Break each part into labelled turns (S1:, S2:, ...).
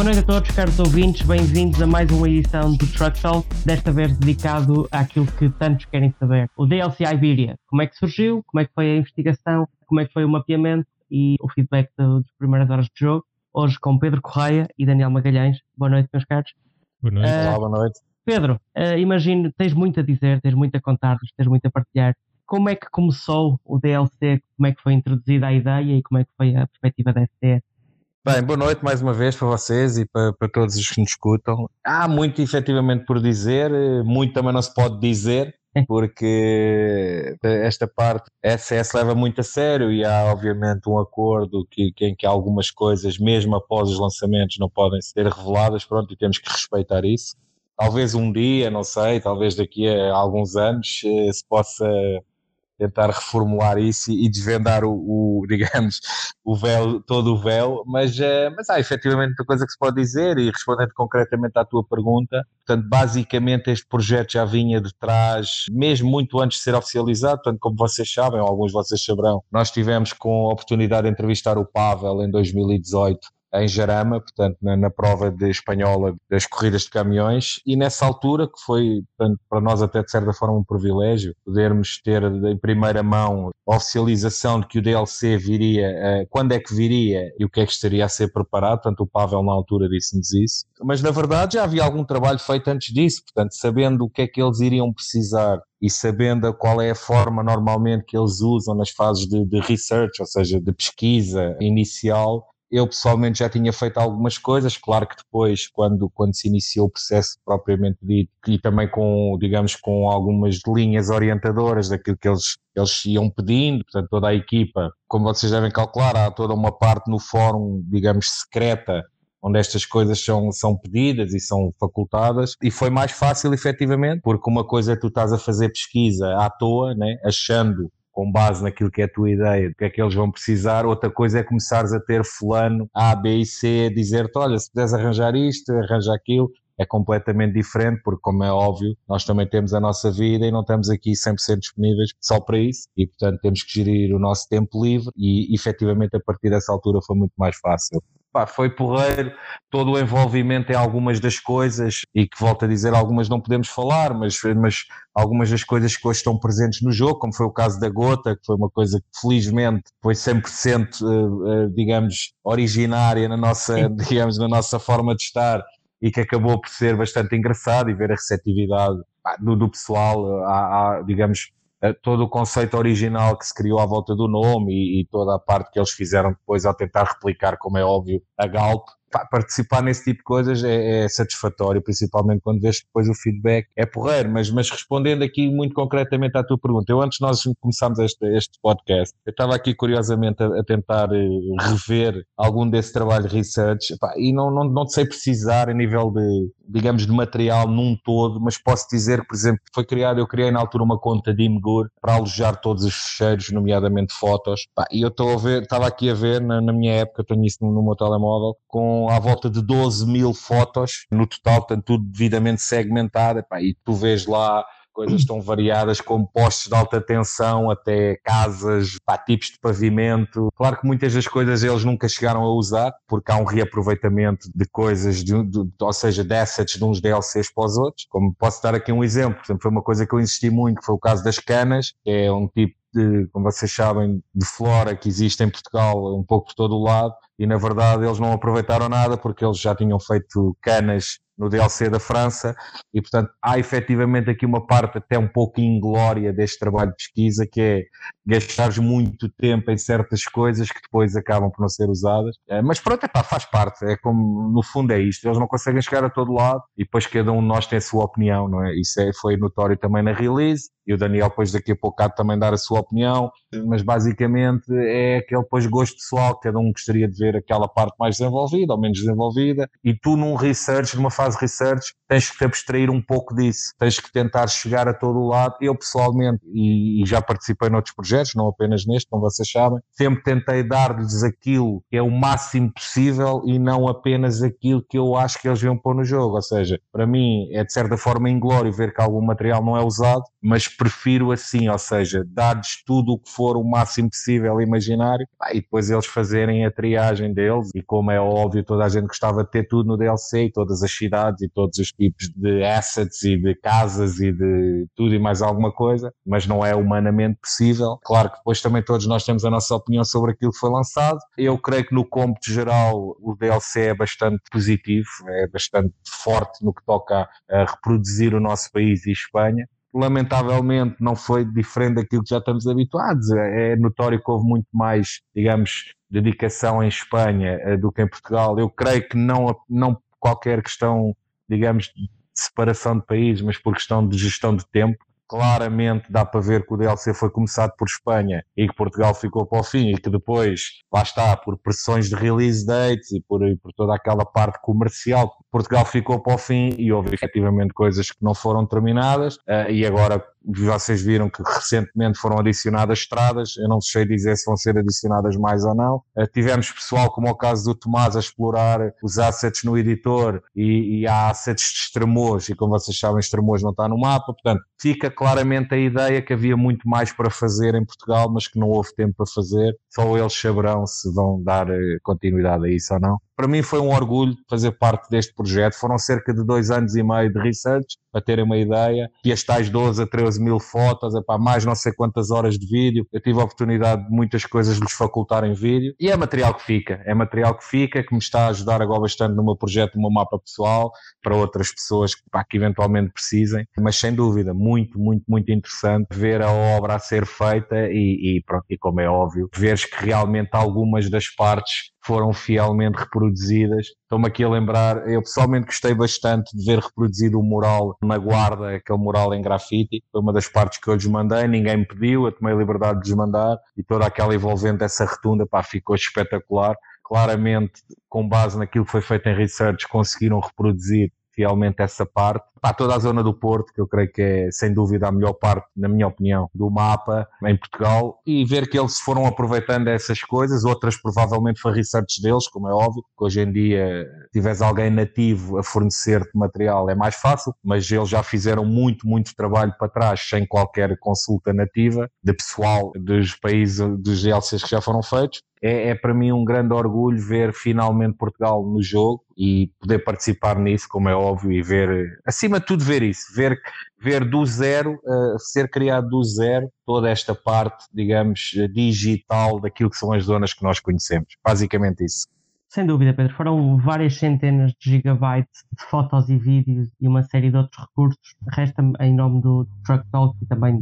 S1: Boa noite a todos, caros ouvintes, bem-vindos a mais uma edição do Truck Talk, desta vez dedicado àquilo que tantos querem saber. O DLC Iberia, como é que surgiu, como é que foi a investigação, como é que foi o mapeamento e o feedback das primeiras horas de jogo. Hoje com Pedro Correia e Daniel Magalhães. Boa noite, meus caros.
S2: Boa noite.
S3: Uh, Olá, boa noite.
S1: Pedro, uh, imagino, tens muito a dizer, tens muito a contar-nos, tens muito a partilhar. Como é que começou o DLC, como é que foi introduzida a ideia e como é que foi a perspectiva da STE?
S3: Bem, boa noite mais uma vez para vocês e para, para todos os que nos escutam. Há muito efetivamente por dizer, muito também não se pode dizer, porque esta parte a SS leva muito a sério e há obviamente um acordo que, que, em que algumas coisas, mesmo após os lançamentos, não podem ser reveladas, pronto, e temos que respeitar isso. Talvez um dia, não sei, talvez daqui a alguns anos eh, se possa tentar reformular isso e, desvendar o, o, digamos, o véu, todo o véu, mas, uh, mas há efetivamente muita coisa que se pode dizer e respondendo concretamente à tua pergunta, portanto, basicamente este projeto já vinha de trás, mesmo muito antes de ser oficializado, portanto, como vocês sabem, ou alguns de vocês saberão, nós tivemos com a oportunidade de entrevistar o Pavel em 2018 em Jarama, portanto, na, na, prova de espanhola das corridas de caminhões, e nessa altura, que foi portanto, para nós até de certa forma um privilégio, podermos ter em primeira mão a oficialização de que o DLC viria, uh, quando é que viria e o que é que estaria a ser preparado, portanto, o Pavel na altura disse-nos isso, mas na verdade já havia algum trabalho feito antes disso, portanto, sabendo o que é que eles iriam precisar e sabendo qual é a forma normalmente que eles usam nas fases de, de research, ou seja, de pesquisa inicial, eu pessoalmente já tinha feito algumas coisas, claro que depois, quando, quando se iniciou o processo propriamente dito, e também com, digamos, com algumas linhas orientadoras daquilo que eles, eles iam pedindo, portanto, toda a equipa, como vocês devem calcular, há toda uma parte no fórum, digamos, secreta, onde estas coisas são, são pedidas e são facultadas, e foi mais fácil efetivamente, porque uma coisa é tu estás a fazer pesquisa à toa, né, achando com base naquilo que é a tua ideia, do que é que eles vão precisar. Outra coisa é começares a ter fulano A, B e C, dizer-te, olha, se puderes arranjar isto, arranja aquilo, é completamente diferente, porque, como é óbvio, nós também temos a nossa vida e não estamos aqui 100% disponíveis só para isso, e portanto temos que gerir o nosso tempo livre, e efetivamente a partir dessa altura foi muito mais fácil pá, foi porreiro. Todo o envolvimento em algumas das coisas e que volto a dizer, algumas não podemos falar, mas, mas algumas das coisas que hoje estão presentes no jogo, como foi o caso da Gota, que foi uma coisa que felizmente foi 100% eh, eh, digamos originária na nossa, digamos, na nossa forma de estar e que acabou por ser bastante engraçado e ver a receptividade do, do pessoal, a digamos, todo o conceito original que se criou à volta do nome e, e, toda a parte que eles fizeram depois ao tentar replicar, como é óbvio, a Galp. Participar nesse tipo de coisas é, é satisfatório, principalmente quando vês depois o feedback. É porreiro, mas, mas respondendo aqui muito concretamente à tua pergunta, eu antes de nós começarmos este, este podcast, eu estava aqui curiosamente a, a tentar eh, rever algum desse trabalho de research e não, não, não sei precisar a nível de, digamos, de material num todo, mas posso dizer que, por exemplo, foi criado, eu criei na altura uma conta de Imgur para alojar todos os fecheiros, nomeadamente fotos, e eu estou a ver, estava aqui a ver na, na minha época, tenho isso no, no, meu telemóvel, com à volta de 12 mil fotos no total, portanto tudo devidamente segmentado, e tu vês lá coisas tão variadas como postes de alta tensão até casas, tipos de pavimento. Claro que muitas das coisas eles nunca chegaram a usar, porque há um reaproveitamento de coisas, de, de, ou seja, de assets de uns DLCs para os outros. Como posso dar aqui um exemplo, por exemplo, foi uma coisa que eu insisti muito, que foi o caso das canas, que é um tipo de, como vocês sabem, de flora que existe em Portugal um pouco por todo o lado, e na verdade eles não aproveitaram nada porque eles já tinham feito canas no DLC da França, e portanto há efetivamente aqui uma parte até um pouco inglória deste trabalho de pesquisa, que é gastares muito tempo em certas coisas que depois acabam por não ser usadas. É, mas pronto, epá, faz parte, é como no fundo é isto, eles não conseguem chegar a todo lado e depois cada um de nós tem a sua opinião, não é? Isso é, foi notório também na release, e o Daniel depois daqui a pouco há de também dar a sua opinião, mas basicamente é aquele depois gosto pessoal, cada um gostaria de ver aquela parte mais desenvolvida ou menos desenvolvida, e tu num research, numa fase research, tens que te abstrair um pouco disso, tens que tentar chegar a todo o lado. Eu pessoalmente, e, e já participei noutros projetos, não apenas neste, como vocês sabem, sempre tentei dar-lhes aquilo que é o máximo possível e não apenas aquilo que eu acho que eles iam pôr no jogo. Ou seja, para mim é de certa forma inglório ver que algum material não é usado, mas prefiro assim, ou seja, dar-lhes tudo o que for o máximo possível imaginário e depois eles fazerem a triagem deles. E como é óbvio, toda a gente gostava de ter tudo no DLC e todas as cidades e todos os tipos de assets e de casas e de tudo e mais alguma coisa, mas não é humanamente possível. Claro que depois também todos nós temos a nossa opinião sobre aquilo que foi lançado. Eu creio que no cômputo geral o DLC é bastante positivo, é bastante forte no que toca a reproduzir o nosso país e Espanha lamentavelmente não foi diferente daquilo que já estamos habituados. É notório que houve muito mais, digamos, dedicação em Espanha eh, do que em Portugal. Eu creio que não, não qualquer questão, digamos, de separação de países, mas por questão de gestão de tempo claramente dá para ver que o DLC foi começado por Espanha e que Portugal ficou para o fim e que depois, lá está, por pressões de release dates e por, e por toda aquela parte comercial, Portugal ficou para o fim e houve efetivamente coisas que não foram terminadas uh, e agora vocês viram que recentemente foram adicionadas estradas, eu não sei dizer se vão ser adicionadas mais ou não. Uh, tivemos pessoal, como é o caso do Tomás, a explorar os assets no editor e, e há assets de extremos, e como vocês sabem, extremos não está no mapa, portanto, fica claramente a ideia que havia muito mais para fazer em Portugal, mas que não houve tempo para fazer. Só eles saberão se vão dar eh, continuidade a isso ou não. Para mim foi um orgulho fazer parte deste projeto. Foram cerca de dois anos e meio de research, para terem uma ideia, e as tais 12 a 13 mil fotos, epá, mais não sei quantas horas de vídeo. Eu tive a oportunidade de muitas coisas lhes facultar em vídeo, e é material que fica, é material que fica, que me está a ajudar agora bastante no meu projeto, no meu mapa pessoal, para outras pessoas que, pá, que eventualmente precisem, mas sem dúvida, muito, muito, muito interessante ver a obra a ser feita e, e, pronto, e como é óbvio, veres que realmente algumas das partes foram fielmente reproduzidas. Estou-me aqui a lembrar, eu pessoalmente gostei bastante de ver reproduzido o mural na guarda, aquele mural em grafite. Foi uma das partes que eu lhes mandei, ninguém me pediu, eu tomei a liberdade de lhes mandar e toda aquela envolvente, essa retunda, pá, ficou espetacular. Claramente, com base naquilo que foi feito em research, conseguiram reproduzir fielmente essa parte. Para toda a zona do Porto, que eu creio que é sem dúvida a melhor parte, na minha opinião, do mapa em Portugal, e ver que eles foram aproveitando essas coisas, outras provavelmente foi research deles, como é óbvio, que hoje em dia tiveres alguém nativo a fornecer-te material é mais fácil, mas eles já fizeram muito, muito trabalho para trás, sem qualquer consulta nativa, de pessoal dos países, dos DLCs que já foram feitos, é, é, para mim um grande orgulho ver finalmente Portugal no jogo e poder participar nisso, como é óbvio, e ver, acima de tudo, ver isso, ver, ver do zero, uh, ser criado do zero toda esta parte, digamos, digital daquilo que são as zonas que nós conhecemos. Basicamente isso.
S1: Sem dúvida, Pedro. Foram várias centenas de gigabytes de fotos e vídeos e uma série de outros recursos. Resta-me, em nome do Truck Talk e também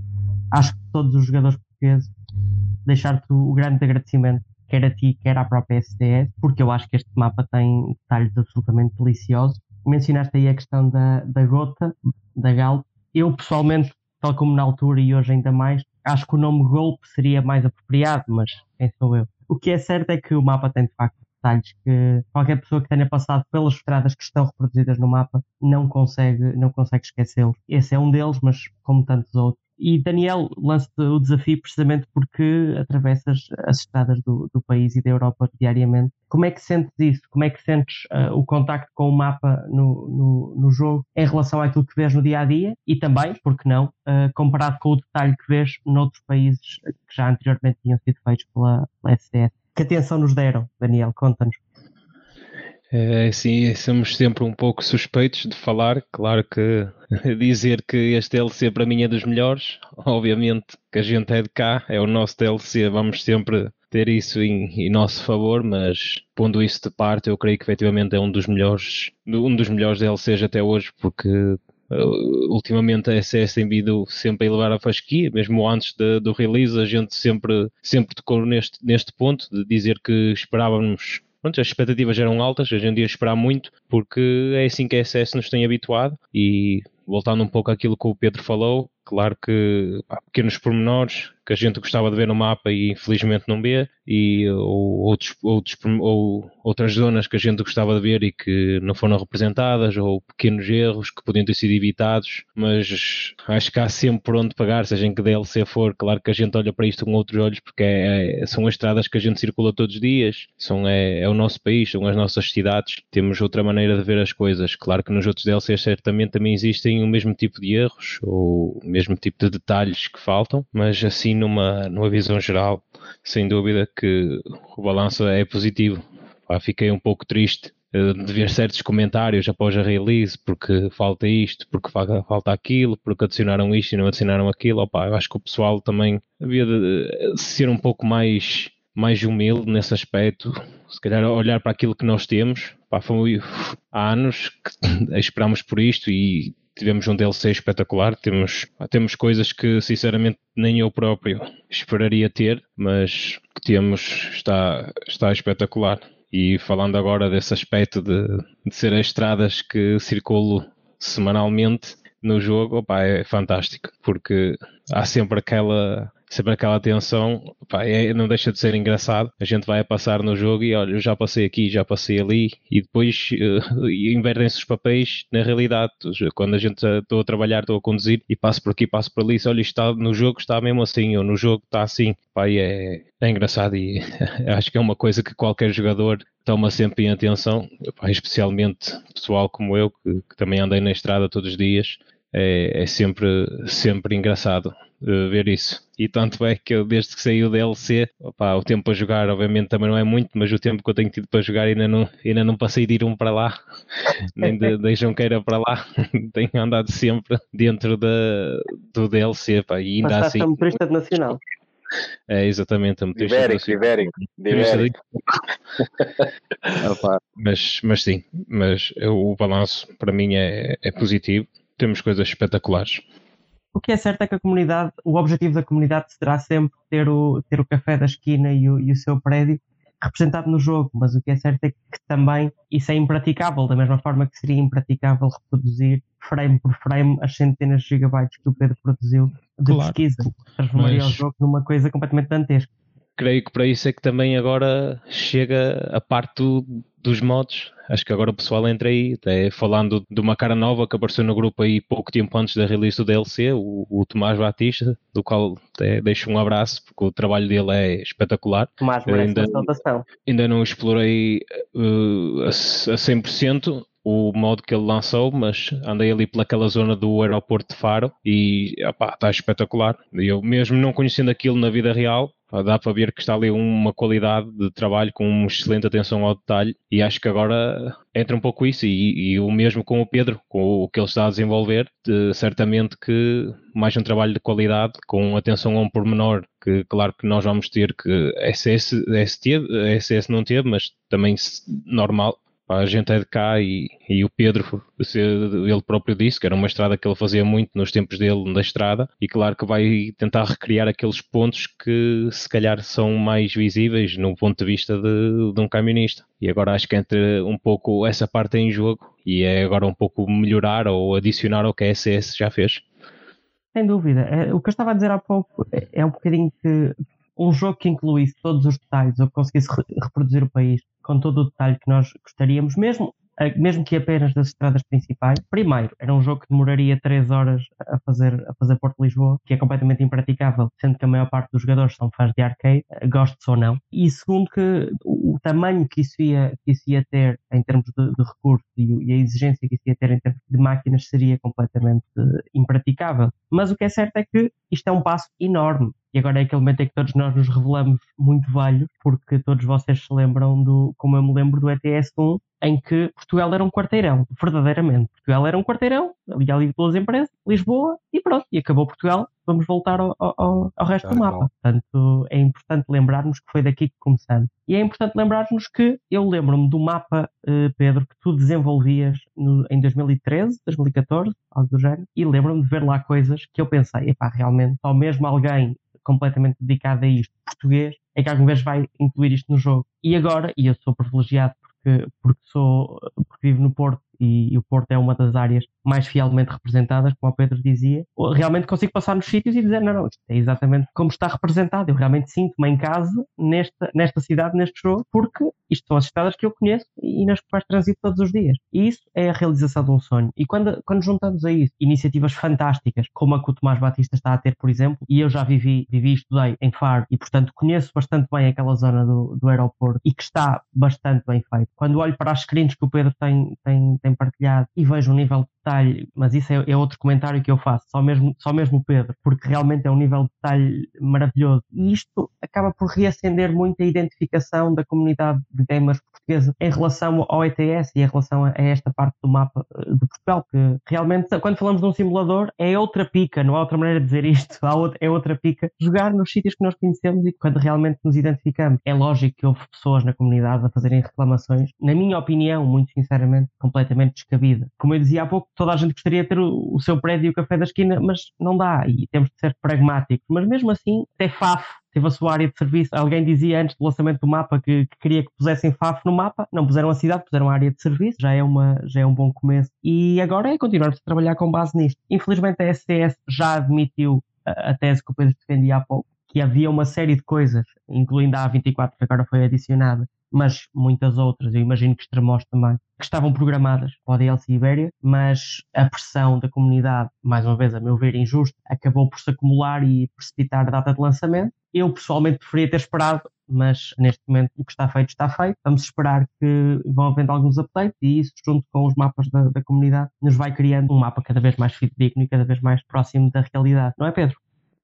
S1: acho que todos os jogadores portugueses, deixar-te o grande agradecimento quer a ti, quer à própria SDS, porque eu acho que este mapa tem detalhes absolutamente deliciosos. Mencionaste aí a questão da, da gota, da Galp. Eu, pessoalmente, tal como na altura e hoje ainda mais, acho que o nome Golpe seria mais apropriado, mas quem sou eu? O que é certo é que o mapa tem de facto detalhes que qualquer pessoa que tenha passado pelas estradas que estão reproduzidas no mapa não consegue, não consegue esquecê-los. Esse é um deles, mas como tantos outros, e Daniel, lança-te o desafio precisamente porque atravessas as estradas do, do, país e da Europa diariamente. Como é que sentes isso? Como é que sentes uh, o contacto com o mapa no, no, no, jogo em relação àquilo que vês no dia a dia e também, porque não, uh, comparado com o detalhe que vês noutros países que já anteriormente tinham sido feitos pela, pela SDS? Que atenção nos deram, Daniel? Conta-nos.
S2: É, sim, somos sempre um pouco suspeitos de falar. Claro que dizer que este DLC para mim é dos melhores, obviamente que a gente é de cá, é o nosso DLC, vamos sempre ter isso em, em, nosso favor, mas pondo isso de parte, eu creio que efetivamente é um dos melhores, um dos melhores DLCs até hoje, porque uh, ultimamente a SS tem vindo sempre a elevar a fasquia, mesmo antes de, do release, a gente sempre, sempre tocou neste, neste ponto de dizer que esperávamos pronto, as expectativas eram altas, a gente ia esperar muito, porque é assim que a SS nos tem habituado e voltando um pouco àquilo que o Pedro falou, claro que há pequenos pormenores que a gente gostava de ver no mapa e infelizmente não vê, e ou, outros, outros, ou outras zonas que a gente gostava de ver e que não foram representadas, ou pequenos erros que podiam ter sido evitados, mas acho que há sempre por onde pagar, seja em que DLC for, claro que a gente olha para isto com outros olhos, porque é, é, são as estradas que a gente circula todos os dias, são, é, é o nosso país, são as nossas cidades, temos outra maneira de ver as coisas, claro que nos outros DLCs certamente também existem o mesmo tipo de erros, ou mesmo tipo de detalhes que faltam, mas assim numa, numa visão geral, sem dúvida que o balanço é positivo. Pá, fiquei um pouco triste eh, de ver certos comentários após a release, porque falta isto, porque falta aquilo, porque adicionaram isto e não adicionaram aquilo. Opa, eu acho que o pessoal também havia de ser um pouco mais, mais humilde nesse aspecto, se calhar olhar para aquilo que nós temos. Pá, foi há anos que esperámos por isto e tivemos um DLC espetacular. Temos, temos coisas que sinceramente nem eu próprio esperaria ter, mas que temos está, está espetacular. E falando agora desse aspecto de, de ser as estradas que circulo semanalmente no jogo, opa, é fantástico, porque há sempre aquela sempre aquela tensão, pá, é, não deixa de ser engraçado. A gente vai a passar no jogo e olha, eu já passei aqui, já passei ali, e depois uh, invertem-se os papéis na realidade. Quando a gente estou a trabalhar, estou a conduzir e passo por aqui, passo por ali, olha, isto está, no jogo está mesmo assim, ou no jogo está assim. Pá, é, é engraçado e acho que é uma coisa que qualquer jogador toma sempre em atenção, especialmente pessoal como eu, que, que também andei na estrada todos os dias. É, é sempre, sempre engraçado uh, ver isso. E tanto é que eu, desde que saiu o DLC, opa, o tempo para jogar, obviamente, também não é muito, mas o tempo que eu tenho tido para jogar ainda não, ainda não passei de ir um para lá, nem de, de Junqueira para lá. tenho andado sempre dentro da, do DLC, pá, e ainda
S1: mas
S2: assim.
S1: Mas motorista de nacional.
S2: É, exatamente, a motorista
S3: ibérico, ibérico, ibérico.
S2: mas, mas sim, mas o balanço para mim é, é positivo. Temos coisas espetaculares.
S1: O que é certo é que a comunidade, o objetivo da comunidade será sempre ter o, ter o café da esquina e o, e o seu prédio representado no jogo, mas o que é certo é que também isso é impraticável, da mesma forma que seria impraticável reproduzir frame por frame as centenas de gigabytes que o Pedro produziu de claro, pesquisa. Transformaria mas... o jogo numa coisa completamente dantesca
S2: creio que para isso é que também agora chega a parte do, dos mods. Acho que agora o pessoal entra aí, até falando de uma cara nova que apareceu no grupo aí pouco tempo antes da release do DLC, o, o Tomás Batista, do qual deixo um abraço, porque o trabalho dele é espetacular.
S1: Tomás merece ainda,
S2: ainda não explorei uh, a, a 100%, o modo que ele lançou, mas andei ali pelaquela zona do aeroporto de Faro e está espetacular. Eu mesmo não conhecendo aquilo na vida real, dá para ver que está ali uma qualidade de trabalho com uma excelente atenção ao detalhe e acho que agora entra um pouco isso e, e o mesmo com o Pedro, com o que ele está a desenvolver, de, certamente que mais um trabalho de qualidade com atenção a um pormenor que claro que nós vamos ter que SS, SS, SS não teve, mas também normal, a gente é de cá e, e o Pedro, ele próprio disse que era uma estrada que ele fazia muito nos tempos dele da estrada e claro que vai tentar recriar aqueles pontos que se calhar são mais visíveis no ponto de vista de, de um camionista. E agora acho que entre um pouco essa parte em jogo e é agora um pouco melhorar ou adicionar ao que a SS já fez.
S1: Sem dúvida. É, o que eu estava a dizer há pouco é, é um bocadinho que um jogo que incluísse todos os detalhes ou que conseguisse re reproduzir o país com todo o detalhe que nós gostaríamos, mesmo, mesmo que apenas das estradas principais. Primeiro, era um jogo que demoraria 3 horas a fazer, a fazer Porto Lisboa, que é completamente impraticável, sendo que a maior parte dos jogadores são fãs de arcade, gostes ou não. E segundo, que o tamanho que isso ia, que isso ia ter em termos de, de recursos e, e, a exigência que isso ia ter em termos de máquinas seria completamente impraticável. Mas o que é certo é que isto é um passo enorme e agora é aquele momento em que todos nós nos revelamos muito velhos, porque todos vocês se lembram do, como eu me lembro do ETS1, em que Portugal era um quarteirão, verdadeiramente. Portugal era um quarteirão, ali ali pelas empresas, Lisboa, e pronto, e acabou Portugal, vamos voltar ao, ao, ao resto do mapa. Portanto, é importante lembrarmos que foi daqui que começamos. E é importante lembrarmos que eu lembro-me do mapa, uh, Pedro, que tu desenvolvias no, em 2013, 2014, algo do género, e lembro-me de ver lá coisas que eu pensei, epá, realmente, só mesmo alguém completamente dedicado a isto, português, é que alguma vez vai incluir isto no jogo. E agora, e eu sou privilegiado porque, porque, sou, porque vivo no Porto e, e, o Porto é uma das áreas mais fielmente representadas, como o Pedro dizia, realmente consigo passar nos sítios e dizer, não, não, isto é exatamente como está representado. Eu realmente sinto-me em casa nesta, nesta cidade, neste jogo, porque isto são as estradas que eu conheço e nas quais transito todos os dias. E isso é a realização de um sonho. E quando, quando juntamos a isso iniciativas fantásticas, como a que o Tomás Batista está a ter, por exemplo, e eu já vivi, vivi e estudei em Faro e, portanto, conheço bastante bem aquela zona do, do aeroporto e que está bastante bem feito. Quando olho para as screens que o Pedro tem, tem, tem partilhado e vejo um nível de detalhe, mas isso é, é, outro comentário que eu faço, só mesmo, só mesmo o Pedro, porque realmente é um nível de detalhe maravilhoso. E isto acaba por reacender muito a identificação da comunidade de gamers portuguesa em relação ao ETS e em relação a, esta parte do mapa eh, de Portugal, que realmente, quando falamos de um simulador, é outra pica, não há outra maneira de dizer isto, é outra pica. Jogar nos sítios que nós conhecemos e quando realmente nos identificamos. É lógico que houve pessoas na comunidade a fazerem reclamações, na minha opinião, muito sinceramente, completamente descabida. Como eu dizia há pouco, toda a gente gostaria de ter o, o seu prédio e o café da esquina, mas não dá e temos de ser pragmáticos. Mas mesmo assim, até FAF teve a sua área de serviço. Alguém dizia antes do lançamento do mapa que, que, queria que pusessem FAF no mapa, não puseram a cidade, puseram a área de serviço, já é, uma, já é um bom começo. E agora é continuarmos a trabalhar com base nisto. Infelizmente a STS já admitiu a, a tese que o Pedro defendia há pouco, que havia uma série de coisas, incluindo a A24 que agora foi adicionada, mas muitas outras, eu imagino que extremos também, que estavam programadas para o DLC Ibéria, mas a pressão da comunidade, mais uma vez, a meu ver, injusta, acabou por se acumular e precipitar a data de lançamento. Eu pessoalmente preferia ter esperado, mas neste momento o que está feito está feito. Vamos esperar que vão havendo alguns updates e isso, junto com os mapas da, da comunidade, nos vai criando um mapa cada vez mais fidedigno e cada vez mais próximo da realidade. Não é, Pedro?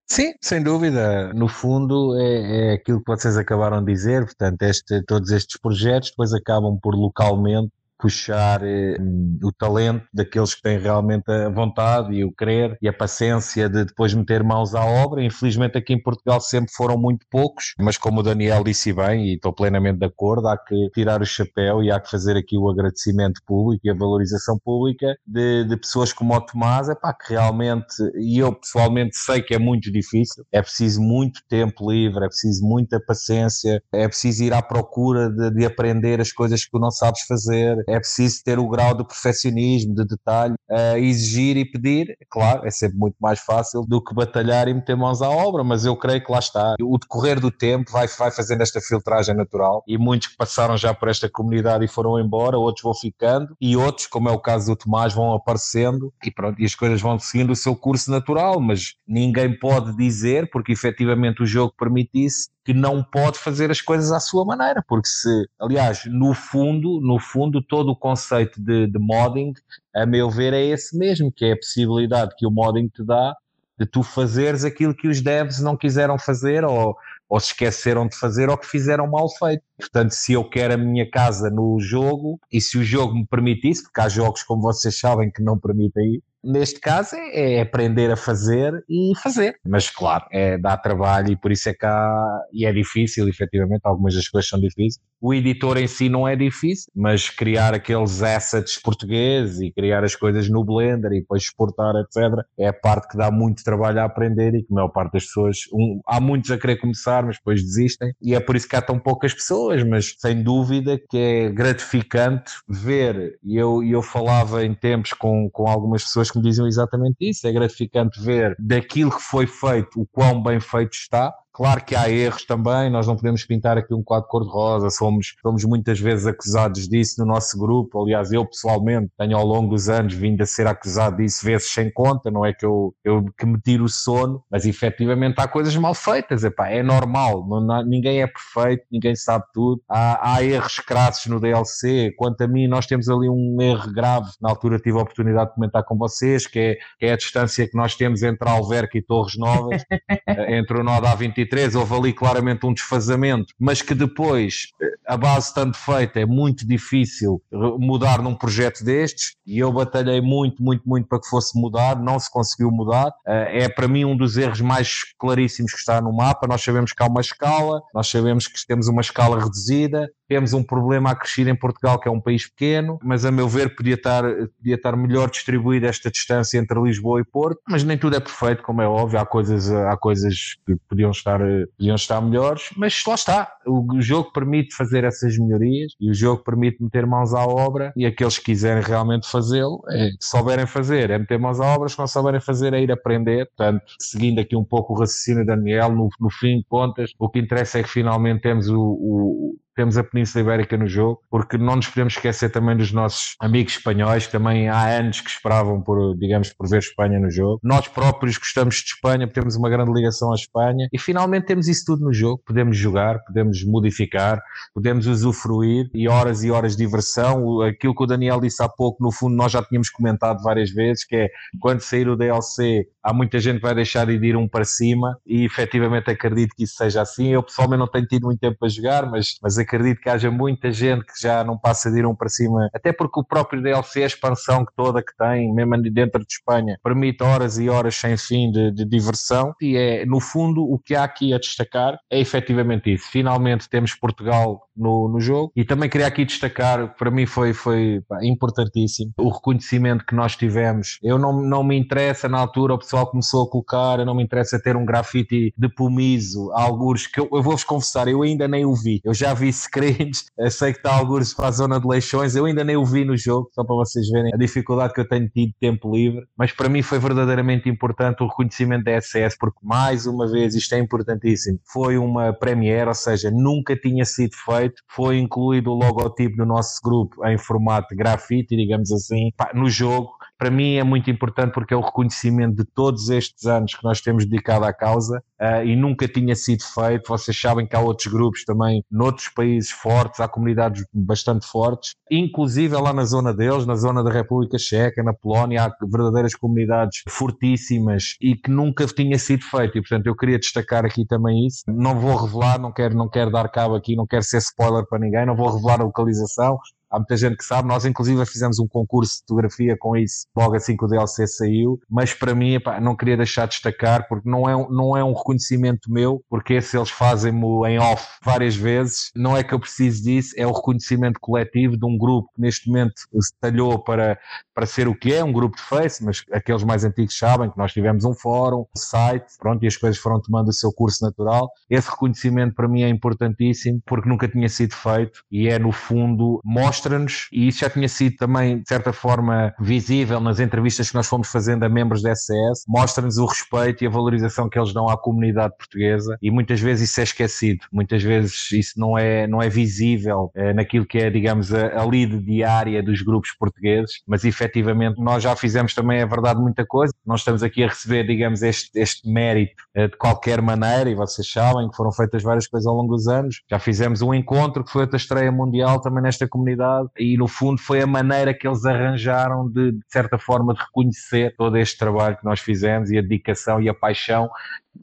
S3: Sim, sem dúvida. No fundo, é, é, aquilo que vocês acabaram de dizer. Portanto, este, todos estes projetos depois acabam por localmente puxar eh, o talento daqueles que têm realmente a vontade e o querer e a paciência de depois meter mãos à obra. Infelizmente aqui em Portugal sempre foram muito poucos, mas como o Daniel disse bem, e estou plenamente de acordo, há que tirar o chapéu e há que fazer aqui o agradecimento público e a valorização pública de, de pessoas como o Tomás, é pá, que realmente, e eu pessoalmente sei que é muito difícil, é preciso muito tempo livre, é preciso muita paciência, é preciso ir à procura de, de aprender as coisas que tu não sabes fazer, preciso ter o grau de perfeccionismo, de detalhe, uh, exigir e pedir, claro, é sempre muito mais fácil do que batalhar e meter mãos à obra, mas eu creio que lá está. O decorrer do tempo vai, vai fazendo esta filtragem natural e muitos que passaram já por esta comunidade e foram embora, outros vão ficando e outros, como é o caso do Tomás, vão aparecendo e pronto, e as coisas vão seguindo o seu curso natural, mas ninguém pode dizer, porque efetivamente o jogo permite isso, que não pode fazer as coisas à sua maneira, porque se, aliás, no fundo, no fundo, todo o conceito de, de modding, a meu ver, é esse mesmo, que é a possibilidade que o modding te dá de tu fazeres aquilo que os devs não quiseram fazer ou, ou se esqueceram de fazer ou que fizeram mal feito. Portanto, se eu quero a minha casa no jogo e se o jogo me permite isso, porque há jogos, como vocês sabem, que não permitem isso, neste caso é, é, aprender a fazer e fazer. Mas claro, é, dá trabalho e por isso é que há, e é difícil, efetivamente, algumas das coisas são difíceis. O editor em si não é difícil, mas criar aqueles assets portugueses e criar as coisas no Blender e depois exportar, etc., é a parte que dá muito trabalho a aprender e que a maior parte das pessoas, um, há muitos a querer começar, mas depois desistem e é por isso que há tão poucas pessoas, mas sem dúvida que é gratificante ver, e eu, eu falava em tempos com, com algumas pessoas me diziam exatamente isso. É gratificante ver daquilo que foi feito o quão bem feito está Claro que há erros também, nós não podemos pintar aqui um quadro cor-de-rosa, somos, somos muitas vezes acusados disso no nosso grupo. Aliás, eu pessoalmente tenho ao longo dos anos vindo a ser acusado disso vezes sem conta, não é que eu, eu que me tiro o sono, mas efetivamente há coisas mal feitas, epá, é normal, não, ninguém é perfeito, ninguém sabe tudo. Há, há erros crassos no DLC, quanto a mim, nós temos ali um erro grave. Na altura tive a oportunidade de comentar com vocês, que é, que é a distância que nós temos entre Alverca e Torres Novas, eh, entre o nó da A23 2023 houve ali claramente um desfazamento, mas que depois, a base estando feita, é muito difícil mudar num projeto destes e eu batalhei muito, muito, muito para que fosse mudado, não se conseguiu mudar. Eh, é para mim um dos erros mais claríssimos que está no mapa. Nós sabemos que há uma escala, nós sabemos que temos uma escala reduzida, temos um problema a crescer em Portugal, que é um país pequeno, mas a meu ver podia estar, podia estar melhor distribuída esta distância entre Lisboa e Porto, mas nem tudo é perfeito, como é óbvio, há coisas, há coisas que podiam estar, podiam estar melhores, mas lá está, o, jogo permite fazer essas melhorias e o jogo permite meter mãos à obra e aqueles que quiserem realmente fazê-lo, é, souberem fazer, é meter mãos à obra, se não souberem fazer é ir aprender, portanto, seguindo aqui um pouco o raciocínio Daniel, no, no fim de contas, o que interessa é que finalmente temos o, o temos a Península Ibérica no jogo, porque não nos podemos esquecer também dos nossos amigos espanhóis, que também há anos que esperavam por, digamos, por ver Espanha no jogo. Nós próprios gostamos de Espanha, temos uma grande ligação à Espanha e finalmente temos isso tudo no jogo. Podemos jogar, podemos modificar, podemos usufruir e horas e horas de diversão. Aquilo que o Daniel disse há pouco, no fundo, nós já tínhamos comentado várias vezes, que é quando sair o DLC, há muita gente que vai deixar de ir um para cima e efetivamente acredito que isso seja assim. Eu pessoalmente não tenho tido muito tempo para jogar, mas, mas acredito que haja muita gente que já não passa de ir um para cima, até porque o próprio DLC, a expansão que toda que tem, mesmo dentro de Espanha, permite horas e horas sem fim de, de diversão e é, no fundo, o que há aqui a destacar é efetivamente isso. Finalmente temos Portugal no, no jogo e também queria aqui destacar, para mim foi, foi pá, importantíssimo, o reconhecimento que nós tivemos. Eu não, não me interessa, na altura o pessoal começou a colocar, eu não me interessa ter um grafite de pumizo, alguns que eu, eu vou-vos confessar, eu ainda nem o vi. Eu já vi screens, sei que está alguns para a zona de Leixões, eu ainda nem o vi no jogo, só para vocês verem a dificuldade que eu tenho tido de tempo livre, mas para mim foi verdadeiramente importante o reconhecimento da SS, porque mais uma vez isto é importantíssimo. Foi uma premiere, ou seja, nunca tinha sido feito, foi incluído o logotipo do nosso grupo em formato grafite, digamos assim, no jogo. Para mim é muito importante porque é o reconhecimento de todos estes anos que nós temos dedicado à causa uh, e nunca tinha sido feito. Vocês sabem que há outros grupos também, noutros países fortes, há comunidades bastante fortes, inclusive lá na zona deles, na zona da República Checa, na Polónia, há verdadeiras comunidades fortíssimas e que nunca tinha sido feito. E portanto eu queria destacar aqui também isso. Não vou revelar, não quero, não quero dar cabo aqui, não quero ser spoiler para ninguém, não vou revelar a localização, há muita gente que sabe, nós inclusive fizemos um concurso de fotografia com isso logo assim que o DLC saiu, mas para mim epá, não queria deixar de destacar porque não é, não é um reconhecimento meu, porque esse eles fazem-me em off várias vezes, não é que eu preciso disso, é o reconhecimento coletivo de um grupo que neste momento se talhou para, para ser o que é, um grupo de Face, mas aqueles mais antigos sabem que nós tivemos um fórum, um site, pronto, e as coisas foram tomando o seu curso natural. Esse reconhecimento para mim é importantíssimo porque nunca tinha sido feito e é no fundo mostra mostra-nos, e isso já tinha sido também, de certa forma, visível nas entrevistas que nós fomos fazendo a membros da SCS, mostra-nos o respeito e a valorização que eles dão à comunidade portuguesa, e muitas vezes isso é esquecido, muitas vezes isso não é, não é visível é, naquilo que é, digamos, a, a lead diária dos grupos portugueses, mas efetivamente nós já fizemos também, é verdade, muita coisa, nós estamos aqui a receber, digamos, este, este mérito é, de qualquer maneira, e vocês sabem que foram feitas várias coisas ao longo dos anos, já fizemos um encontro que foi a estreia mundial também nesta comunidade, e no fundo foi a maneira que eles arranjaram de, de certa forma de reconhecer todo este trabalho que nós fizemos e a dedicação e a paixão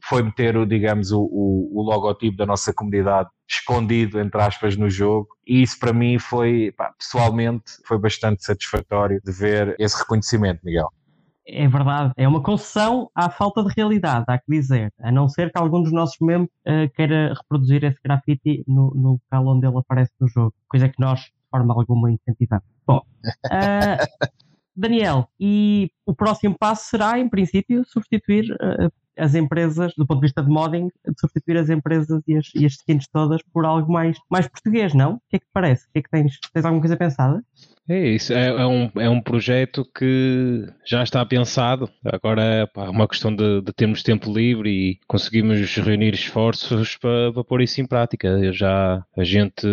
S3: foi meter, digamos, o, o, o logotipo da nossa comunidade escondido, entre aspas, no jogo. E isso para mim foi, pá, pessoalmente, foi bastante satisfatório de ver esse reconhecimento, Miguel.
S1: É verdade, é uma concessão à falta de realidade, há que dizer. A não ser que algum dos nossos membros uh, queira reproduzir esse grafite no, no local onde ele aparece no jogo. Coisa que nós forma alguma incentivada. Bom, uh, Daniel, e o próximo passo será, em princípio, substituir uh, as empresas, do ponto de vista de modding, de substituir as empresas e as, e as skins todas por algo mais, mais português, não? O que é que te parece? O que é que tens? Tens alguma coisa pensada?
S2: É isso, é, é, um, é um projeto que já está pensado. Agora é uma questão de, de, termos tempo livre e conseguimos reunir esforços para, para pôr isso em prática. Eu já, a gente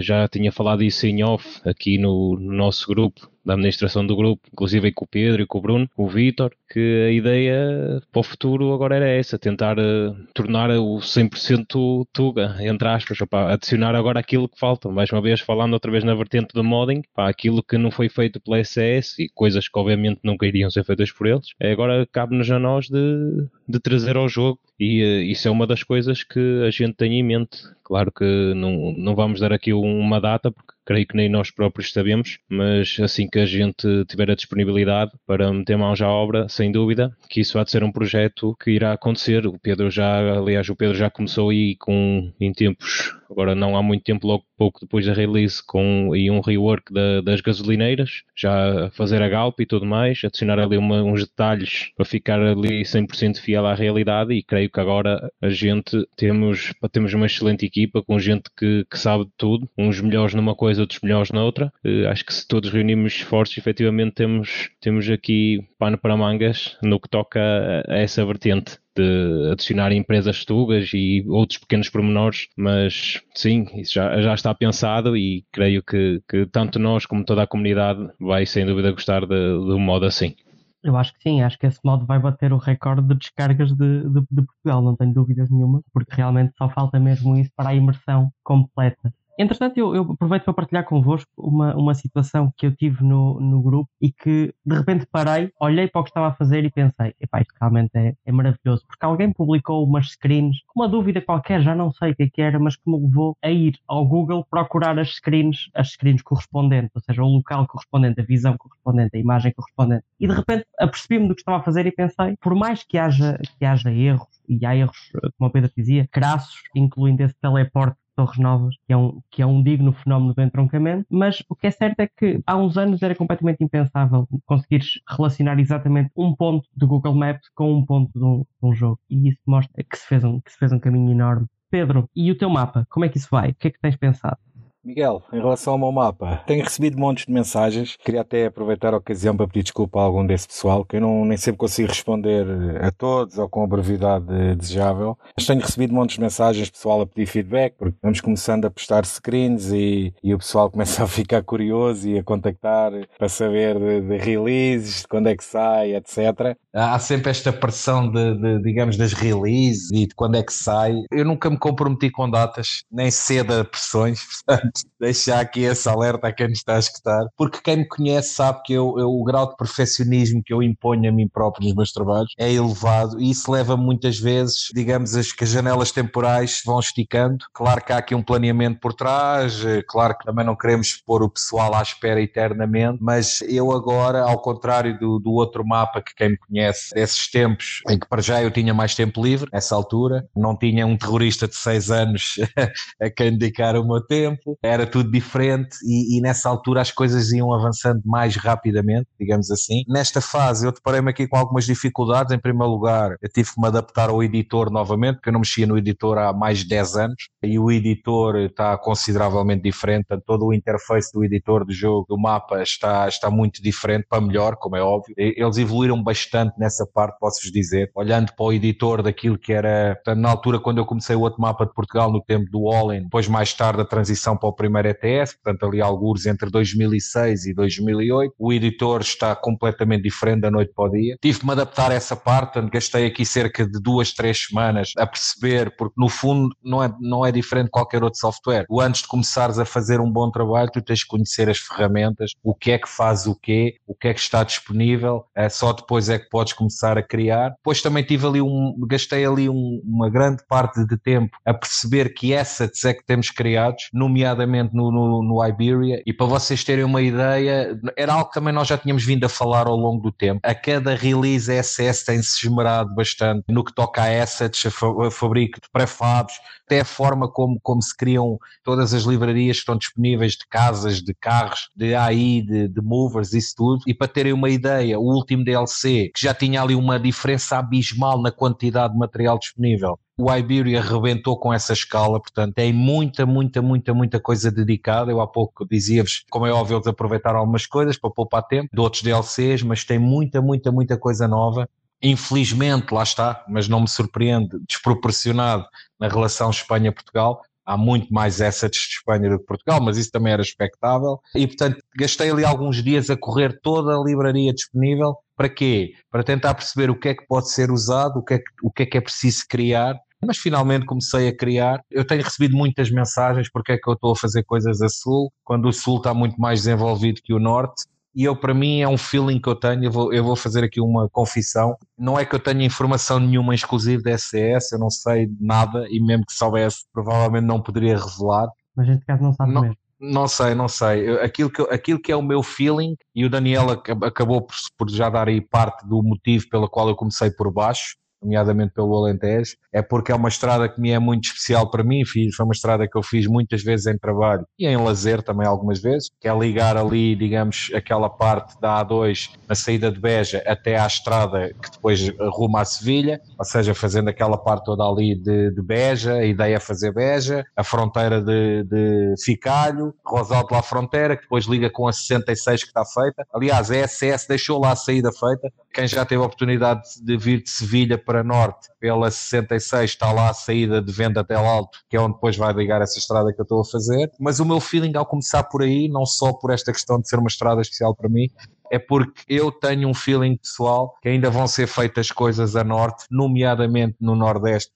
S2: já tinha falado isso em off aqui no, no nosso grupo da administração do grupo, inclusive com o Pedro e com o Bruno, o Vítor, que a ideia para o futuro agora era essa, tentar uh, tornar o 100% Tuga, entre aspas, opa, adicionar agora aquilo que falta, mais uma vez falando outra vez na vertente do modding, pá, aquilo que não foi feito pela SS e coisas que obviamente nunca iriam ser feitas por eles, agora cabe-nos a nós de, de trazer ao jogo e uh, isso é uma das coisas que a gente tem em mente. Claro que não, não vamos dar aqui uma data, porque creio que nem nós próprios sabemos, mas assim que a gente tiver a disponibilidade para meter mãos à obra, sem dúvida, que isso há de ser um projeto que irá acontecer. O Pedro já, aliás, o Pedro já começou aí com, em tempos agora não há muito tempo, logo pouco depois da release, com e um rework da, das gasolineiras, já fazer a Galp e tudo mais, adicionar ali uma, uns detalhes para ficar ali 100% fiel à realidade e creio que agora a gente temos, temos uma excelente equipa com gente que, que sabe de tudo, uns melhores numa coisa, outros melhores noutra. Uh, acho que se todos reunirmos esforços, efetivamente temos, temos aqui pano para mangas no que toca a, essa vertente de adicionar empresas tugas e outros pequenos pormenores, mas sim, isso já, já está pensado e creio que, que tanto nós como toda a comunidade vai sem dúvida gostar de um modo assim.
S1: Eu acho que sim, acho que esse modo vai bater o recorde de descargas de, de, de Portugal, não tenho dúvidas nenhuma, porque realmente só falta mesmo isso para a imersão completa. Entretanto, eu, eu, aproveito para partilhar convosco uma, uma situação que eu tive no, no grupo e que de repente parei, olhei para o que estava a fazer e pensei, epá, isto realmente é, é maravilhoso, porque alguém publicou umas screens, uma dúvida qualquer, já não sei o que, é que era, mas que me levou a ir ao Google procurar as screens, as screens correspondentes, ou seja, o local correspondente, a visão correspondente, a imagem correspondente. E de repente apercebi-me do que estava a fazer e pensei, por mais que haja, que haja erros, e há erros, como o Pedro dizia, crassos, incluindo esse teleporte Torres Novas, que é um, que é um digno fenómeno do entroncamento, mas o que é certo é que há uns anos era completamente impensável conseguires relacionar exatamente um ponto do Google Maps com um ponto de um, de um jogo. E isso mostra que se, fez um, que se fez um caminho enorme. Pedro, e o teu mapa? Como é que isso vai? O que é que tens pensado?
S4: Miguel, em relação ao meu mapa, tenho recebido montes de mensagens. Queria até aproveitar a ocasião para pedir desculpa a algum desse pessoal, que eu não, nem sempre consigo responder a todos ou com a brevidade desejável. Mas tenho recebido montes de mensagens, pessoal a pedir feedback, porque vamos começando a postar screens e, e o pessoal começa a ficar curioso e a contactar para saber de, de releases, de quando é que sai, etc.
S3: Há sempre esta pressão de, de, digamos, das releases e de quando é que sai. Eu nunca me comprometi com datas, nem cedo a pressões, deixar aqui esse alerta a quem nos está a escutar, porque quem me conhece sabe que eu, eu, o grau de perfeccionismo que eu imponho a mim próprio nos meus trabalhos é elevado e isso leva muitas vezes, digamos, as, que as janelas temporais vão esticando. Claro que há aqui um planeamento por trás, eh, claro que também não queremos pôr o pessoal à espera eternamente, mas eu agora, ao contrário do, do outro mapa que quem me conhece desses tempos, em que para já eu tinha mais tempo livre, nessa altura, não tinha um terrorista de seis anos a quem dedicar o meu tempo, era tudo diferente e, e, nessa altura as coisas iam avançando mais rapidamente, digamos assim. Nesta fase eu deparei-me aqui com algumas dificuldades. Em primeiro lugar, eu tive que me adaptar ao editor novamente, porque eu não mexia no editor há mais de 10 anos e o editor está consideravelmente diferente. Portanto, todo o interface do editor do jogo, do mapa, está, está muito diferente, para melhor, como é óbvio. Eles evoluíram bastante nessa parte, posso-vos dizer. Olhando para o editor daquilo que era, portanto, na altura quando eu comecei o outro mapa de Portugal, no tempo do All-in, depois mais tarde a transição para o primeiro ETS, portanto ali alguns entre 2006 e 2008. O editor está completamente diferente da noite para o dia. Tive de me adaptar a essa parte, portanto, gastei aqui cerca de duas, três semanas a perceber, porque no fundo não é, não é diferente de qualquer outro software. O antes de começares a fazer um bom trabalho, tu tens de conhecer as ferramentas, o que é que faz o quê, o que é que está disponível, é, só depois é que podes começar a criar. Depois também tive ali um, gastei ali um, uma grande parte de tempo a perceber que assets é que temos criados, nomeadamente no, no, no Iberia, e para vocês terem uma ideia, era algo que também nós já tínhamos vindo a falar ao longo do tempo. A cada release SS tem-se esmerado bastante no que toca a assets, a fabrico de prefabs, até a forma como, como se criam todas as livrarias que estão disponíveis de casas, de carros, de AI, de, de movers, isso tudo. E para terem uma ideia, o último DLC, que já tinha ali uma diferença abismal na quantidade de material disponível, o Iberia rebentou com essa escala, portanto tem muita, muita, muita, muita coisa dedicada. Eu há pouco dizia-vos, como é óbvio, eles aproveitaram algumas coisas para poupar tempo, de outros DLCs, mas tem muita, muita, muita coisa nova. Infelizmente, lá está, mas não me surpreende, desproporcionado na relação Espanha-Portugal. Há muito mais assets de Espanha do que Portugal, mas isso também era expectável. E, portanto, gastei ali alguns dias a correr toda a livraria disponível. Para quê? Para tentar perceber o que é que pode ser usado, o que é que, o que, é, que é preciso criar mas finalmente comecei a criar. Eu tenho recebido muitas mensagens porque é que eu estou a fazer coisas a sul, quando o sul está muito mais desenvolvido que o norte. E eu, para mim, é um feeling que eu tenho. Eu vou, eu vou fazer aqui uma confissão. Não é que eu tenha informação nenhuma exclusiva da SCS, eu não sei nada, e mesmo que soubesse, provavelmente não poderia revelar.
S1: Mas este caso não sabe
S3: não,
S1: mesmo.
S3: Não sei, não sei. Aquilo que, aquilo que é o meu feeling, e o Daniel acabou por, por já dar aí parte do motivo pelo qual eu comecei por baixo, nomeadamente pelo Alentejo, é porque é uma estrada que me é muito especial para mim, fiz, foi uma estrada que eu fiz muitas vezes em trabalho e em lazer também algumas vezes, que é ligar ali, digamos, aquela parte da A2 na saída de Beja até à estrada que depois arruma a Sevilha, ou seja, fazendo aquela parte toda ali de, de Beja, a ideia é fazer Beja, a fronteira de, de Ficalho, Rosal de la Fronteira, que depois liga com a 66 que está feita. Aliás, a SS deixou lá a saída feita, Quem já teve a oportunidade de vir de Sevilha para Norte, pela 66, está lá a saída de Venda até Alto, que é onde depois vai ligar essa estrada que eu estou a fazer. Mas o meu feeling ao começar por aí, não só por esta questão de ser uma estrada especial para mim, é porque eu tenho um feeling pessoal que ainda vão ser feitas coisas a norte, nomeadamente no Nordeste,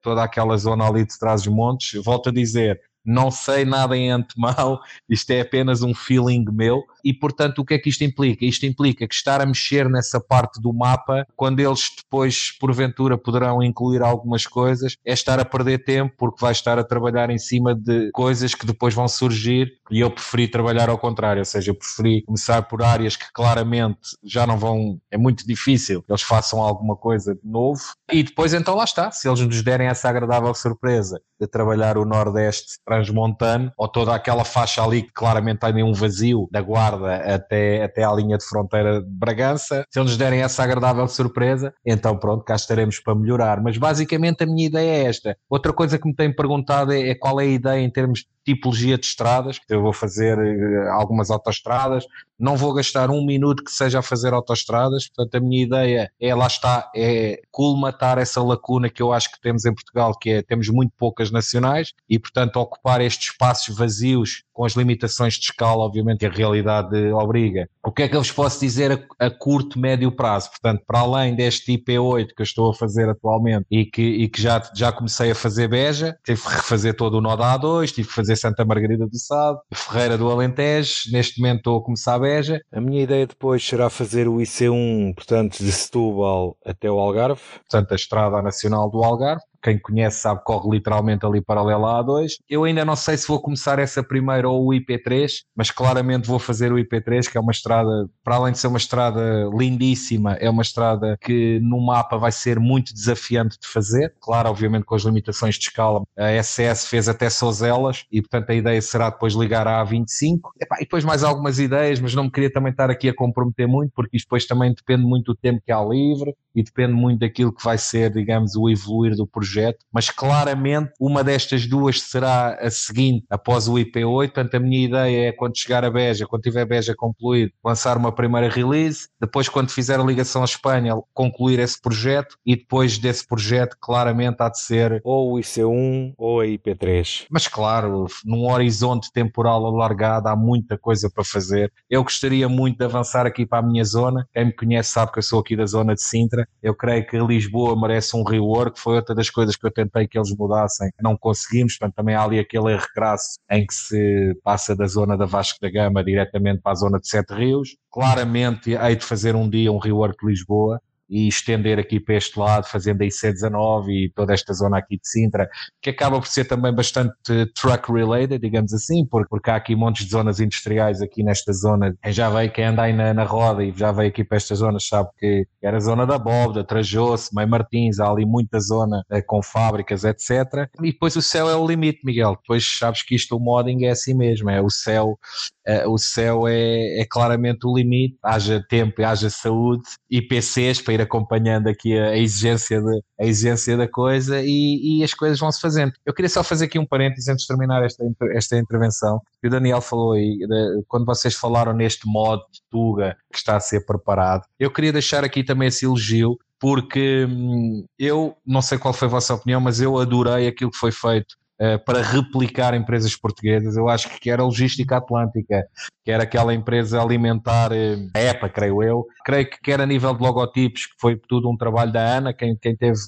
S3: toda aquela zona ali de trás dos montes. Volto a dizer, não sei nada em antemão, isto é apenas um feeling meu. E portanto, o que é que isto implica? Isto implica que estar a mexer nessa parte do mapa, quando eles depois, porventura, poderão incluir algumas coisas, é estar a perder tempo, porque vai estar a trabalhar em cima de coisas que depois vão surgir. E eu preferi trabalhar ao contrário, ou seja, eu preferi começar por áreas que claramente já não vão, é muito difícil eles façam alguma coisa de novo. E depois, então, lá está. Se eles nos derem essa agradável surpresa de trabalhar o Nordeste transmontano, ou toda aquela faixa ali que claramente tem um vazio da guarda até, até à linha de fronteira de Bragança, se eles derem essa agradável surpresa, então pronto, cá estaremos para melhorar. Mas basicamente a minha ideia é esta. Outra coisa que me têm perguntado é, é qual é a ideia em termos tipologia de estradas. Eu vou fazer eh, algumas autoestradas, não vou gastar um minuto que seja a fazer autoestradas, portanto a minha ideia é, lá está, é colmatar essa lacuna que eu acho que temos em Portugal, que é, temos muito poucas nacionais, e portanto ocupar estes espaços vazios com as limitações de escala, obviamente, que a realidade obriga. O que é que eu vos posso dizer a, a curto, médio prazo? Portanto, para além deste IP8 que eu estou a fazer atualmente e que, e que já, já comecei a fazer Beja, tive que refazer todo o nó da A2, tive que fazer Santa Margarida do Sado, Ferreira do Alentejo, neste momento estou a começar a Beja.
S4: A minha ideia depois será fazer o IC1, portanto, de Setúbal até o Algarve.
S3: Portanto, a Estrada Nacional do Algarve quem conhece sabe, corre literalmente ali paralela à A2. Eu ainda não sei se vou começar essa primeira ou o IP3, mas claramente vou fazer o IP3, que é uma estrada, para além de ser uma estrada lindíssima, é uma estrada que no mapa vai ser muito desafiante de fazer. Claro, obviamente com as limitações de escala, a SS fez até Sozelas e portanto a ideia será depois ligar à A25. e depois mais algumas ideias, mas não me queria também estar aqui a comprometer muito, porque isto depois também depende muito do tempo que há livre e depende muito daquilo que vai ser, digamos, o evoluir do projeto, mas claramente uma destas duas será a seguinte após o IP8, portanto a minha ideia é quando chegar a Beja, quando tiver Beja concluído, lançar uma primeira release, depois quando fizer a ligação à Espanha, concluir esse projeto e depois desse projeto claramente há de ser
S4: ou o IC1 ou a IP3.
S3: Mas claro, num horizonte temporal alargado há muita coisa para fazer. Eu gostaria muito de avançar aqui para a minha zona, quem me conhece sabe que eu sou aqui da zona de Sintra, eu creio que Lisboa merece um rework, foi outra das coisas que eu tentei que eles mudassem, não conseguimos, portanto também há ali aquele erro crasso em que se passa da zona da Vasco da Gama diretamente para a zona de Sete Rios. Claramente hei de fazer um dia um rework de Lisboa, e estender aqui para este lado, fazendo a IC19 e toda esta zona aqui de Sintra, que acaba por ser também bastante truck related, digamos assim, porque, há aqui montes de zonas industriais aqui nesta zona. Quem já veio, quem anda aí na, na roda e já veio aqui para esta zona, sabe que era a zona da Bóveda, Trajoso, Meio Martins, há ali muita zona eh, com fábricas, etc. E depois o céu é o limite, Miguel. Depois sabes que isto, o modding é assim mesmo, é o céu, é, o céu é, é claramente o limite, haja tempo haja saúde e PCs para ir acompanhando aqui a, exigência, de, a exigência da coisa e, e as coisas vão se fazendo. Eu queria só fazer aqui um parênteses antes de terminar esta, esta intervenção. O Daniel falou aí, de, quando vocês falaram neste modo de Tuga que está a ser preparado, eu queria deixar aqui também esse elogio porque hum, eu não sei qual foi a vossa opinião, mas eu adorei aquilo que foi feito para replicar empresas portuguesas. Eu acho que era a Logística Atlântica, que era aquela empresa alimentar, a EPA, creio eu. Creio que era a nível de logotipos, que foi tudo um trabalho da Ana, quem, quem, teve,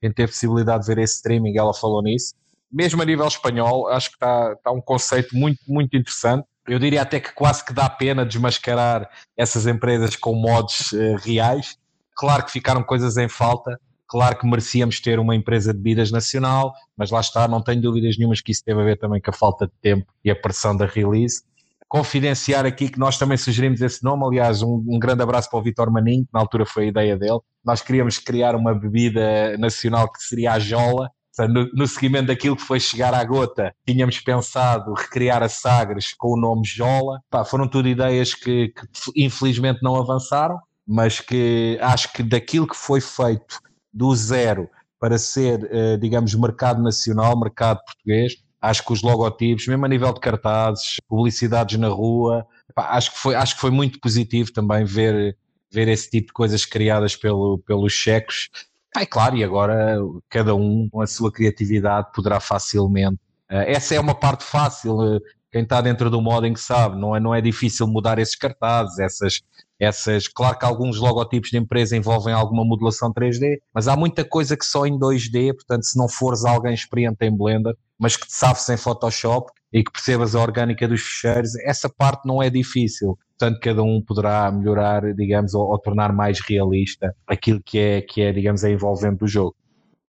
S3: quem teve possibilidade de ver esse streaming, ela falou nisso. Mesmo a nível espanhol, acho que está, está um conceito muito, muito interessante. Eu diria até que quase que dá pena desmascarar essas empresas com modos uh, reais. Claro que ficaram coisas em falta, Claro que merecíamos ter uma empresa de bebidas nacional, mas lá está, não tenho dúvidas nenhumas que isso teve a ver também com a falta de tempo e a pressão da release. Confidenciar aqui que nós também sugerimos esse nome, aliás, um, um grande abraço para o Vitor Maninho, que na altura foi a ideia dele. Nós queríamos criar uma bebida nacional que seria a Jola, no, no, seguimento daquilo que foi chegar à gota, tínhamos pensado recriar a Sagres com o nome Jola. Pá, foram tudo ideias que, que, infelizmente não avançaram, mas que acho que daquilo que foi feito do zero para ser, eh, digamos, mercado nacional, mercado português. Acho que os logotipos, mesmo a nível de cartazes, publicidades na rua, acho que foi, acho que foi muito positivo também ver ver esse tipo de coisas criadas pelo, pelos checos. É claro, e agora cada um com a sua criatividade poderá facilmente. Uh, essa é uma parte fácil, uh, quem está dentro do modding sabe, não é, não é difícil mudar esses cartazes, essas, essas. Claro que alguns logotipos de empresa envolvem alguma modulação 3D, mas há muita coisa que só em 2D, portanto, se não fores alguém experiente em Blender, mas que te sabes em Photoshop e que percebas a orgânica dos ficheiros, essa parte não é difícil. Portanto, cada um poderá melhorar, digamos, ou, ou tornar mais realista aquilo que é, que é, digamos, a envolvente do jogo.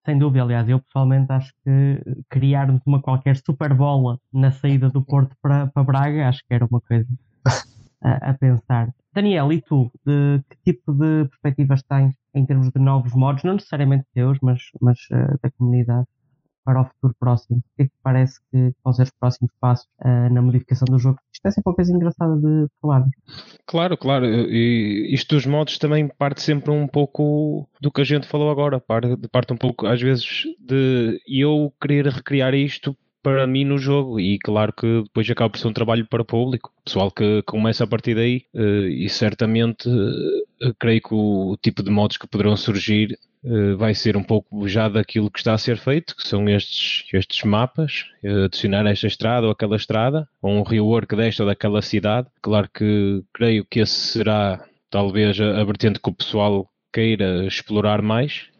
S1: Sem dúvida, aliás, eu pessoalmente acho que criarmos uma qualquer super bola na saída do Porto para, para Braga, acho que era uma coisa a, a pensar. Daniel, e tu, de, que tipo de perspectivas tens em termos de novos modos, não necessariamente teus, mas, mas uh, da comunidade, para o futuro próximo? O que é que parece que vão ser os próximos passos uh, na modificação do jogo? Isto é sempre uma coisa engraçada de falar.
S2: Claro, claro. E isto dos modos também parte sempre um pouco do que a gente falou agora. Parte, parte um pouco, às vezes, de eu querer recriar isto para mim no jogo e claro que depois acaba por ser um trabalho para o público. Pessoal que começa a partir daí eh, e certamente eh, creio que o tipo de modos que poderão surgir eh, vai ser um pouco já daquilo que está a ser feito, que são estes, estes mapas, adicionar esta estrada ou aquela estrada, ou um rework desta ou daquela cidade. Claro que creio que esse será talvez a, a vertente que o pessoal queira explorar mais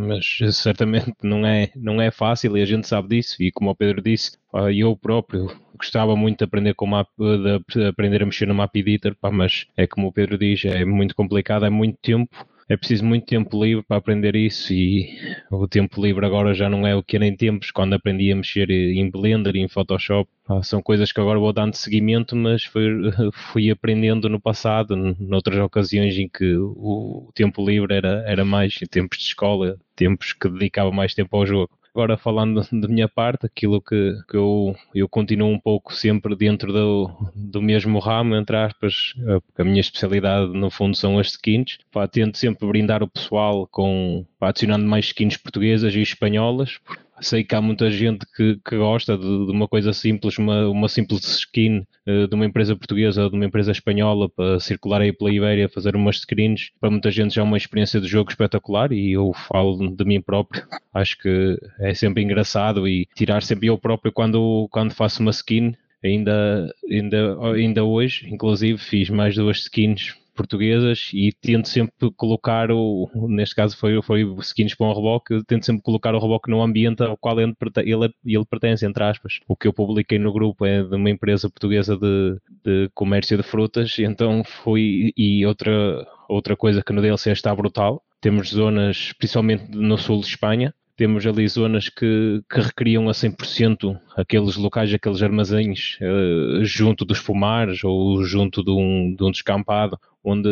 S2: mas certamente não é, não é fácil e a gente sabe disso. E como o Pedro disse, eu próprio gostava muito de aprender, com map, de aprender a mexer no Map Editor, pá, mas é como o Pedro diz, é muito complicado, é muito tempo. É preciso muito tempo livre para aprender isso e o tempo livre agora já não é o que era em tempos, quando aprendi a mexer em Blender e em Photoshop. Pá, são coisas que agora vou dando seguimento, mas fui, fui aprendendo no passado, noutras ocasiões em que o tempo livre era, era mais, em tempos de escola, tempos que dedicava mais tempo ao jogo. Agora falando da minha parte, aquilo que, que eu, eu continuo um pouco sempre dentro do, do mesmo ramo, entre aspas, eh, porque a minha especialidade no fundo são as skins. Pá, tento sempre brindar o pessoal com pá, adicionando mais skins portuguesas e espanholas, sei que há muita gente que, que gosta de, de, uma coisa simples, uma, uma simples skin uh, de uma empresa portuguesa ou de uma empresa espanhola para circular aí pela Ibéria, fazer umas screens. Para muita gente já é uma experiência de jogo espetacular e eu falo de mim próprio. Acho que é sempre engraçado e tirar sempre eu próprio quando, quando faço uma skin. Ainda, ainda, ainda hoje, inclusive, fiz mais duas skins portuguesas e tento sempre colocar o, neste caso foi, foi o skins para um reboque, tento sempre colocar o reboque no ambiente ao qual ele, ele, ele pertence, entre aspas. O que eu publiquei no grupo é de uma empresa portuguesa de, de comércio de frutas, então foi, e outra, outra coisa que no DLC está brutal, temos zonas, principalmente no sul de Espanha, temos ali zonas que, que recriam a 100% aqueles locais, aqueles armazéns uh, junto dos pomares ou junto de um, de um descampado, onde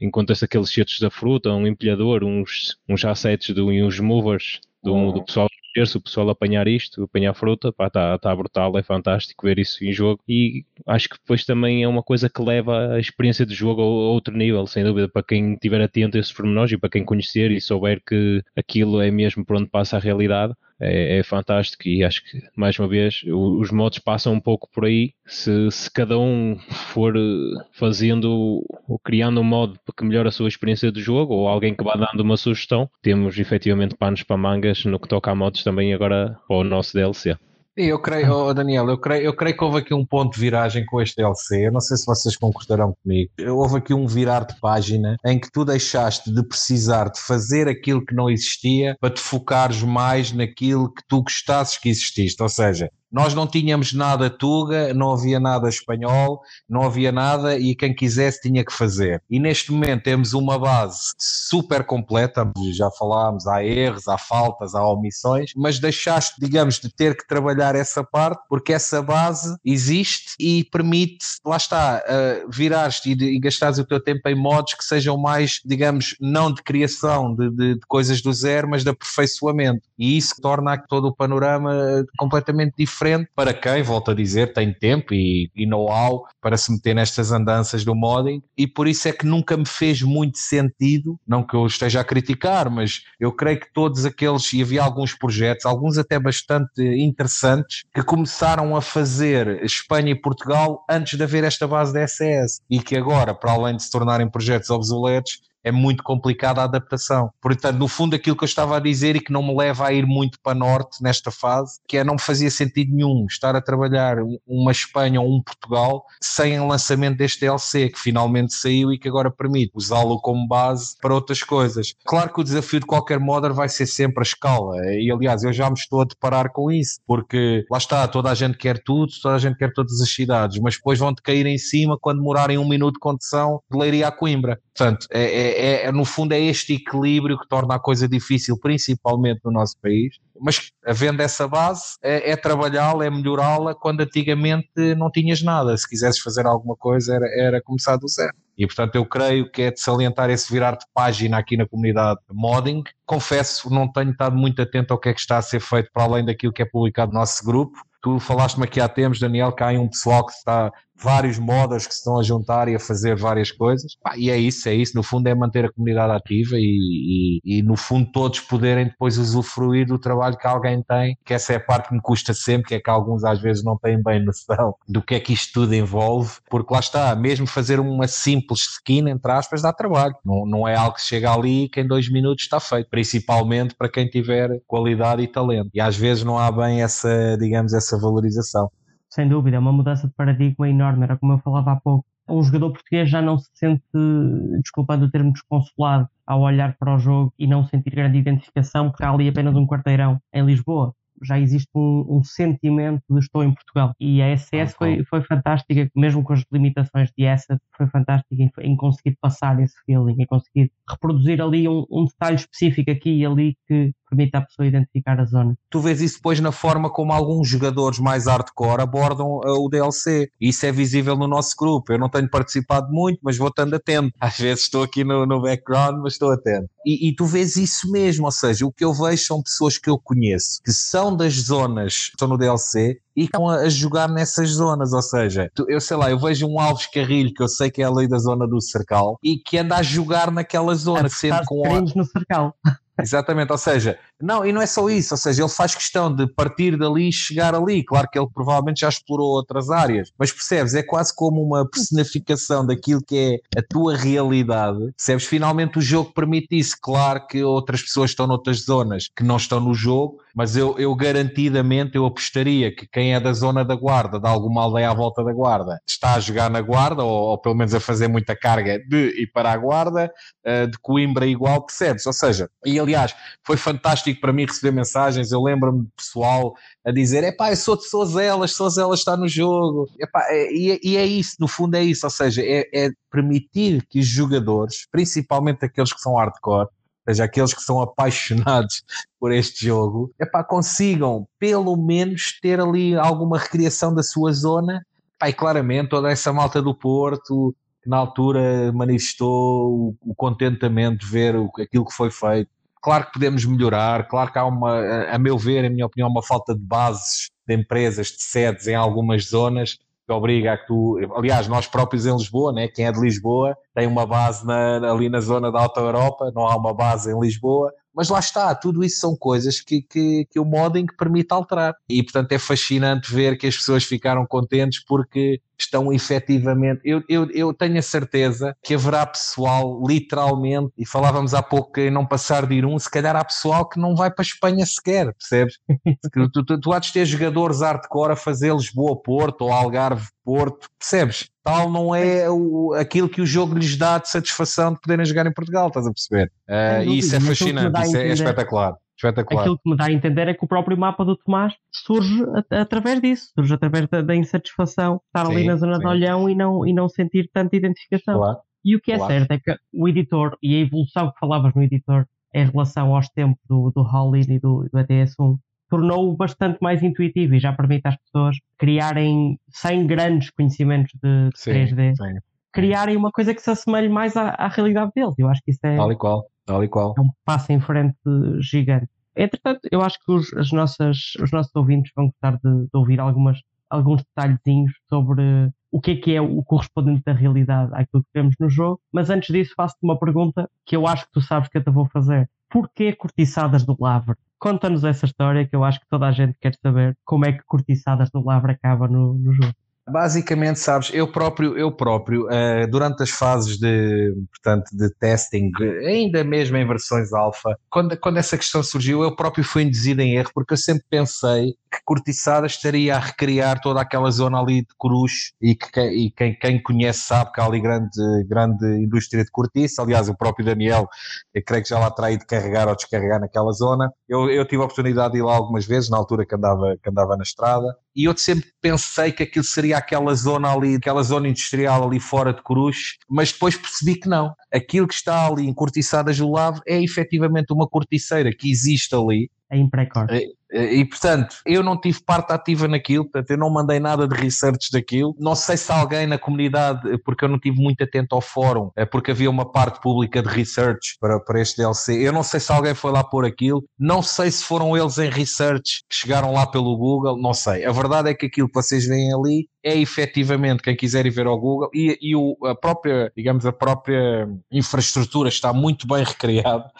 S2: encontra-se aqueles cetos da fruta, um empilhador, uns, uns assets do, e uns movers do, do pessoal se o pessoal apanhar isto, apanhar fruta, pá, está tá brutal, é fantástico ver isso em jogo. E acho que depois também é uma coisa que leva a experiência de jogo a outro nível, sem dúvida, para quem estiver atento a esses pormenores e para quem conhecer e souber que aquilo é mesmo por onde passa a realidade, é, é, fantástico. E acho que, mais uma vez, os modos passam um pouco por aí. Se, se cada um for eh, fazendo ou criando um modo que melhore a sua experiência de jogo ou alguém que vá dando uma sugestão, temos efetivamente panos para mangas no que toca a modos também agora para o nosso DLC.
S3: Eu creio, oh Daniel, eu creio, eu creio que houve aqui um ponto de viragem com este DLC. Eu não sei se vocês concordarão comigo. Houve aqui um virar de página em que tu deixaste de precisar de fazer aquilo que não existia para te focares mais naquilo que tu gostasses que exististe. Ou seja, nós não tínhamos nada Tuga, não havia nada espanhol, não havia nada e quem quisesse tinha que fazer. E neste momento temos uma base super completa, já falámos, há erros, há faltas, há omissões, mas deixaste, digamos, de ter que trabalhar essa parte porque essa base existe e permite, lá está, uh, virares e, e gastares o teu tempo em modos que sejam mais, digamos, não de criação de, de, de coisas do zero, mas de aperfeiçoamento. E isso torna todo o panorama completamente diferente diferente para quem, volto a dizer, tem tempo e, e know-how para se meter nestas andanças do modding. E por isso é que nunca me fez muito sentido, não que eu esteja a criticar, mas eu creio que todos aqueles, e havia alguns projetos, alguns até bastante interessantes, que começaram a fazer Espanha e Portugal antes de haver esta base da SS e que agora, para além de se tornarem projetos obsoletos, é muito complicada a adaptação. Portanto, no fundo, aquilo que eu estava a dizer e que não me leva a ir muito para norte nesta fase, que é não fazia sentido nenhum estar a trabalhar uma Espanha ou um Portugal sem o lançamento deste DLC que finalmente saiu e que agora permite usá-lo como base para outras coisas. Claro que o desafio de qualquer modder vai ser sempre a escala, e aliás, eu já me estou a deparar com isso, porque lá está, toda a gente quer tudo, toda a gente quer todas as cidades, mas depois vão-te cair em cima quando demorarem um minuto de condução de Leiria a Coimbra. Portanto, é, é, é, no fundo é este equilíbrio que torna a coisa difícil, principalmente no nosso país. Mas havendo essa base, é, é trabalhá-la, é melhorá-la, quando antigamente não tinhas nada. Se quisesses fazer alguma coisa, era, era começar do zero. E portanto eu creio que é de salientar esse virar de página aqui na comunidade modding. Confesso, não tenho estado muito atento ao que é que está a ser feito para além daquilo que é publicado no nosso grupo. Tu falaste-me aqui há tempos, Daniel, que há um pessoal que está vários modas que se estão a juntar e a fazer várias coisas. e é isso, é isso. No fundo, é manter a comunidade ativa e, e, e, no fundo, todos poderem depois usufruir do trabalho que alguém tem, que essa é a parte que me custa sempre, que é que alguns às vezes não têm bem noção do que é que isto tudo envolve, porque lá está, mesmo fazer uma simples skin, entre aspas, dá trabalho. Não, não é algo que chega ali e que em dois minutos está feito, principalmente para quem tiver qualidade e talento. E às vezes não há bem essa, digamos, essa valorização
S1: sem dúvida, é uma mudança de paradigma enorme, era como eu falava há pouco. Um jogador português já não se sente, desculpando o termo, desconsolado ao olhar para o jogo e não sentir grande identificação, porque há ali apenas um quarteirão em Lisboa já existe um, um, sentimento de estou em Portugal. E a SS foi, foi fantástica, mesmo com as limitações de asset, foi fantástica em, em conseguir passar esse feeling, em conseguir reproduzir ali um, um, detalhe específico aqui e ali que permite à pessoa identificar a zona.
S3: Tu vês isso depois na forma como alguns jogadores mais hardcore abordam uh, o DLC. Isso é visível no nosso grupo. Eu não tenho participado muito, mas vou estando atento. Às vezes estou aqui no, no background, mas estou atento. E, e tu vês isso mesmo, ou seja, o que eu vejo são pessoas que eu conheço, que são das zonas que estão no DLC e estão a, jogar nessas zonas, ou seja, eu sei lá, eu vejo um Alves Carrilho que eu sei que é ali da zona do Cercal e que anda a jogar naquela zona, sempre com
S1: no Cercal.
S3: Exatamente, ou seja, não, e não é só isso, ou seja, ele faz questão de partir dali e chegar ali. Claro que ele provavelmente já explorou outras áreas, mas percebes, é quase como uma personificação daquilo que é a tua realidade. Percebes? Finalmente o jogo permite isso. Claro que outras pessoas estão noutras zonas que não estão no jogo, mas eu, eu garantidamente eu apostaria que quem é da zona da guarda, de alguma aldeia à volta da guarda, está a jogar na guarda, ou, ou pelo menos a fazer muita carga de ir para a guarda, uh, de Coimbra igual, percebes? Ou seja, e aliás, foi fantástico para mim receber mensagens, eu lembro-me pessoal a dizer, epá, eu sou de Sozelas, Sozelas está no jogo, epá, é, e, e, é isso, no fundo é isso, ou seja, é, é permitir que os jogadores, principalmente aqueles que são hardcore, seja, aqueles que são apaixonados por este jogo, epá, consigam pelo menos ter ali alguma recriação da sua zona. Epá, e claramente toda essa malta do Porto, que na altura manifestou o, contentamento de ver aquilo que foi feito. Claro que podemos melhorar, claro que há uma, a meu ver, em minha opinião, uma falta de bases de empresas, de sedes em algumas zonas, que obriga a que tu. Aliás, nós próprios em Lisboa, né? quem é de Lisboa, tem uma base na, ali na zona da Alta Europa, não há uma base em Lisboa, mas lá está, tudo isso são coisas que, que, que o modding permite alterar. E portanto é fascinante ver que as pessoas ficaram contentes porque estão efetivamente. Eu, eu, eu tenho a certeza que haverá pessoal, literalmente, e falávamos há pouco que não passar de ir um, se calhar há pessoal que não vai para a Espanha sequer, percebes? tu, tu, tu há de ter jogadores hardcore a fazer Lisboa-Porto ou Algarve-Porto, percebes? Tal não é o, aquilo que o jogo lhes dá de satisfação de poderem jogar em Portugal, estás a perceber? Uh, e isso é fascinante, isso é, é espetacular. Espetacular.
S1: Aquilo que me dá a entender é que o próprio mapa do Tomás surge através disso, surge através da, da insatisfação de estar sim, ali na zona sim. de olhão e não, e não sentir tanta identificação. Claro. E o que é claro. certo é que o editor e a evolução que falavas no editor em relação aos tempos do, do Howlin e do, do ETS1 tornou-o bastante mais intuitivo e já permite às pessoas criarem, sem grandes conhecimentos de, de sim, 3D, sim. criarem uma coisa que se assemelhe mais à, à realidade deles. Eu acho que isso é.
S3: Tal e qual. Tal e qual.
S1: É um passo em frente gigante. Entretanto, eu acho que os, as nossas, os nossos ouvintes vão gostar de, de ouvir algumas, alguns detalhezinhos sobre o que é que é o correspondente da realidade àquilo que vemos no jogo. Mas antes disso, faço-te uma pergunta que eu acho que tu sabes que eu te vou fazer. Porquê cortiçadas do Lavre? Conta-nos essa história que eu acho que toda a gente quer saber como é que cortiçadas do Lavre acaba no, no jogo.
S3: Basicamente, sabes, eu próprio, eu próprio, uh, durante as fases de, portanto, de testing, ainda mesmo em versões alfa, quando, quando essa questão surgiu, eu próprio fui induzido em erro, porque eu sempre pensei que Cortiçada estaria a recriar toda aquela zona ali de Cruz e que e quem, quem conhece sabe que há ali grande, grande indústria de cortiça. Aliás, o próprio Daniel, eu creio que já lá terá ido carregar ou descarregar naquela zona. Eu, eu tive a oportunidade de ir lá algumas vezes, na altura que andava, que andava na estrada, e eu sempre pensei que aquilo seria aquela zona ali, aquela zona industrial ali fora de Cruz, mas depois percebi que não. Aquilo que está ali em Cortiçadas do Lavo é efetivamente uma corticeira que existe ali.
S1: É em.
S3: É, é, e, portanto, eu não tive parte ativa naquilo, portanto, eu não mandei nada de research daquilo. Não sei se alguém na comunidade, porque eu não tive muito atento ao fórum, é porque havia uma parte pública de research para, para este DLC. Eu não sei se alguém foi lá pôr aquilo. Não sei se foram eles em research que chegaram lá pelo Google. Não sei. A verdade é que aquilo que vocês veem ali é efetivamente quem quiser ir ver ao Google e, e o, a própria, digamos, a própria infraestrutura está muito bem recriada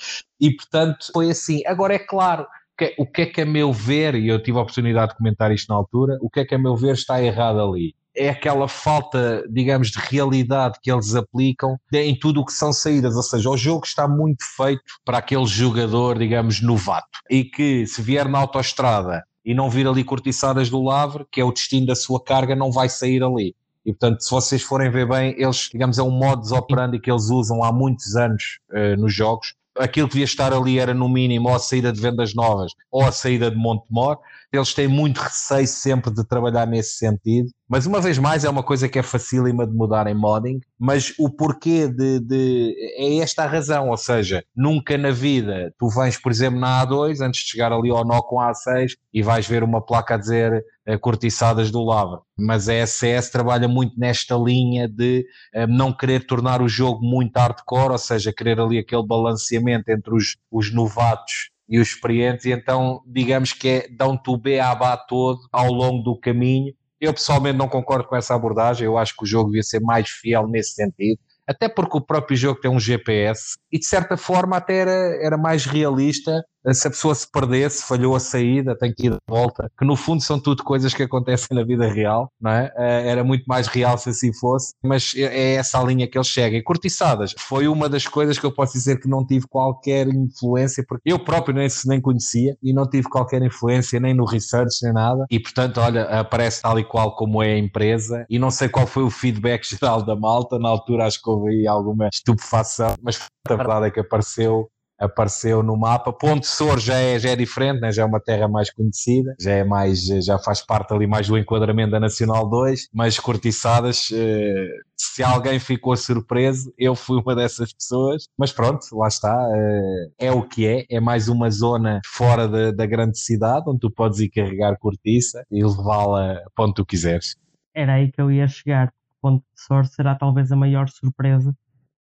S3: e, portanto, foi assim. Agora, é claro que, o que é que, a meu ver, e eu tive a oportunidade de comentar isto na altura, o que é que, a meu ver, está errado ali? É aquela falta, digamos, de realidade que eles aplicam em tudo o que são saídas. Ou seja, o jogo está muito feito para aquele jogador, digamos, novato. E que se vier na autoestrada e não vir ali cortiçadas do Lavre, que é o destino da sua carga, não vai sair ali. E portanto, se vocês forem ver bem, eles, digamos, é um modus operandi que eles usam há muitos anos uh, nos jogos, aquilo que devia estar ali era no mínimo ou a saída de vendas novas ou a saída de Montemor. Eles têm muito receio sempre de trabalhar nesse sentido, mas uma vez mais é uma coisa que é facílima de mudar em modding, mas o porquê de, de, é esta a razão, ou seja, nunca na vida tu vens, por exemplo, na A2, antes de chegar ali ao nó com a A6 e vais ver uma placa a dizer eh, cortiçadas do Lava. Mas a SCS trabalha muito nesta linha de eh, não querer tornar o jogo muito hardcore, ou seja, querer ali aquele balanceamento entre os, os novatos e os experientes, e então digamos que é dão-te o beabá todo ao longo do caminho. Eu pessoalmente não concordo com essa abordagem, eu acho que o jogo devia ser mais fiel nesse sentido, até porque o próprio jogo tem um GPS e de certa forma até era, era mais realista se a pessoa se perdesse, falhou a saída, tem que ir de volta, que no fundo são tudo coisas que acontecem na vida real, não é? Eh, era muito mais real se assim fosse, mas é, é essa a linha que eles chegam. E cortiçadas. Foi uma das coisas que eu posso dizer que não tive qualquer influência, porque eu próprio nem, nem conhecia e não tive qualquer influência nem no research nem nada, e portanto, olha, aparece tal e qual como é a empresa, e não sei qual foi o feedback geral da malta, na altura acho que houve alguma estupefação, mas a verdade é que apareceu apareceu no mapa. Ponte Sor já é, já é diferente, né? já é uma terra mais conhecida, já é mais, já faz parte ali mais do enquadramento da Nacional 2, mas cortiçadas, eh, se alguém ficou surpreso, eu fui uma dessas pessoas, mas pronto, lá está, eh, é o que é, é mais uma zona fora da, da grande cidade, onde tu podes ir carregar cortiça e levá-la para onde tu quiseres.
S1: Era aí que eu ia chegar, Ponte Sor será talvez a maior surpresa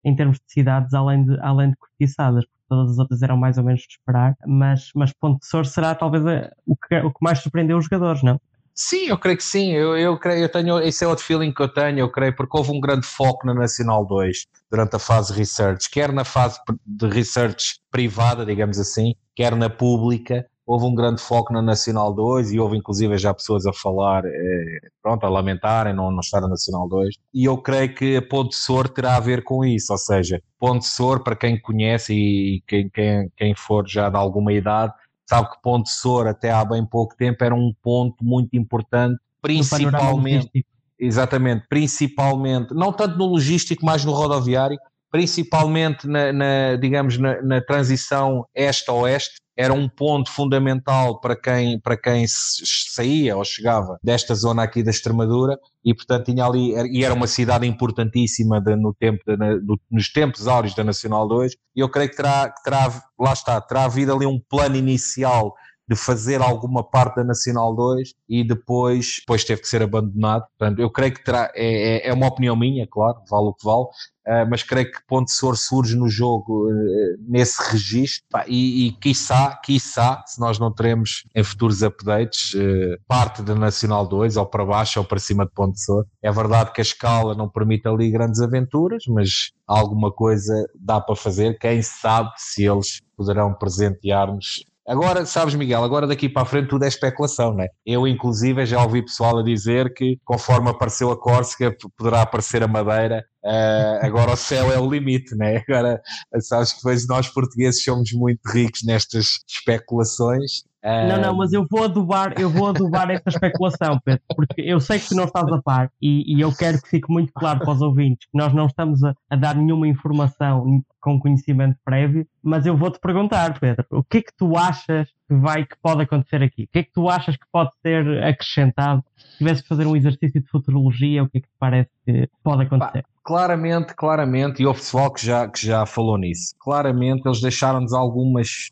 S1: em termos de cidades, além de, além de cortiçadas, todas as outras eram mais ou menos de esperar, mas, mas Ponte de Sor será talvez o que, o que mais surpreendeu os jogadores, não?
S3: Sim, eu creio que sim. Eu, eu creio, eu tenho, esse é outro feeling que eu tenho, eu creio, porque houve um grande foco na Nacional 2 durante a fase research, quer na fase de research privada, digamos assim, quer na pública, houve um grande foco na Nacional 2 e houve inclusive já pessoas a falar, eh, pronto, a lamentarem não, não estar na Nacional 2 e eu creio que a Ponte Sor terá a ver com isso, ou seja, Ponte Sor, para quem conhece e quem, quem, quem for já de alguma idade, sabe que Ponte Sor até há bem pouco tempo era um ponto muito importante, principalmente, exatamente, principalmente, não tanto no logístico, mas no rodoviário, principalmente na, na digamos, na, na transição este-oeste, era um ponto fundamental para quem, para quem saía ou chegava desta zona aqui da Extremadura e portanto tinha ali, e era uma cidade importantíssima de, no tempo de, no, nos tempos áureos da Nacional 2 e eu creio que terá, que terá, lá está, terá havido ali um plano inicial de fazer alguma parte da Nacional 2 e depois, depois teve que ser abandonado. Portanto, eu creio que terá, é, é, é uma opinião minha, claro, vale o que vale, Uh, mas creio que Ponte Sor surge no jogo uh, nesse registro pá, e, e quiçá, quiçá, se nós não teremos em futuros updates uh, parte da Nacional 2 ou para baixo ou para cima de Ponte Sor. É verdade que a escala não permite ali grandes aventuras, mas alguma coisa dá para fazer. Quem sabe se eles poderão presentear-nos Agora, sabes, Miguel, agora daqui para a frente tudo é especulação, não é? Eu, inclusive, já ouvi pessoal a dizer que, conforme apareceu a Córcega, poderá aparecer a Madeira. Uh, agora o céu é o limite, né? Agora, sabes que nós portugueses somos muito ricos nestas especulações
S1: não, não, mas eu vou adubar, eu vou adubar essa especulação, Pedro, porque eu sei que tu não estás a par e, e, eu quero que fique muito claro para os ouvintes que nós não estamos a, a, dar nenhuma informação com conhecimento prévio, mas eu vou-te perguntar, Pedro, o que é que tu achas que vai, que pode acontecer aqui? O que é que tu achas que pode ser acrescentado? Se tivesse que fazer um exercício de futurologia, o que é que te parece que pode acontecer?
S3: claramente, claramente, e houve pessoal que já, que já falou nisso, claramente eles deixaram-nos algumas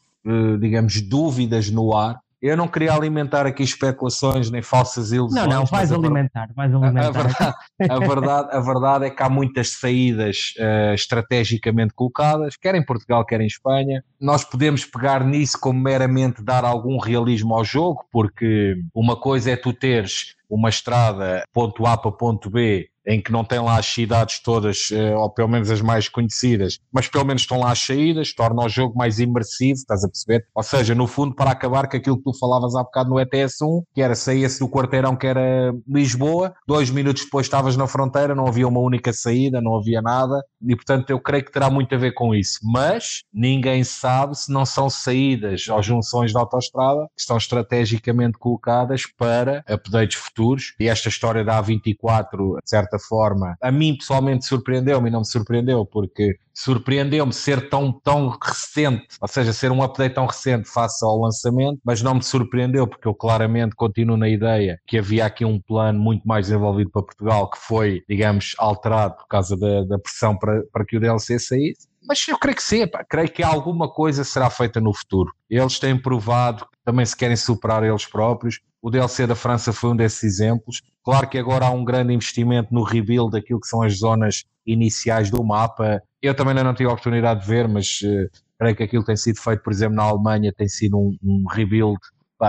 S3: digamos, dúvidas no ar. Eu não queria alimentar aqui especulações nem falsas ilusões.
S1: Não, não, vais alimentar, vais alimentar.
S3: A, verdade, a, verdade, a verdade é que há muitas saídas uh, estrategicamente colocadas, quer em Portugal, quer em Espanha. Nós podemos pegar nisso como meramente dar algum realismo ao jogo, porque uma coisa é tu teres uma estrada ponto A para ponto B em que não tem lá as cidades todas, eh, ou pelo menos as mais conhecidas, mas pelo menos estão lá as saídas, torna o jogo mais imersivo, estás a perceber? Ou seja, no fundo, para acabar com aquilo que tu falavas há bocado no ETS1, que era saía-se do quarteirão que era Lisboa, dois minutos depois estavas na fronteira, não havia uma única saída, não havia nada, e portanto eu creio que terá muito a ver com isso. Mas ninguém sabe se não são saídas ou junções de autoestrada que estão estrategicamente colocadas para updates futuros, e esta história da A24, de certa forma, a mim pessoalmente surpreendeu-me e não me surpreendeu, porque surpreendeu-me ser tão, tão recente, ou seja, ser um update tão recente face ao lançamento, mas não me surpreendeu porque eu claramente continuo na ideia que havia aqui um plano muito mais desenvolvido para Portugal que foi, digamos, alterado por causa da, da pressão para, para que o DLC saísse. Mas eu creio que sim, pá. creio que alguma coisa será feita no futuro. Eles têm provado que também se querem superar eles próprios. O DLC da França foi um desses exemplos. Claro que agora há um grande investimento no rebuild daquilo que são as zonas iniciais do mapa. Eu também ainda não tive a oportunidade de ver, mas uh, creio que aquilo tem sido feito, por exemplo, na Alemanha, tem sido um, um rebuild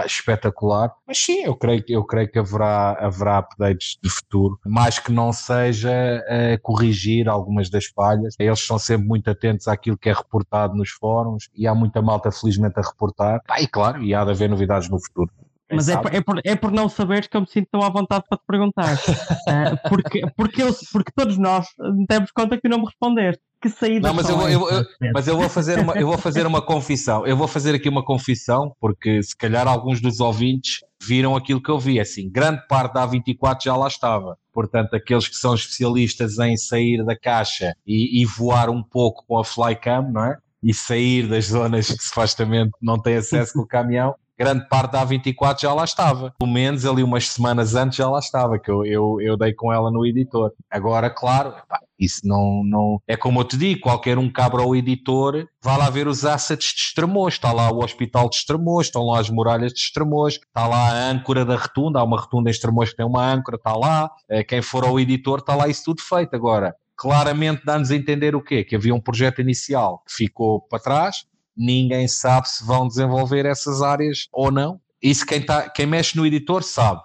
S3: espetacular. Mas sim, eu creio, eu creio que haverá, haverá updates de futuro, mais que não seja uh, corrigir algumas das falhas. Eles são sempre muito atentos àquilo que é reportado nos fóruns e há muita malta, felizmente, a reportar. Pá, e claro, e há de haver novidades no futuro.
S1: Mas é por, é, por, é por não saberes que eu me sinto tão à vontade para te perguntar. uh, porque, porque, eu, porque todos nós temos conta que não me respondeste. Que saída
S3: Não, mas eu, vou, eu, eu, mas eu vou fazer uma, eu vou fazer uma confissão. Eu vou fazer aqui uma confissão, porque se calhar alguns dos ouvintes viram aquilo que eu vi. Assim, grande parte da A24 já lá estava. Portanto, aqueles que são especialistas em sair da caixa e, e voar um pouco com a Flycam, não é? E sair das zonas que supostamente não têm acesso com o caminhão, grande parte da A24 já lá estava. Pelo menos ali umas semanas antes já lá estava, que eu, eu, eu dei com ela no editor. Agora, claro, isso não, não. É como eu te digo, qualquer um cabra ao editor, vai lá ver os assets de Estremoz. Está lá o Hospital de Estremoz, estão lá as muralhas de Estremoz, está lá a âncora da retunda, há uma retunda em Estremoz que tem uma âncora, está lá. Eh, quem for ao editor, está lá isso tudo feito. Agora, claramente dá-nos a entender o quê? Que havia um projeto inicial que ficou para trás, ninguém sabe se vão desenvolver essas áreas ou não. Isso quem, tá, quem mexe no editor sabe.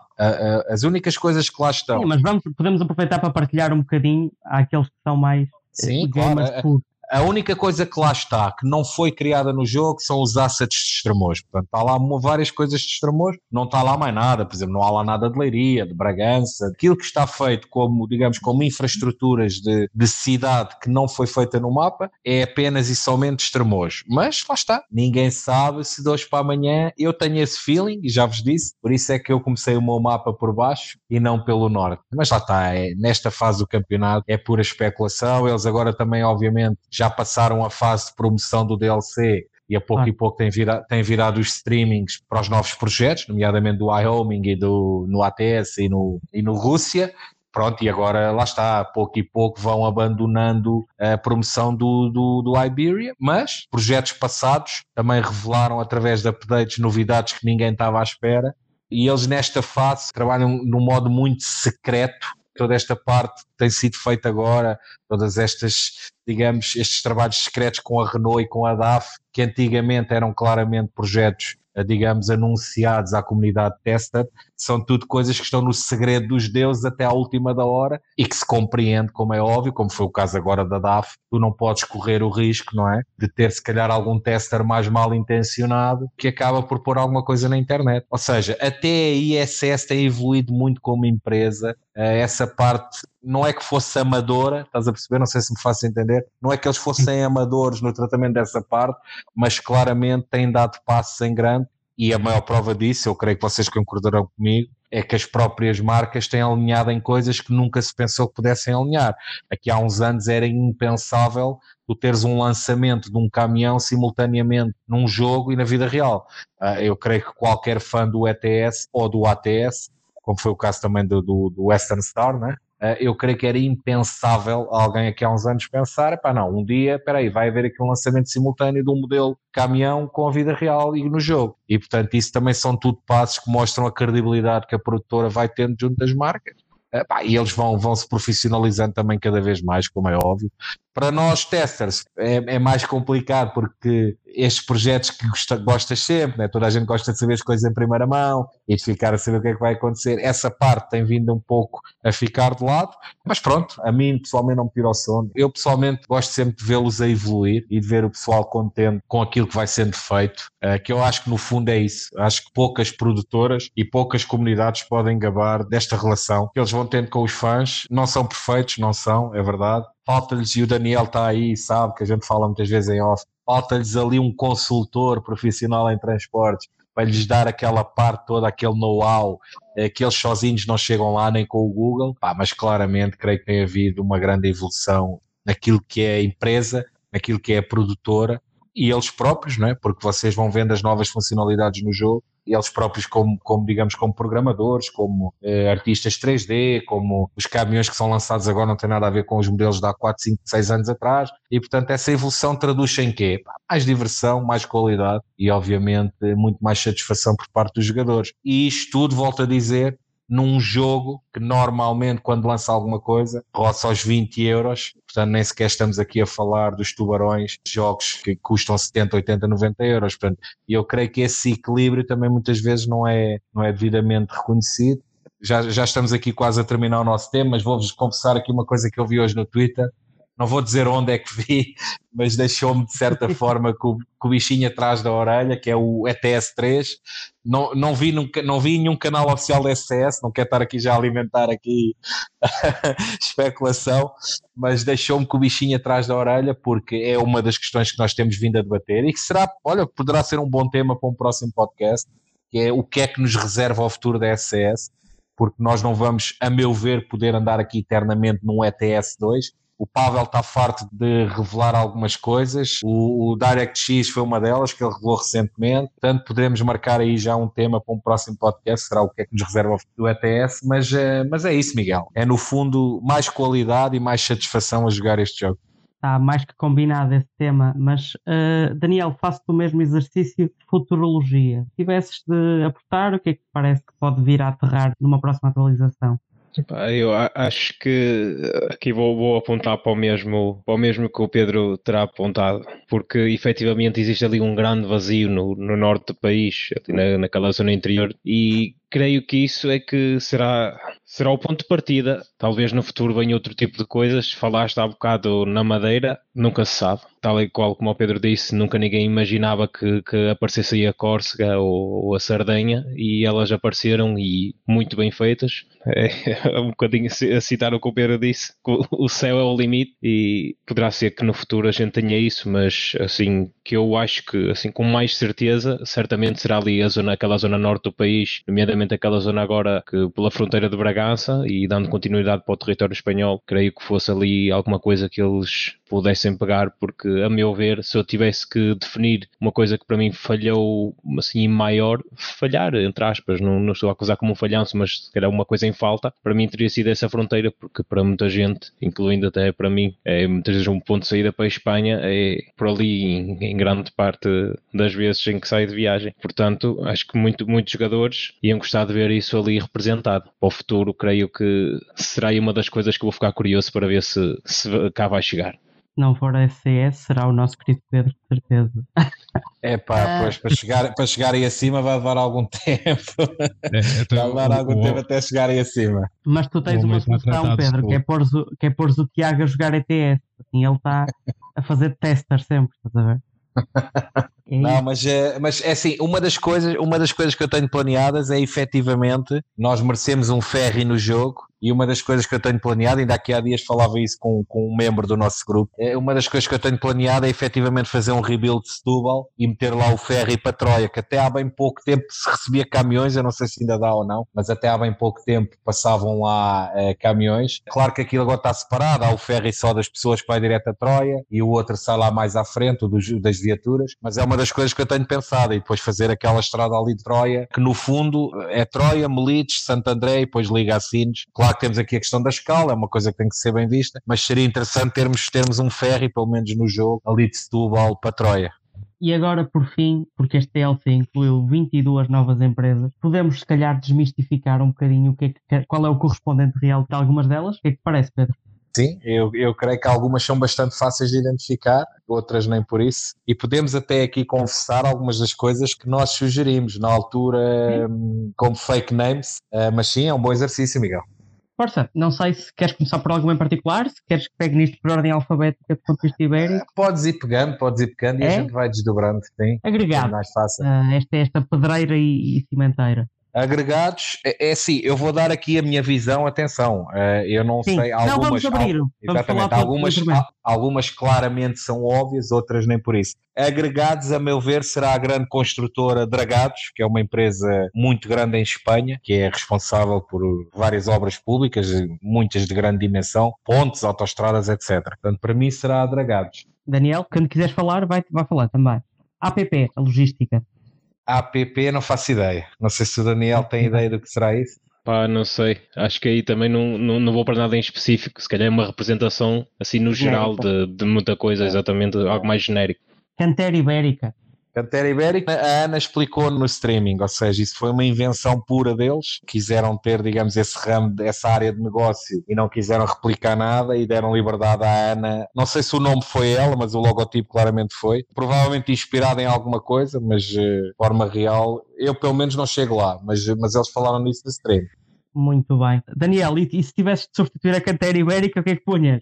S3: As únicas coisas que lá estão.
S1: Sim, mas vamos, podemos aproveitar para partilhar um bocadinho àqueles que são mais
S3: Sim, gamers claro. A única coisa que lá está, que não foi criada no jogo, são os assets de Estremoz. Portanto, está lá várias coisas de Estremoz, não está lá mais nada. Por exemplo, não há lá nada de Leiria, de Bragança. Aquilo que está feito como, digamos, como infraestruturas de, de cidade que não foi feita no mapa é apenas e somente Estremoz. Mas lá está. Ninguém sabe se de hoje para amanhã eu tenho esse feeling, e já vos disse, por isso é que eu comecei o meu mapa por baixo e não pelo norte. Mas lá está, é, nesta fase do campeonato é pura especulação. Eles agora também, obviamente, já passaram a fase de promoção do DLC e a pouco ah. e pouco têm virado, os streamings para os novos projetos, nomeadamente do iHoming e do, no ATS e no, e no Rússia. pronto, e agora lá está, pouco e pouco vão abandonando a promoção do, do, do Iberia, mas projetos passados também revelaram através de updates novidades que ninguém estava à espera. E eles nesta fase trabalham num modo muito secreto toda esta parte tem sido feita agora, todas estas, digamos, estes trabalhos secretos com a Renault e com a DAF, que antigamente eram claramente projetos digamos, anunciados à comunidade tester, são tudo coisas que estão no segredo dos deuses até à última da hora e que se compreende, como é óbvio, como foi o caso agora da DAF, tu não podes correr o risco, não é? De ter se calhar algum tester mais mal intencionado que acaba por pôr alguma coisa na internet. Ou seja, até a ISS tem evoluído muito como empresa, eh, essa parte não é que fosse amadora, estás a perceber? Não sei se me faço entender. Não é que eles fossem amadores no tratamento dessa parte, mas claramente têm dado passos em grande. E a maior prova disso, eu creio que vocês concordarão comigo, é que as próprias marcas têm alinhado em coisas que nunca se pensou que pudessem alinhar. Aqui há uns anos era impensável tu teres um lançamento de um caminhão simultaneamente num jogo e na vida real. Ah, eu creio que qualquer fã do ETS ou do ATS, como foi o caso também do, do, do Western Star, né? Eh, eu creio que era impensável alguém aqui há uns anos pensar, pá, não, um dia, espera aí, vai haver aqui um lançamento simultâneo de um modelo caminhão com a vida real e no jogo. E portanto, isso também são tudo passos que mostram a credibilidade que a produtora vai tendo junto das marcas. e eles vão, vão se profissionalizando também cada vez mais, como é óbvio. Para nós, testers, é, é mais complicado porque estes projetos que gosta, gostas sempre, né? toda a gente gosta de saber as coisas em primeira mão e de ficar a saber o que é que vai acontecer. Essa parte tem vindo um pouco a ficar de lado, mas pronto, a mim pessoalmente não me tira o sono. Eu pessoalmente gosto sempre de vê-los a evoluir e de ver o pessoal contente com aquilo que vai sendo feito, uh, que eu acho que no fundo é isso. Acho que poucas produtoras e poucas comunidades podem gabar desta relação que eles vão tendo com os fãs. Não são perfeitos, não são, é verdade falta-lhes, e o Daniel está aí, sabe que a gente fala muitas vezes em off, falta-lhes ali um consultor profissional em transportes para lhes dar aquela parte toda, aquele know-how, é, que eles sozinhos não chegam lá nem com o Google, Pá, mas claramente creio que tem havido uma grande evolução naquilo que é a empresa, naquilo que é a produtora e eles próprios, não é? porque vocês vão vendo as novas funcionalidades no jogo eles próprios como, como digamos, como programadores, como eh, artistas 3D, como os caminhões que são lançados agora não têm nada a ver com os modelos de há 4, 5, 6 anos atrás, e portanto essa evolução traduz em quê? Mais diversão, mais qualidade e obviamente muito mais satisfação por parte dos jogadores. E isto tudo, volto a dizer, num jogo que normalmente quando lança alguma coisa roça aos 20 euros, portanto nem sequer estamos aqui a falar dos tubarões, jogos que custam 70, 80, 90 euros, portanto, e eu creio que esse equilíbrio também muitas vezes não é, não é devidamente reconhecido. Já, já estamos aqui quase a terminar o nosso tema, mas vou-vos confessar aqui uma coisa que eu vi hoje no Twitter, não vou dizer onde é que vi, mas deixou-me de certa forma com, com, o bichinho atrás da orelha, que é o ETS3. Não, não, vi, não vi nenhum canal oficial da SCS, não quero estar aqui já a alimentar aqui especulação, mas deixou-me com o bichinho atrás da orelha, porque é uma das questões que nós temos vindo a debater e que será, olha, poderá ser um bom tema para um próximo podcast, que é o que é que nos reserva ao futuro da SCS, porque nós não vamos, a meu ver, poder andar aqui eternamente num ETS2, o Pavel está farto de revelar algumas coisas. O, o DirectX foi uma delas que ele revelou recentemente. Portanto, poderemos marcar aí já um tema para um próximo podcast. Será o que é que nos reserva do ETS. Mas, eh, mas é isso, Miguel. É no fundo mais qualidade e mais satisfação a jogar este jogo.
S1: Está mais que combinado esse tema, mas uh, Daniel, faço-te o mesmo exercício de futurologia. Se tivesses de apostar, o que é que parece que pode vir a aterrar numa próxima atualização?
S2: Eu acho que aqui vou, vou, apontar para o, mesmo, para o mesmo que o Pedro terá apontado, porque efetivamente existe ali um grande vazio no, no norte do país, na, naquela zona interior, e creio que isso é que será, será o ponto de partida. Talvez no futuro venha outro tipo de coisas. Falaste há bocado na Madeira, nunca se sabe. Tal e qual como o Pedro disse, nunca ninguém imaginava que, que aparecesse aí a Córcega ou, ou, a Sardenha e elas apareceram e muito bem feitas. É, um bocadinho a citar o que o Pedro disse, o céu é o limite e poderá ser que no futuro a gente tenha isso, mas assim que eu acho que assim com mais certeza, certamente será ali a zona, aquela zona norte do país, nomeadamente aquela zona agora que pela fronteira de Braga Bragança e dando continuidade para o território espanhol, creio que fosse ali alguma coisa que eles pudessem pegar, porque a meu ver, se eu tivesse que definir uma coisa que para mim falhou assim maior, falhar, entre aspas, não, não estou a acusar como um falhanço, mas se calhar uma coisa em falta, para mim teria sido essa fronteira, porque para muita gente, incluindo até para mim, é muitas vezes um ponto de saída para a Espanha, é por ali em, em grande parte das vezes em que sai de viagem. Portanto, acho que muito, muitos jogadores iam gostar de ver isso ali representado. Para o futuro, creio que será uma das coisas que vou ficar curioso para ver se, se cá vai chegar
S1: não for a SCS, será o nosso querido Pedro, com certeza.
S3: É pá, pois para chegar, para chegar aí acima vai levar algum tempo. É, então, vai levar algum o, tempo até chegar aí acima.
S1: Mas tu tens uma solução, Pedro, que é pôr que é pôres o Tiago a jogar ETS. Assim ele está a fazer tester sempre, estás a ver?
S3: Não, mas, é, mas é assim, uma das, coisas, uma das coisas que eu tenho planeadas é efetivamente nós merecemos um ferry no jogo e uma das coisas que eu tenho planeado, ainda aqui há dias falava isso com, com um membro do nosso grupo, é uma das coisas que eu tenho planeado é efetivamente fazer um rebuild de Setúbal e meter lá o ferry para Troia, que até há bem pouco tempo se recebia caminhões, eu não sei se ainda dá ou não, mas até há bem pouco tempo passavam lá é, caminhões. Claro que aquilo agora está separado, há o ferry só das pessoas que vai direto a Troia e o outro sai lá mais à frente, o das viaturas, mas é uma das coisas que eu tenho pensado e depois fazer aquela estrada ali de Troia, que no fundo é Troia, Melites, Santo André e depois liga a Sines. Claro que temos aqui a questão da escala, é uma coisa que tem que ser bem vista, mas seria interessante termos, termos um ferry, pelo menos no jogo, ali de Setúbal para Troia.
S1: E agora, por fim, porque este DLC incluiu 22 novas empresas, podemos se calhar desmistificar um bocadinho o que é que, qual é o correspondente real de algumas delas? O que é que parece, Pedro?
S3: Sim, eu, eu creio que algumas são bastante fáceis de identificar, outras nem por isso. E podemos até aqui confessar algumas das coisas que nós sugerimos na altura hum, como fake names, uh, mas sim, é um bom exercício, Miguel.
S1: Força, não sei se queres começar por algum em particular, se queres que pegue nisto por ordem alfabética de ponto de vista ibérico.
S3: Podes ir pegando, podes ir pegando é? e a gente vai desdobrando. Sim,
S1: Agregado. É mais fácil. Uh, esta, esta pedreira e, e cimenteira
S3: agregados, é, é assim, eu vou dar aqui a minha visão, atenção, uh, eu não Sim. sei, algumas, não, vamos abrir. Exatamente, algumas, algumas claramente são óbvias, outras nem por isso. Agregados, a meu ver, será a grande construtora Dragados, que é uma empresa muito grande em Espanha, que é responsável por várias obras públicas, muitas de grande dimensão, pontes, autoestradas, etc. Portanto, para mim será a Dragados.
S1: Daniel, quando quiseres falar, vai, vai falar também. APP, a logística.
S3: APP não faço ideia. Não sei se o Daniel tem ideia do que será isso.
S2: Pá, não sei. Acho que aí também não, não, não vou para nada em específico. Se calhar é uma representação assim no geral de, de muita coisa, exatamente, algo mais genérico.
S1: Cantera Ibérica.
S3: Cantera Ibérica, a Ana explicou no streaming, ou seja, isso foi uma invenção pura deles, quiseram ter, digamos, esse ramo, essa área de negócio e não quiseram replicar nada e deram liberdade à Ana. Não sei se o nome foi ela, mas o logotipo claramente foi. Provavelmente inspirado em alguma coisa, mas de uh, forma real, eu pelo menos não chego lá, mas, mas eles falaram nisso no streaming.
S1: Muito bem. Daniel, e, e se tivesse de substituir a cantera ibérica, o que é que punhas?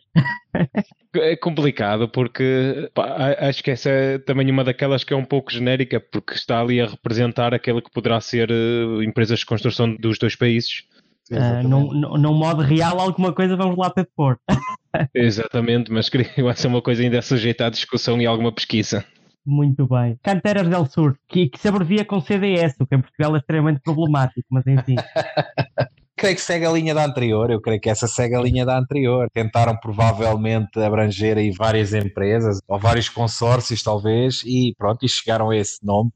S2: É complicado porque pá, acho que essa é também uma daquelas que é um pouco genérica, porque está ali a representar aquele que poderá ser uh, empresas de construção dos dois países.
S1: Uh, num, num modo real, alguma coisa vamos lá ter de pôr.
S2: Exatamente, mas queria que ser uma coisa ainda sujeita à discussão e alguma pesquisa.
S1: Muito bem. Canteras del Sur, que, que se abrevia com CDS, o que em Portugal é extremamente problemático, mas enfim.
S3: creio que segue a linha da anterior, eu creio que essa segue a linha da anterior. Tentaram provavelmente abranger aí várias empresas, ou vários consórcios talvez, e pronto, e chegaram a esse nome.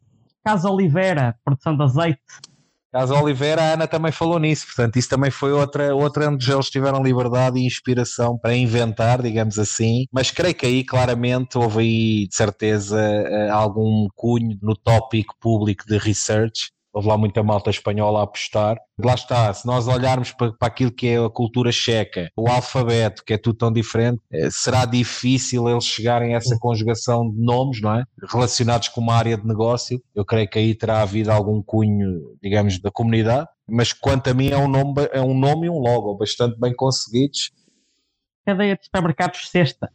S1: Casa Oliveira, produção de azeite.
S3: Casa Oliveira, a Ana também falou nisso, portanto, isso também foi outra, outra onde eles tiveram liberdade e inspiração para inventar, digamos assim, mas creio que aí claramente houve aí, de certeza, eh, algum cunho no tópico público de research houve lá muita malta espanhola a apostar. Lá está, se nós olharmos para, para aquilo que é a cultura checa, o alfabeto, que é tudo tão diferente, eh, será difícil eles chegarem a essa conjugação de nomes, não é? Relacionados com uma área de negócio. Eu creio que aí terá havido algum cunho, digamos, da comunidade. Mas quanto a mim é um nome, é um nome e um logo bastante bem conseguidos.
S1: Cadeia de supermercados Sexta.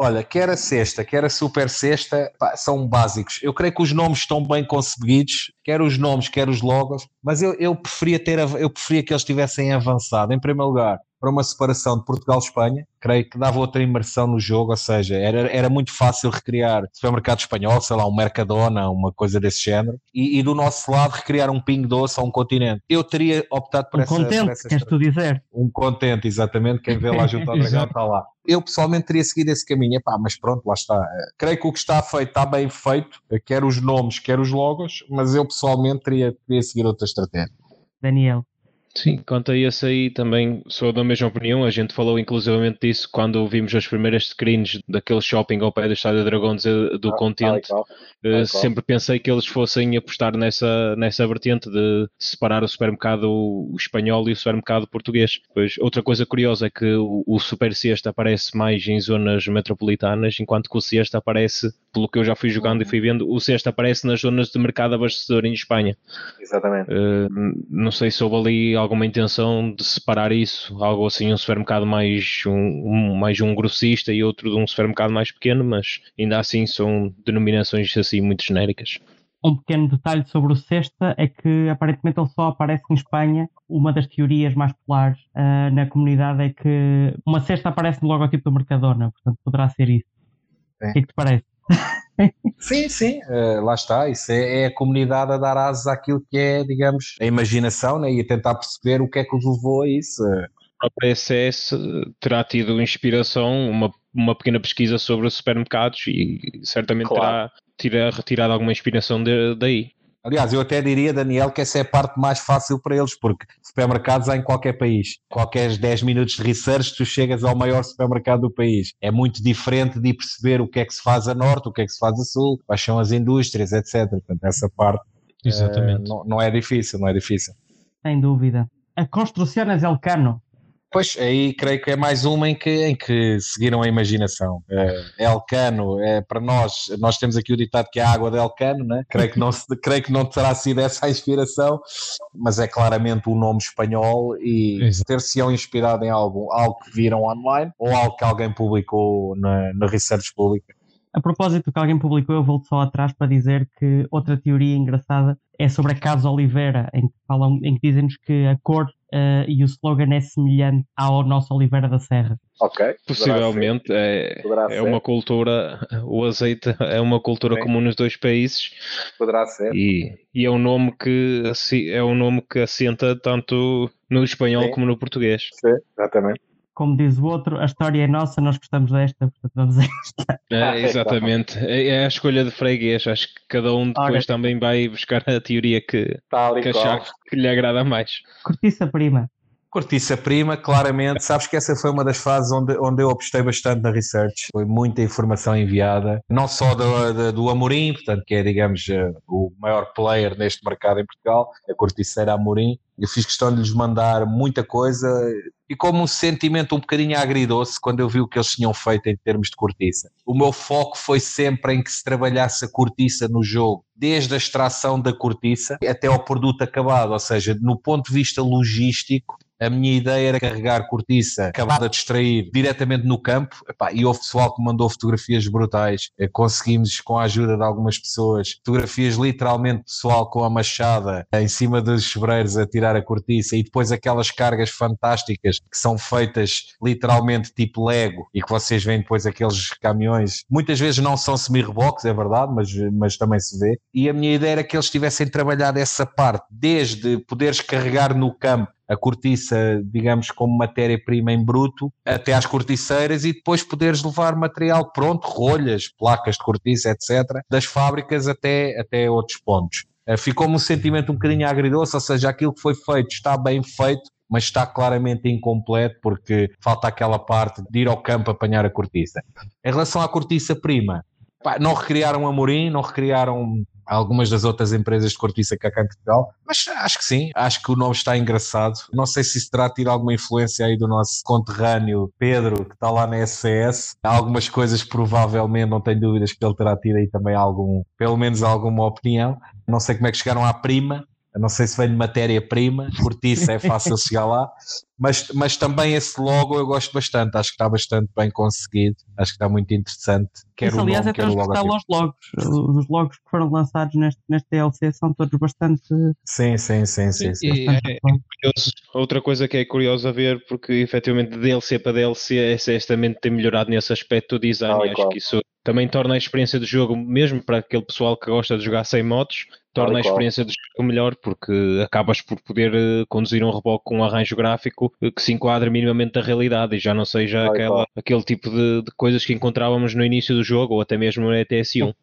S3: Olha, quer a sexta, quer a super sexta, pá, são básicos. Eu creio que os nomes estão bem concebidos, quer os nomes, quer os logos, mas eu, eu, preferia ter, eu preferia que eles tivessem avançado. Em primeiro lugar, para uma separação de Portugal-Espanha, creio que dava outra imersão no jogo, ou seja, era, era muito fácil recriar supermercado espanhol, sei lá, um Mercadona, uma coisa desse género, e, e do nosso lado recriar um Ping Doce a um continente. Eu teria optado por
S1: um
S3: essa...
S1: contente,
S3: por essa
S1: queres tu dizer?
S3: Um contente, exatamente, quem vê lá junto ao dragão está lá. Eu pessoalmente teria seguido esse caminho, Epá, mas pronto, lá está. Creio que o que está feito está bem feito, quer os nomes, quer os logos, mas eu pessoalmente teria, teria seguido outra estratégia.
S1: Daniel.
S2: Sim, quanto a esse aí também sou da mesma opinião. A gente falou inclusivamente disso quando vimos as primeiras screens daquele shopping ao pé do Estádio Dragões do ah, Continente. Uh, sempre pensei que eles fossem apostar nessa, nessa vertente de separar o supermercado espanhol e o supermercado português. Pois outra coisa curiosa é que o, o Super Siesta aparece mais em zonas metropolitanas, enquanto que o Siesta aparece, pelo que eu já fui jogando e fui vendo, o Siesta aparece nas zonas de mercado abastecedor em Espanha.
S3: Exatamente. Uh,
S2: não sei se houve ali alguma intenção de separar isso, algo assim, um supermercado mais um, um, mais um grossista e outro de um supermercado mais pequeno, mas ainda assim são denominações assim muito genéricas.
S1: Um pequeno detalhe sobre o Cesta é que aparentemente ele só aparece em Espanha. Uma das teorias mais populares uh, na comunidade é que uma cesta aparece no logotipo do Mercadona, portanto poderá ser isso. É. O que é que te parece?
S3: Sim, sim, uh, lá está. Isso é, é, a comunidade a dar asas àquilo que é, digamos, a imaginação né, e a tentar perceber o que é que os levou a isso.
S2: A PSS terá tido inspiração, uma, uma pequena pesquisa sobre os supermercados e certamente claro. terá retirado alguma inspiração de, daí.
S3: Aliás, eu até diria, Daniel, que essa é a parte mais fácil para eles, porque supermercados há em qualquer país. Qualquer 10 minutos de research, tu chegas ao maior supermercado do país. É muito diferente de perceber o que é que se faz a norte, o que é que se faz a sul, quais são as indústrias, etc. Portanto, essa parte
S2: Exatamente.
S3: Uh, não, não, é difícil, não é difícil.
S1: Sem dúvida. A construção é Elcano
S3: Pois, aí creio que é mais uma em que, em que seguiram a imaginação. É, Elcano, é, para nós, nós temos aqui o ditado que é a água de Elcano, né? creio, que não, creio que não terá sido essa a inspiração, mas é claramente o um nome espanhol e ter-se-ão inspirado em algo, algo que viram online ou algo que alguém publicou na, na research pública.
S1: A propósito do que alguém publicou, eu volto só atrás para dizer que outra teoria engraçada é sobre a Casa Oliveira, em que, falam, em que dizem-nos que a cor uh, e o slogan é semelhante ao nosso Oliveira da Serra.
S3: Ok.
S2: Possivelmente é, é uma cultura, o azeite é uma cultura Sim. comum nos dois países.
S3: Poderá ser.
S2: E, e é um nome que é um nome que assenta tanto no espanhol Sim. como no português.
S3: Sim, exatamente
S1: como diz o outro, a história é nossa, nós gostamos desta, portanto vamos a esta.
S2: É, ah, exatamente, é, é a escolha de freguês, acho que cada um depois Ora, também vai buscar a teoria que, que achar que lhe agrada mais.
S1: Cortiça prima.
S3: Cortiça prima, claramente. Sabes que essa foi uma das fases onde, onde eu apostei bastante na research. Foi muita informação enviada, não só do, do, do Amorim, portanto, que é, digamos, eh, o maior player neste mercado em Portugal, a Corticeira Amorim. Eu fiz questão de lhes mandar muita coisa e como um sentimento um bocadinho agridoce quando eu vi o que eles tinham feito em termos de cortiça. O meu foco foi sempre em que se trabalhasse a cortiça no jogo, desde a extração da cortiça até ao produto acabado, ou seja, no ponto de vista logístico, a minha ideia era carregar cortiça acabada de extrair diretamente no campo. Epá, e houve pessoal que mandou fotografias brutais. Eh, conseguimos, com a ajuda de algumas pessoas, fotografias literalmente pessoal com a machada em cima dos chuveiros a tirar a cortiça e depois aquelas cargas fantásticas que são feitas literalmente tipo Lego e que vocês veem depois aqueles caminhões. Muitas vezes não são semi-reboques, é verdade, mas, mas também se vê. E a minha ideia era que eles tivessem trabalhado essa parte, desde poderes carregar no campo a cortiça, digamos, como matéria-prima em bruto, até às corticeiras e depois poderes levar material pronto, rolhas, placas de cortiça, etc., das fábricas até, até outros pontos. Eh, ficou-me um sentimento um bocadinho agridoce, ou seja, aquilo que foi feito está bem feito, mas está claramente incompleto porque falta aquela parte de ir ao campo apanhar a cortiça. Em relação à cortiça prima, não recriaram Amorim, não recriaram algumas das outras empresas de cortiça cá em Portugal, mas acho que sim, acho que o nome está engraçado. Não sei se isso terá tido alguma influência aí do nosso conterrâneo Pedro, que está lá na SCS. Há algumas coisas provavelmente, não tenho dúvidas que ele terá tido aí também algum, pelo menos alguma opinião. Não sei como é que chegaram à prima, não sei se vem de matéria-prima, cortiça é fácil chegar lá, mas, mas também esse logo eu gosto bastante, acho que está bastante bem conseguido, acho que está muito interessante quer
S1: Isso,
S3: o
S1: aliás,
S3: nome,
S1: é transversal
S3: logotipo.
S1: aos logos. Os logos que foram lançados neste, neste DLC são todos bastante.
S3: Sim, sim, sim, sim. sim.
S2: E
S1: bastante
S2: é curioso- outra coisa que é curioso a ver, porque efetivamente de DLC para DLC, é certamente tem melhorado nesse aspecto do design.
S4: E
S2: acho
S4: qual.
S2: que isso também torna a experiência do jogo, mesmo para aquele pessoal que gosta de jogar sem modos,
S4: Tal
S2: torna a experiência do jogo melhor, porque acabas por poder eh, conduzir um reboque com um arranjo gráfico eh, que se enquadra minimamente da realidade e já não seja aquela, aquele tipo de, de coisas que encontrávamos no início do jogo ou até mesmo no ETS1.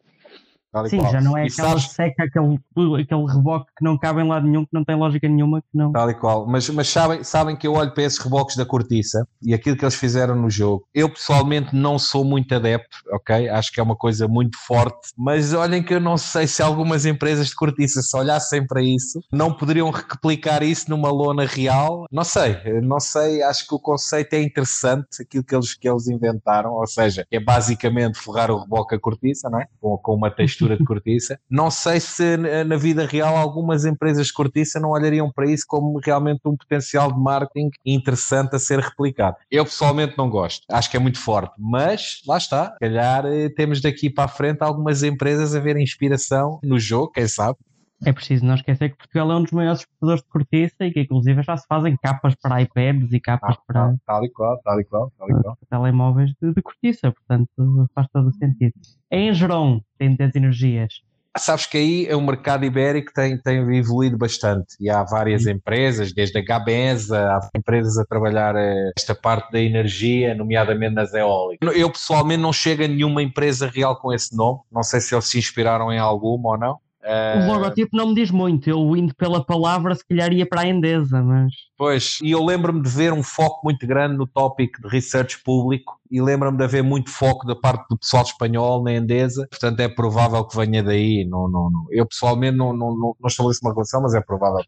S3: E
S1: Sim, já não é
S3: E
S1: aquela
S3: sabes-
S1: seca, aquele, aquele reboque que não cabe em lado nenhum, que não tem lógica nenhuma, que não.
S3: Tal e qual. Mas, mas sabem, sabem que eu olho para esses reboques da cortiça e aquilo que eles fizeram no jogo. Eu pessoalmente não sou muito adepto, ok? Acho que é uma coisa muito forte. Mas olhem que eu não sei se algumas empresas de cortiça, se olhassem para isso, não poderiam replicar isso numa lona real. Não sei, não sei. Acho que o conceito é interessante, aquilo que eles, que eles inventaram. Ou seja, é basicamente forrar o reboque a cortiça, não é? Com, com uma textura de cortiça. Não sei se na na vida real algumas empresas de cortiça não olhariam para isso como realmente um potencial de marketing interessante a ser replicado. Eu pessoalmente não gosto, acho que é muito forte, mas lá está, se calhar eh, temos daqui para a frente algumas empresas a ver inspiração no jogo, quem sabe?
S1: É preciso não esquecer que Portugal é um dos maiores exportadores de cortiça e que inclusive já se fazem capas para iPads e capas para,
S3: tal e qual, tal e qual, tal e qual.
S1: telemóveis de, de cortiça, portanto faz todo o sentido. Em Geron, tem 10 energias.
S3: Sabes que aí é o mercado ibérico tem, tem evoluído bastante e há várias empresas, desde a Gabesa, há empresas a trabalhar eh, esta parte da energia, nomeadamente nas eólicas. Eu pessoalmente não chego a nenhuma empresa real com esse nome, não sei se eles se inspiraram em alguma ou não.
S1: O
S3: Eh,
S1: logotipo não me diz muito, eu indo pela palavra se calhar ia para a Endesa, mas
S3: Pois, e eu lembro-me de ver um foco muito grande no tópico de research público e lembro-me de haver muito foco da parte do pessoal espanhol na Endesa, portanto é provável que venha daí. Não, não, não. Eu pessoalmente não, não, não, não estabeleço uma relação, mas é provável.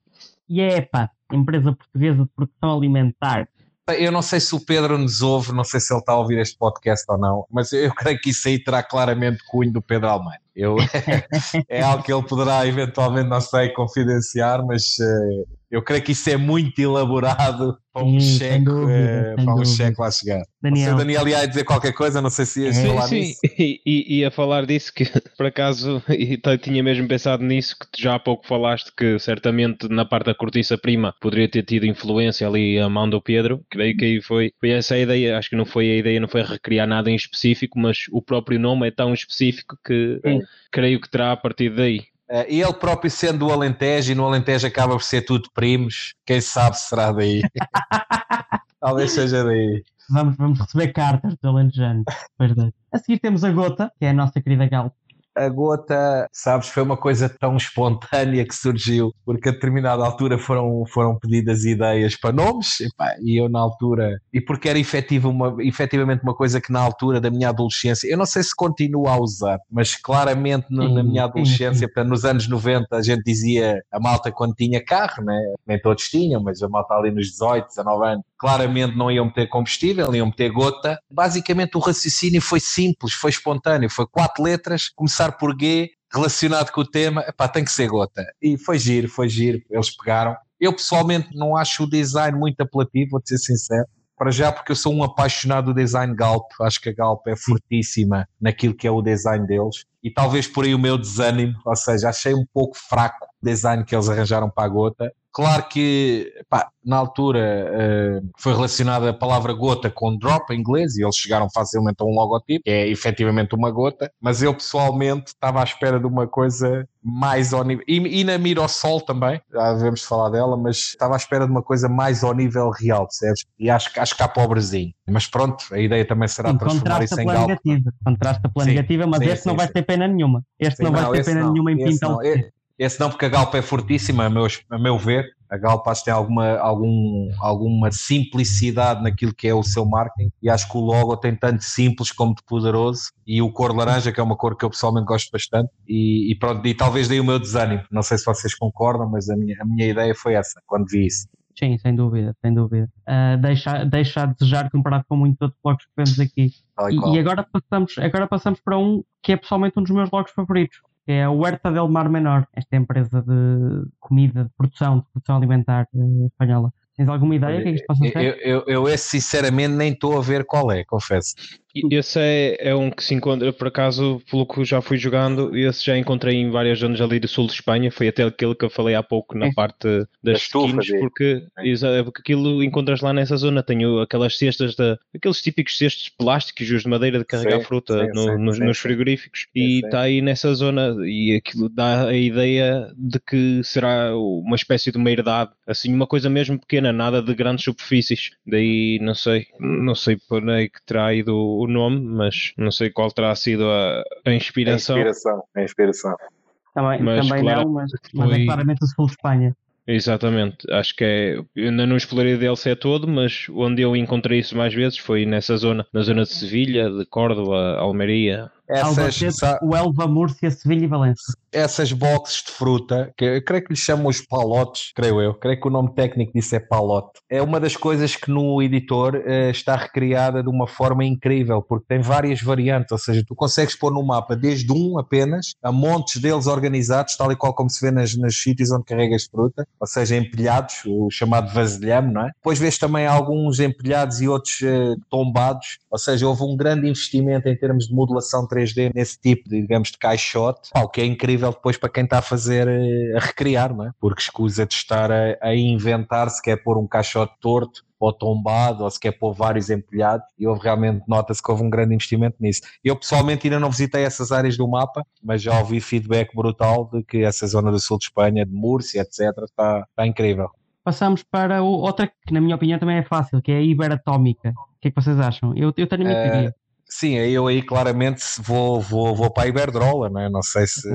S1: e é pá, empresa portuguesa de produção alimentar.
S3: Eu não sei se o Pedro nos ouve, não sei se ele está a ouvir este podcast ou não, mas eu creio que isso aí terá claramente cunho do Pedro Almeida. Eu, é algo que ele poderá eventualmente, não sei, confidenciar, mas eh, eu creio que isso é muito elaborado para um
S1: Sim,
S3: cheque,
S1: dúvida,
S3: eh, para um cheque lá chegar.
S1: Daniel,
S3: o Daniel ia dizer qualquer coisa, não sei se ias
S1: Sim,
S3: falar
S2: sim,
S3: nisso.
S2: e, e, e a falar disso, que por acaso e tinha mesmo pensado nisso, que tu já há pouco falaste que certamente na parte da cortiça prima poderia ter tido influência ali a mão do Pedro, creio que aí foi, foi essa a ideia, acho que não foi a ideia, não foi recriar nada em específico, mas o próprio nome é tão específico que
S1: Sim.
S2: creio que terá a partir daí.
S3: Eh, e ele próprio sendo do Alentejo, e no Alentejo acaba por ser tudo primos, quem sabe se será daí. Talvez seja daí.
S1: vamos, vamos receber cartas do é. A seguir temos a Gota, que é a nossa querida Gal.
S3: A gota, sabes, foi uma coisa tão espontânea que surgiu, porque a determinada altura foram, foram pedidas ideias para nomes, epá, e eu na altura, e porque era efetivo uma, efetivamente uma coisa que na altura da minha adolescência, eu não sei se continuo a usar, mas claramente no- na minha adolescência, portanto, nos anos 90, a gente dizia a malta quando tinha carro, né? nem todos tinham, mas a malta ali nos 18, 19 anos, claramente não iam meter combustível, iam meter gota. Basicamente o raciocínio foi simples, foi espontâneo, foi quatro letras, começar por G, relacionado com o tema, epá, tem que ser gota. E foi giro, foi giro, eles pegaram. Eu pessoalmente não acho o design muito apelativo, vou ser sincero. Para já, porque eu sou um apaixonado do design Galp, acho que a Galp é fortíssima naquilo que é o design deles, e talvez por aí o meu desânimo, ou seja, achei um pouco fraco o design que eles arranjaram para a gota. Claro que pá, na altura eh, foi relacionada a palavra gota com drop em inglês e eles chegaram facilmente a um logotipo, que é efetivamente uma gota, mas eu pessoalmente estava à espera de uma coisa mais ao nível. E, e na Mirosol também, já devemos falar dela, mas estava à espera de uma coisa mais ao nível real, percebes? E acho, que- acho que há pobrezinho. Mas pronto, a ideia também será
S1: Sim,
S3: transformar isso em galp.
S1: negativa. Contrasta pela
S3: Sim,
S1: negativa, mas
S3: sim,
S1: este não vai ter pena nenhuma. Este não vai ter pena
S3: não,
S1: nenhuma em
S3: não. Esse não, porque a Galp é fortíssima, a meu, a meu ver. A Galp acho que tem alguma, algum, alguma simplicidade naquilo que é o seu marketing e acho que o logo tem tanto simples como de poderoso e o cor laranja, que é uma cor que eu pessoalmente gosto bastante e, e pronto, e talvez daí o meu desânimo. Não sei se vocês concordam, mas a minha, a minha ideia foi essa, quando vi isso.
S1: Sim, sem dúvida, sem dúvida. Ah, deixa, deixa a desejar comparado com muitos outros blogos que vemos aqui.
S3: E
S1: e agora, passamos, agora passamos para um que é pessoalmente um dos meus blogs favoritos, que é a Huerta del Mar Menor, esta empresa de comida, de produção, de produção alimentar eh, espanhola. Tens alguma ideia? O que é que isto possa
S3: eu,
S1: ser?
S3: eu, eu, eu esse sinceramente nem estou a ver qual é, confesso.
S2: Esse é, é um que se encontra, por acaso, pelo que já fui jogando, esse já encontrei em várias zonas ali do sul de Espanha. Foi até aquele que eu falei há pouco na
S1: É.
S2: parte das skins,
S3: é.
S2: porque, exa- porque aquilo encontras lá nessa zona. Tenho aquelas cestas, de, aqueles típicos cestos plásticos, os de madeira de carregar
S3: Sim,
S2: fruta
S3: sim,
S2: no-
S3: sim,
S2: nos,
S3: sim,
S2: nos frigoríficos.
S3: Sim,
S2: e está aí nessa zona. E aquilo dá a ideia de que será uma espécie de uma herdade, assim, uma coisa mesmo pequena, nada de grandes superfícies. Daí, não sei, não sei por aí que terá ido o nome, mas não sei qual terá sido a, a
S3: É
S2: inspiração.
S3: inspiração, é inspiração.
S1: Também,
S2: Mas,
S1: também
S2: claro,
S1: não, mas, mas é
S2: foi-
S1: claramente o sul de Espanha.
S2: Exatamente, acho que é. Eu ainda não explorei o DLC todo, mas onde eu encontrei isso mais vezes foi nessa zona, na zona de Sevilha, de Córdoba, Almeria.
S3: Essas,
S1: Albacete, o Elva, Múrcia, Sevilha e Valença.
S3: Essas boxes de fruta, que eu creio que lhes chamam os palotes, creio eu, creio que o nome técnico disso é palote. É uma das coisas que no editor eh, está recriada de uma forma incrível, porque tem várias variantes, ou seja, tu consegues pôr no mapa desde um apenas, a montes deles organizados, tal e qual como se vê nas, nos sítios onde carregas fruta, ou seja, empilhados, o chamado vasilhame, não é? Depois vês também alguns empilhados e outros eh, tombados, ou seja, houve um grande investimento em termos de modulação 3D nesse tipo, de, digamos, de caixote, o que é incrível depois para quem está a fazer, eh, a recriar, não é? Porque escusa de estar a, a inventar se quer pôr um caixote torto ou tombado, ou se quer pôr vários empilhados, e houve realmente, nota-se que houve um grande investimento nisso. Eu pessoalmente ainda não visitei essas áreas do mapa, mas já ouvi feedback brutal de que essa zona do sul de Espanha, de Múrcia, etc., está, está incrível.
S1: Passamos para outra que, na minha opinião, também é fácil, que é a Iberatómica. O que é que vocês acham? Eu, eu tenho a minha
S3: Eh,
S1: teoria.
S3: Sim, eu aí claramente vou, vou, vou para a Iberdrola, não é? Não sei se.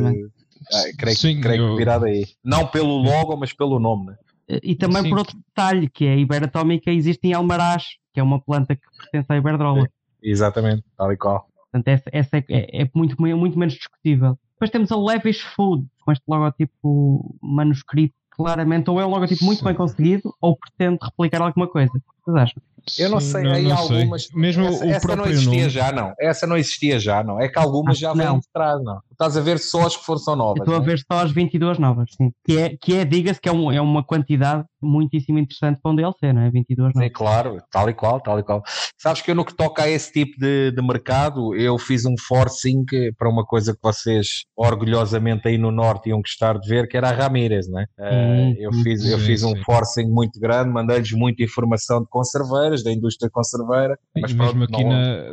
S3: Ah, creio,
S2: Sim,
S3: que- creio
S2: eu-
S3: que virado aí. Não pelo logo, mas pelo nome, né?
S1: E também
S2: sim.
S1: por outro detalhe, que é a Iberatómica existe em Almaraz, que é uma planta que pertence à Iberdrola.
S3: Exatamente, tal e qual.
S1: Portanto, essa, essa é, é- é muito, muito menos discutível. Depois temos a Levis Food, com este logotipo manuscrito, claramente, ou é um logotipo muito
S2: Sim.
S1: bem conseguido, ou pretende replicar alguma coisa. O que vocês acham?
S3: Eu não sei, aí
S2: não sei.
S3: algumas.
S2: Mesmo
S3: essa
S2: o
S3: essa não existia
S2: nome.
S3: já, não. Essa não existia já, não. É que algumas já vêm
S1: não.
S3: de trás, não. Estás a ver só as que foram
S1: Eu
S3: novas.
S1: estou a
S3: né?
S1: ver só as 22 novas, sim. Que é, que é diga-se, que é, um- é uma quantidade muitíssimo interessante para um DLC, não é? 22
S3: Sim,
S1: novas.
S3: claro, tal e qual, tal e qual. Sabes que eu no que toca a esse tipo de, de mercado, eu fiz um forcing para uma coisa que vocês orgulhosamente aí no Norte iam gostar de ver, que era a Ramírez, né? Eh, eu
S1: sim,
S3: fiz, eu
S2: sim,
S3: fiz um
S2: sim.
S3: forcing muito grande, mandei-lhes muita informação de conserveiras, da indústria conserveira, mas
S2: E
S3: pronto,
S2: mesmo aqui na,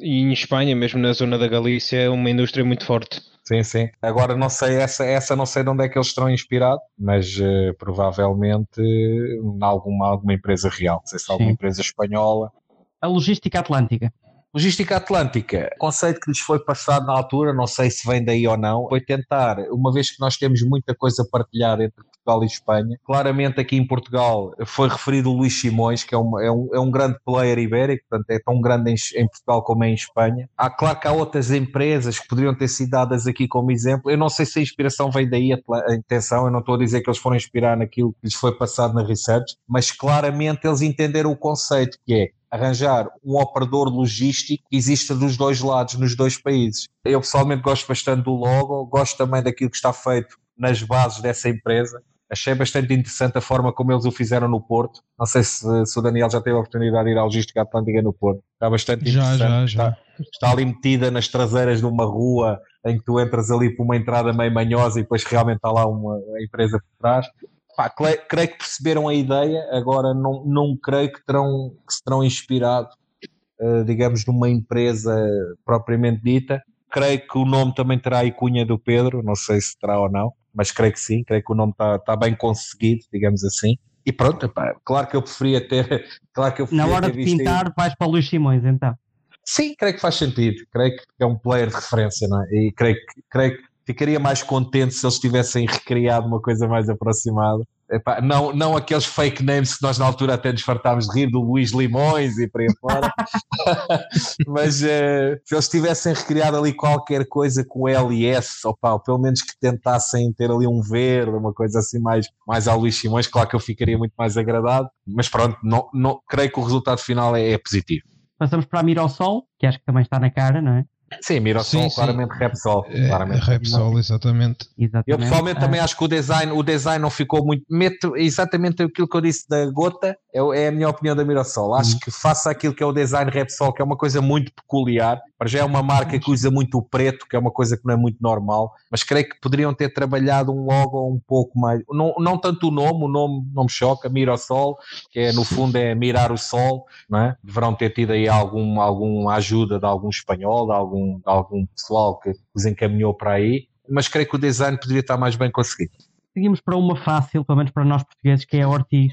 S2: e em Espanha, mesmo na zona da Galícia, é uma indústria muito forte.
S3: Sim, sim. Agora não sei, essa, essa não sei de onde é que eles estão inspirados, mas eh, provavelmente em alguma, alguma empresa real, não sei se alguma empresa espanhola.
S1: A logística atlântica.
S3: Logística Atlântica, conceito que lhes foi passado na altura, não sei se vem daí ou não, foi tentar, uma vez que nós temos muita coisa partilhada entre Portugal e Espanha, claramente aqui em Portugal foi referido o Luís Simões, que é um, é um, é um grande player ibérico, portanto é tão grande em, em Portugal como é em Espanha. Há, claro que há outras empresas que poderiam ter sido dadas aqui como exemplo, eu não sei se a inspiração vem daí, a, a intenção, eu não estou a dizer que eles foram inspirar naquilo que lhes foi passado na research, mas claramente eles entenderam o conceito que é arranjar um operador logístico que exista dos dois lados, nos dois países. Eu pessoalmente gosto bastante do logo, gosto também daquilo que está feito nas bases dessa empresa. Achei bastante interessante a forma como eles o fizeram no Porto. Não sei se, se o Daniel já teve a oportunidade de ir à Logística Atlântica no Porto. Está bastante
S2: Já,
S3: interessante.
S2: já,
S3: Está,
S2: já.
S3: está ali metida nas traseiras de uma rua em que tu entras ali por uma entrada meio manhosa e depois realmente está lá uma empresa por trás. Pá, cre- creio que perceberam a ideia, agora não, não creio que, terão, que se terão inspirado, eh, digamos, numa empresa propriamente dita. Creio que o nome também terá a cunha do Pedro, não sei se terá ou não, mas creio que sim, creio que o nome está, está bem conseguido, digamos assim. E pronto, pá, claro que eu preferia ter, claro que eu
S1: Na hora de
S3: visto aí-
S1: pintar, vais para o Luís Simões, então.
S3: Sim, creio que faz sentido. Creio que é um player de referência, não é? E creio que, creio que ficaria mais contente se eles tivessem recriado uma coisa mais aproximada. Epá, não, não aqueles fake names que nós na altura até nos fartámos de rir, do Luís Limões e por aí fora. Mas eh, se eles tivessem recriado ali qualquer coisa com L e S, opa, pelo menos que tentassem ter ali um verde, uma coisa assim mais, mais ao Luís Simões, claro que eu ficaria muito mais agradado. Mas pronto, não, não, creio que o resultado final é, é positivo.
S1: Passamos para a Mirassol, que acho que também está na cara, não é?
S3: Sim, Mirassol,
S2: Sim, sim.
S3: claramente Repsol.
S2: É,
S3: claramente.
S2: Repsol, exatamente.
S1: Exatamente.
S3: Eu pessoalmente
S1: Ah,
S3: também acho que o design, o design não ficou muito. Meto exatamente aquilo que eu disse da gota, é, é a minha opinião da Mirosol. Acho uhum. que faça aquilo que é o design Repsol, que é uma coisa muito peculiar. Para já é uma marca que usa muito o preto, que é uma coisa que não é muito normal, mas creio que poderiam ter trabalhado um logo um pouco mais. Não, não tanto o nome, o nome não me choca, Mirosol, que é no fundo é mirar o sol, não é? Deverão ter tido aí algum, alguma ajuda de algum espanhol, de algum, de algum pessoal que os encaminhou para aí, mas creio que o design poderia estar mais bem conseguido.
S1: Seguimos para uma fácil, pelo menos para nós portugueses, que é a Ortiz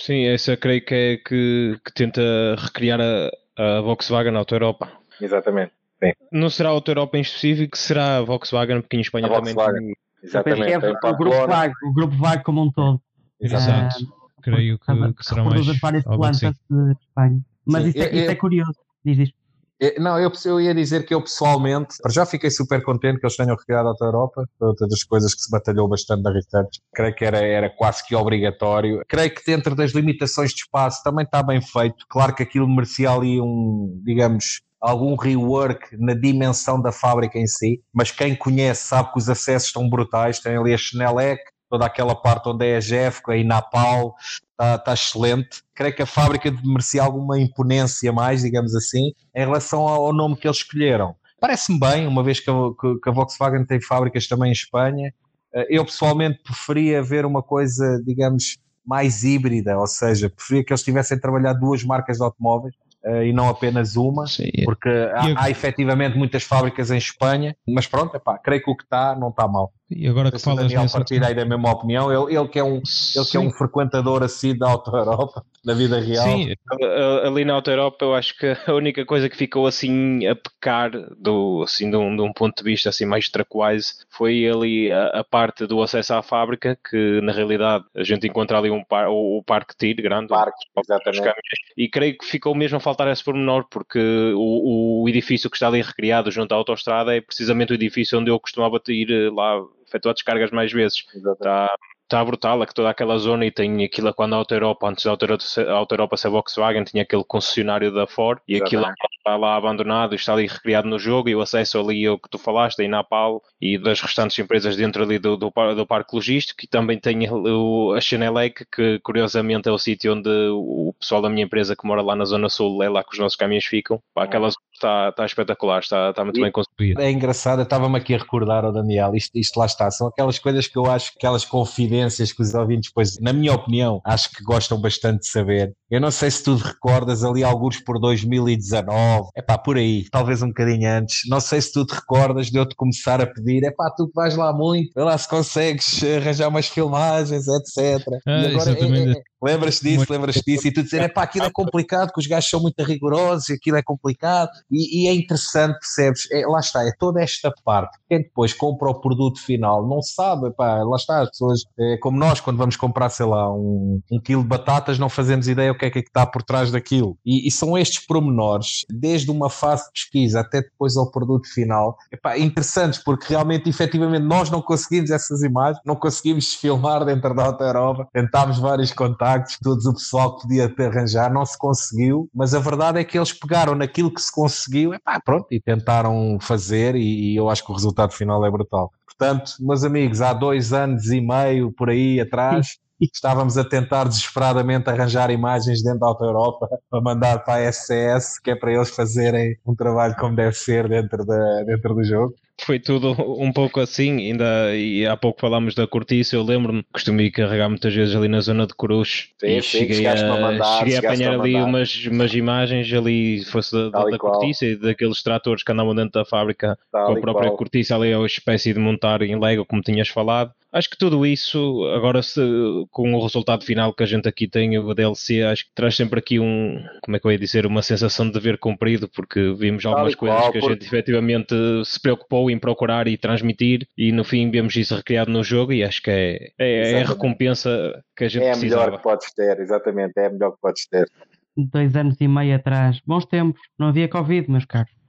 S2: Sim, essa creio que é que, que tenta recriar a, a Volkswagen Auto Europa.
S3: Exatamente. Sim.
S2: Não será a Auto Europa em específico, será a Volkswagen, porque em Espanha a também
S1: Volkswagen. Exatamente. É o, grupo VAG, o grupo VAG como um todo.
S2: Exato. Uh, creio que, que será mais.
S1: várias plantas de Espanha. Mas Sim. isso, é, isso é curioso. Diz isto.
S3: É, não, eu, eu ia dizer que eu pessoalmente já fiquei super contente que eles tenham recriado a Europa, outra das coisas que se batalhou bastante na Research. Creio que era, era quase que obrigatório. Creio que dentro das limitações de espaço também está bem feito. Claro que aquilo merecia ali um, digamos, algum rework na dimensão da fábrica em si, mas quem conhece sabe que os acessos estão brutais. Tem ali a Schnellec, toda aquela parte onde é a Jeff, a Inapal, está, está excelente. Creio que a fábrica merecia alguma imponência mais, digamos assim, em relação ao nome que eles escolheram. Parece-me bem, uma vez que a, que a Volkswagen tem fábricas também em Espanha. Eh, eu pessoalmente preferia ver uma coisa, digamos, mais híbrida, ou seja, preferia que eles tivessem trabalhado duas marcas de automóveis uh, e não apenas uma, Sim. porque há, eu... há efetivamente muitas fábricas em Espanha, mas pronto, epá, creio que o que está não está mal.
S2: E agora que falas
S3: Daniel nessa... partilha da mesma opinião, ele, ele, que é um, ele que é um frequentador assim da Auto Europa, na vida real.
S2: Sim, ali na Auto Europa eu acho que a única coisa que ficou assim a pecar do, assim, de, um, de um ponto de vista assim mais traquwise foi ali a, a, parte do acesso à fábrica, que na realidade a gente encontra ali um par, o, o Parque TIR grande,
S3: parque, exatamente.
S2: e creio que ficou mesmo a faltar esse pormenor, porque o, o edifício que está ali recriado junto à autostrada é precisamente o edifício onde eu costumava ir lá efetuar descargas mais vezes. Está, está brutal, é que toda aquela zona e tem aquilo quando a Auto Europa, antes da Auto, Auto Europa ser Volkswagen, tinha aquele concessionário da Ford e aquilo está lá abandonado e está ali recriado no jogo e o acesso ali ao que tu falaste, aí na PAL e das restantes empresas dentro ali do, do, do parque logístico e também tem o, a Chanel Lake, que curiosamente é o sítio onde o pessoal da minha empresa que mora lá na Zona Sul, é lá que os nossos caminhões ficam, para aquela zona está, está espetacular, está, está muito e bem construído.
S3: É engraçado, estava-me aqui a recordar, oh Daniel, isto, isto lá está, são aquelas coisas que eu acho, aquelas confidências que os ouvintes, pois, na minha opinião, acho que gostam bastante de saber. Eu não sei se tu recordas ali alguns por 2019, é pá, por aí, talvez um bocadinho antes, não sei se tu te recordas de eu te começar a pedir, é pá, tu que vais lá muito, vê lá se consegues arranjar umas filmagens, etc.
S2: Ah, e agora, é, é,
S3: Lembras disso, lembras disso, e tu dizer, é pá, aquilo é complicado, que os gajos são muito rigorosos e aquilo é complicado, e, e é interessante, percebes? É, lá está, é toda esta parte. Quem depois compra o produto final não sabe, pá, lá está, as pessoas, é, como nós, quando vamos comprar, sei lá, um, um quilo de batatas, não fazemos ideia o que é que, é que está por trás daquilo. E, e, são estes pormenores, desde uma fase de pesquisa até depois ao produto final, epá, interessantes, porque realmente, efetivamente, nós não conseguimos essas imagens, não conseguimos filmar dentro da Auto Europa, tentámos vários contatos contactos, todos o pessoal que podia arranjar, não se conseguiu, mas a verdade é que eles pegaram naquilo que se conseguiu, e pá, pronto, e tentaram fazer, e, e eu acho que o resultado final é brutal. Portanto, meus amigos, há dois anos e meio por aí atrás, estávamos a tentar desesperadamente arranjar imagens dentro da Auto Europa para mandar para a SCS, que é para eles fazerem um trabalho como deve ser dentro, da, dentro do jogo
S2: foi tudo um pouco assim, ainda e há pouco falámos da cortiça, eu lembro-me, costumo carregar muitas vezes ali na zona de Cruz
S3: sim,
S2: e
S3: sim,
S2: cheguei, a, mandar, cheguei a apanhar ali umas, umas imagens ali, fosse da, da, da cortiça e daqueles tratores que andavam dentro da fábrica Tal com a própria qual. cortiça ali, a espécie de montar em Lego, como tinhas falado. Acho que tudo isso, agora se, com o resultado final que a gente aqui tem, o DLC, acho que traz sempre aqui um, como é que eu ia dizer, uma sensação de dever cumprido, porque vimos algumas coisas qual, que a porque... gente efetivamente se preocupou em procurar e transmitir, e no fim vemos isso recriado no jogo, e acho que é, é, é a recompensa que a gente
S3: É
S2: a
S3: melhor que podes ter, exatamente, é a melhor que podes ter.
S1: Dois anos e meio atrás, bons tempos, não havia Covid, meus caros.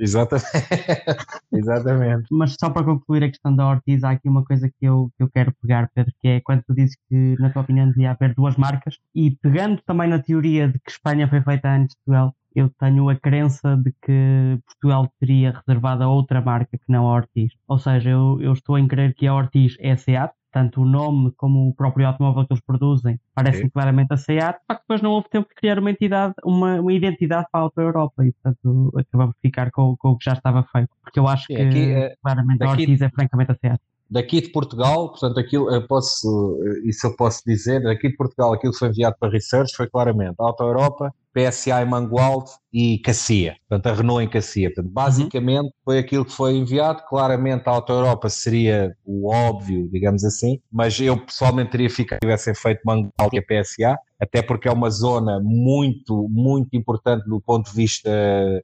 S3: Exatamente. Exatamente.
S1: Mas só para concluir a questão da Ortiz, há aqui uma coisa que eu, que eu quero pegar, Pedro, que é quando tu dizes que, na tua opinião, devia haver duas marcas, e pegando também na teoria de que Espanha foi feita antes de Portugal, eu tenho a crença de que Portugal teria reservado a outra marca que não a Ortiz. Ou seja, eu, eu estou em crer que a Ortiz é a SEAT, tanto o nome como o próprio automóvel que eles produzem parecem okay. claramente a SEAT, só que depois não houve tempo de criar uma entidade, uma, uma identidade para a Auto Europa e portanto acabamos de ficar com, com, o que já estava feito, porque eu acho Sim, que aqui, é, claramente a Ortiz é francamente a SEAT
S3: daqui de Portugal, portanto, aquilo eu posso, isso eu posso dizer, daqui de Portugal, aquilo que foi enviado para research foi claramente Auto Europa, PSA em Mangualde e Cassia, portanto a Renault em Cassia. Portanto, uhum. basicamente uhum. foi aquilo que foi enviado. Claramente a Auto Europa seria o óbvio, digamos assim, mas eu pessoalmente teria ficado se tivessem feito Mangualde e a PSA, até porque é uma zona muito, muito importante do ponto de vista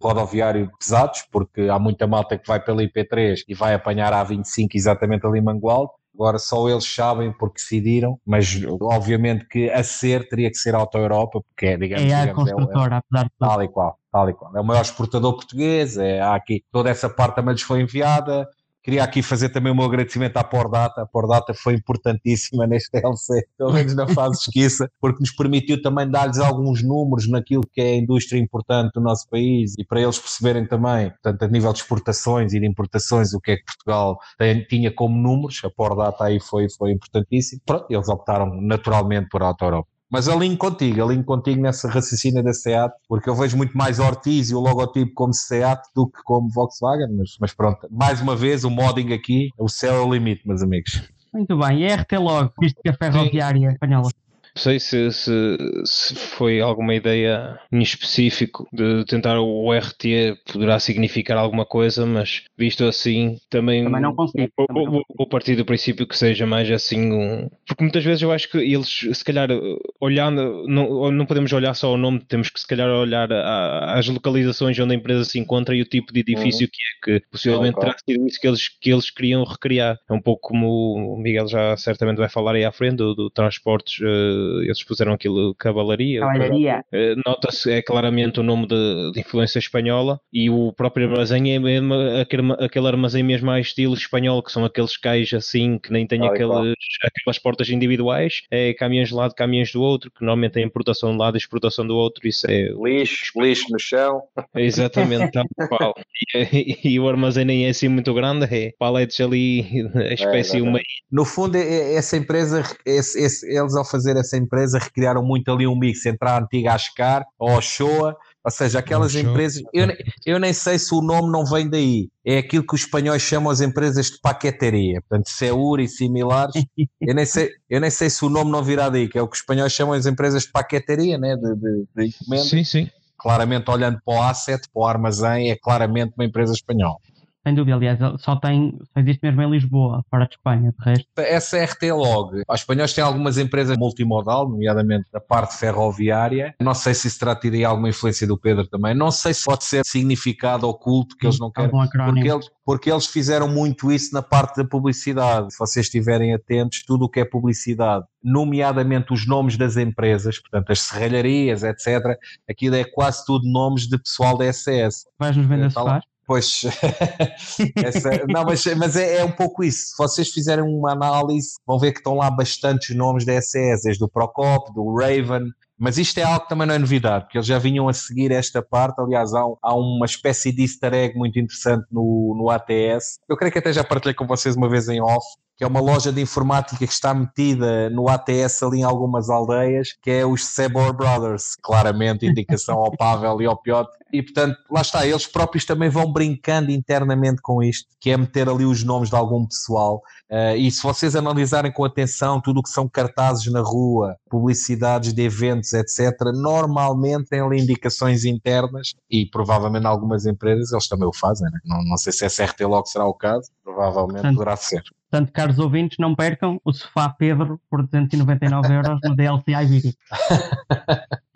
S3: rodoviário de pesados, porque há muita malta que vai pela IP3 e vai apanhar a A25 exatamente ali em Mangualde Agora só eles sabem porque decidiram, mas obviamente que a ser teria que ser a Auto Europa, porque é, digamos,
S1: é a
S3: digamos,
S1: construtora, é, é, apesar de tudo.
S3: Tal e qual, tal e qual. É o maior exportador português, é, há aqui toda essa parte também lhes foi enviada, Queria aqui fazer também o meu agradecimento à Pordata. A Pordata foi importantíssima neste DLC, pelo menos na fase esquiça, porque nos permitiu também dar-lhes alguns números naquilo que é a indústria importante do nosso país e para eles perceberem também, portanto, a nível de exportações e de importações, o que é que Portugal tem, tinha como números. A Pordata aí foi, foi importantíssimo. Pronto, eles optaram naturalmente por Auto Europa. Mas alinho contigo, alinho contigo nessa raciocínio da SEAT, porque eu vejo muito mais Ortiz e o logotipo como SEAT do que como Volkswagen, mas, mas pronto, mais uma vez o modding aqui, o céu é o limite, meus amigos.
S1: Muito bem, e RT logo, visto que a ferroviária espanhola
S2: sei se, se, se, foi alguma ideia em específico de tentar o RT poderá significar alguma coisa, mas visto assim também,
S1: também não consigo.
S2: Vou partir do princípio que seja mais assim um. Porque muitas vezes eu acho que eles, se calhar, olhando, não, não podemos olhar só o nome, temos que se calhar olhar as localizações onde a empresa se encontra e o tipo de edifício uhum. que é, que possivelmente terá sido isso que eles, que eles queriam recriar. É um pouco como o Miguel já certamente vai falar aí à frente do, do transportes. Uh, eles puseram aquilo cavalaria.
S1: Cavalaria.
S2: Eh, nota-se é claramente o nome de, de, influência espanhola e o próprio armazém é mesmo aquele, aquele armazém mesmo mais estilo espanhol, que são aqueles cais assim que nem têm ah, aqueles, aquelas portas individuais, é caminhões de lado, caminhões do outro, que normalmente têm importação de lado e exportação do outro. Isso é
S3: lixo, lixo no chão.
S2: exatamente, tal qual. E, e, o armazém nem é assim muito grande, é paletes ali, a espécie é, uma.
S3: No fundo, é, é, essa empresa, esse, esse, eles ao fazer essa empresa recriaram muito ali um mix entre a antiga Ascar ou a Showa, ou seja, aquelas empresas, eu, eu nem sei se o nome não vem daí, é aquilo que os espanhóis chamam as empresas de paqueteria, portanto, Seur e similares, eu nem, sei, eu nem sei se o nome não virá daí, que é o que os espanhóis chamam as empresas de paqueteria, né, de, de, de encomenda.
S2: Sim, sim.
S3: Claramente, olhando para o asset, para o armazém, é claramente uma empresa espanhola.
S1: Sem dúvida, aliás, só tem, só existe mesmo em Lisboa, fora de Espanha, de resto.
S3: Essa RT Log, os espanhóis têm algumas empresas multimodal, nomeadamente da parte ferroviária. Não sei se isso terá tido alguma influência do Pedro também. Não sei se pode ser significado oculto que eles não querem. Porque eles, porque eles fizeram muito isso na parte da publicidade. Se vocês estiverem atentos, tudo o que é publicidade, nomeadamente os nomes das empresas, portanto, as serralharias, etc., aquilo é quase tudo nomes de pessoal da SS.
S1: Vais-nos vender então, sofás?
S3: Pois, essa, não, mas, mas é, é, um pouco isso. Se vocês fizerem uma análise, vão ver que estão lá bastantes nomes da SES, desde o Procop, do Raven, mas isto é algo que também não é novidade, porque eles já vinham a seguir esta parte. Aliás, há, há uma espécie de easter egg muito interessante no, no ATS. Eu creio que até já partilhei com vocês uma vez em off, que é uma loja de informática que está metida no ATS ali em algumas aldeias, que é os Sebor Brothers, claramente indicação ao Pavel e ao Piotr. E portanto, lá está, eles próprios também vão brincando internamente com isto, que é meter ali os nomes de algum pessoal. Uh, e se vocês analisarem com atenção tudo o que são cartazes na rua, publicidades de eventos, etc., normalmente têm ali indicações internas e provavelmente algumas empresas eles também o fazem. Né? Não, não sei se essa RT logo será o caso, provavelmente Portanto, poderá ser.
S1: Portanto, caros ouvintes, não percam o sofá Pedro por 299 euros no DLC iVideo.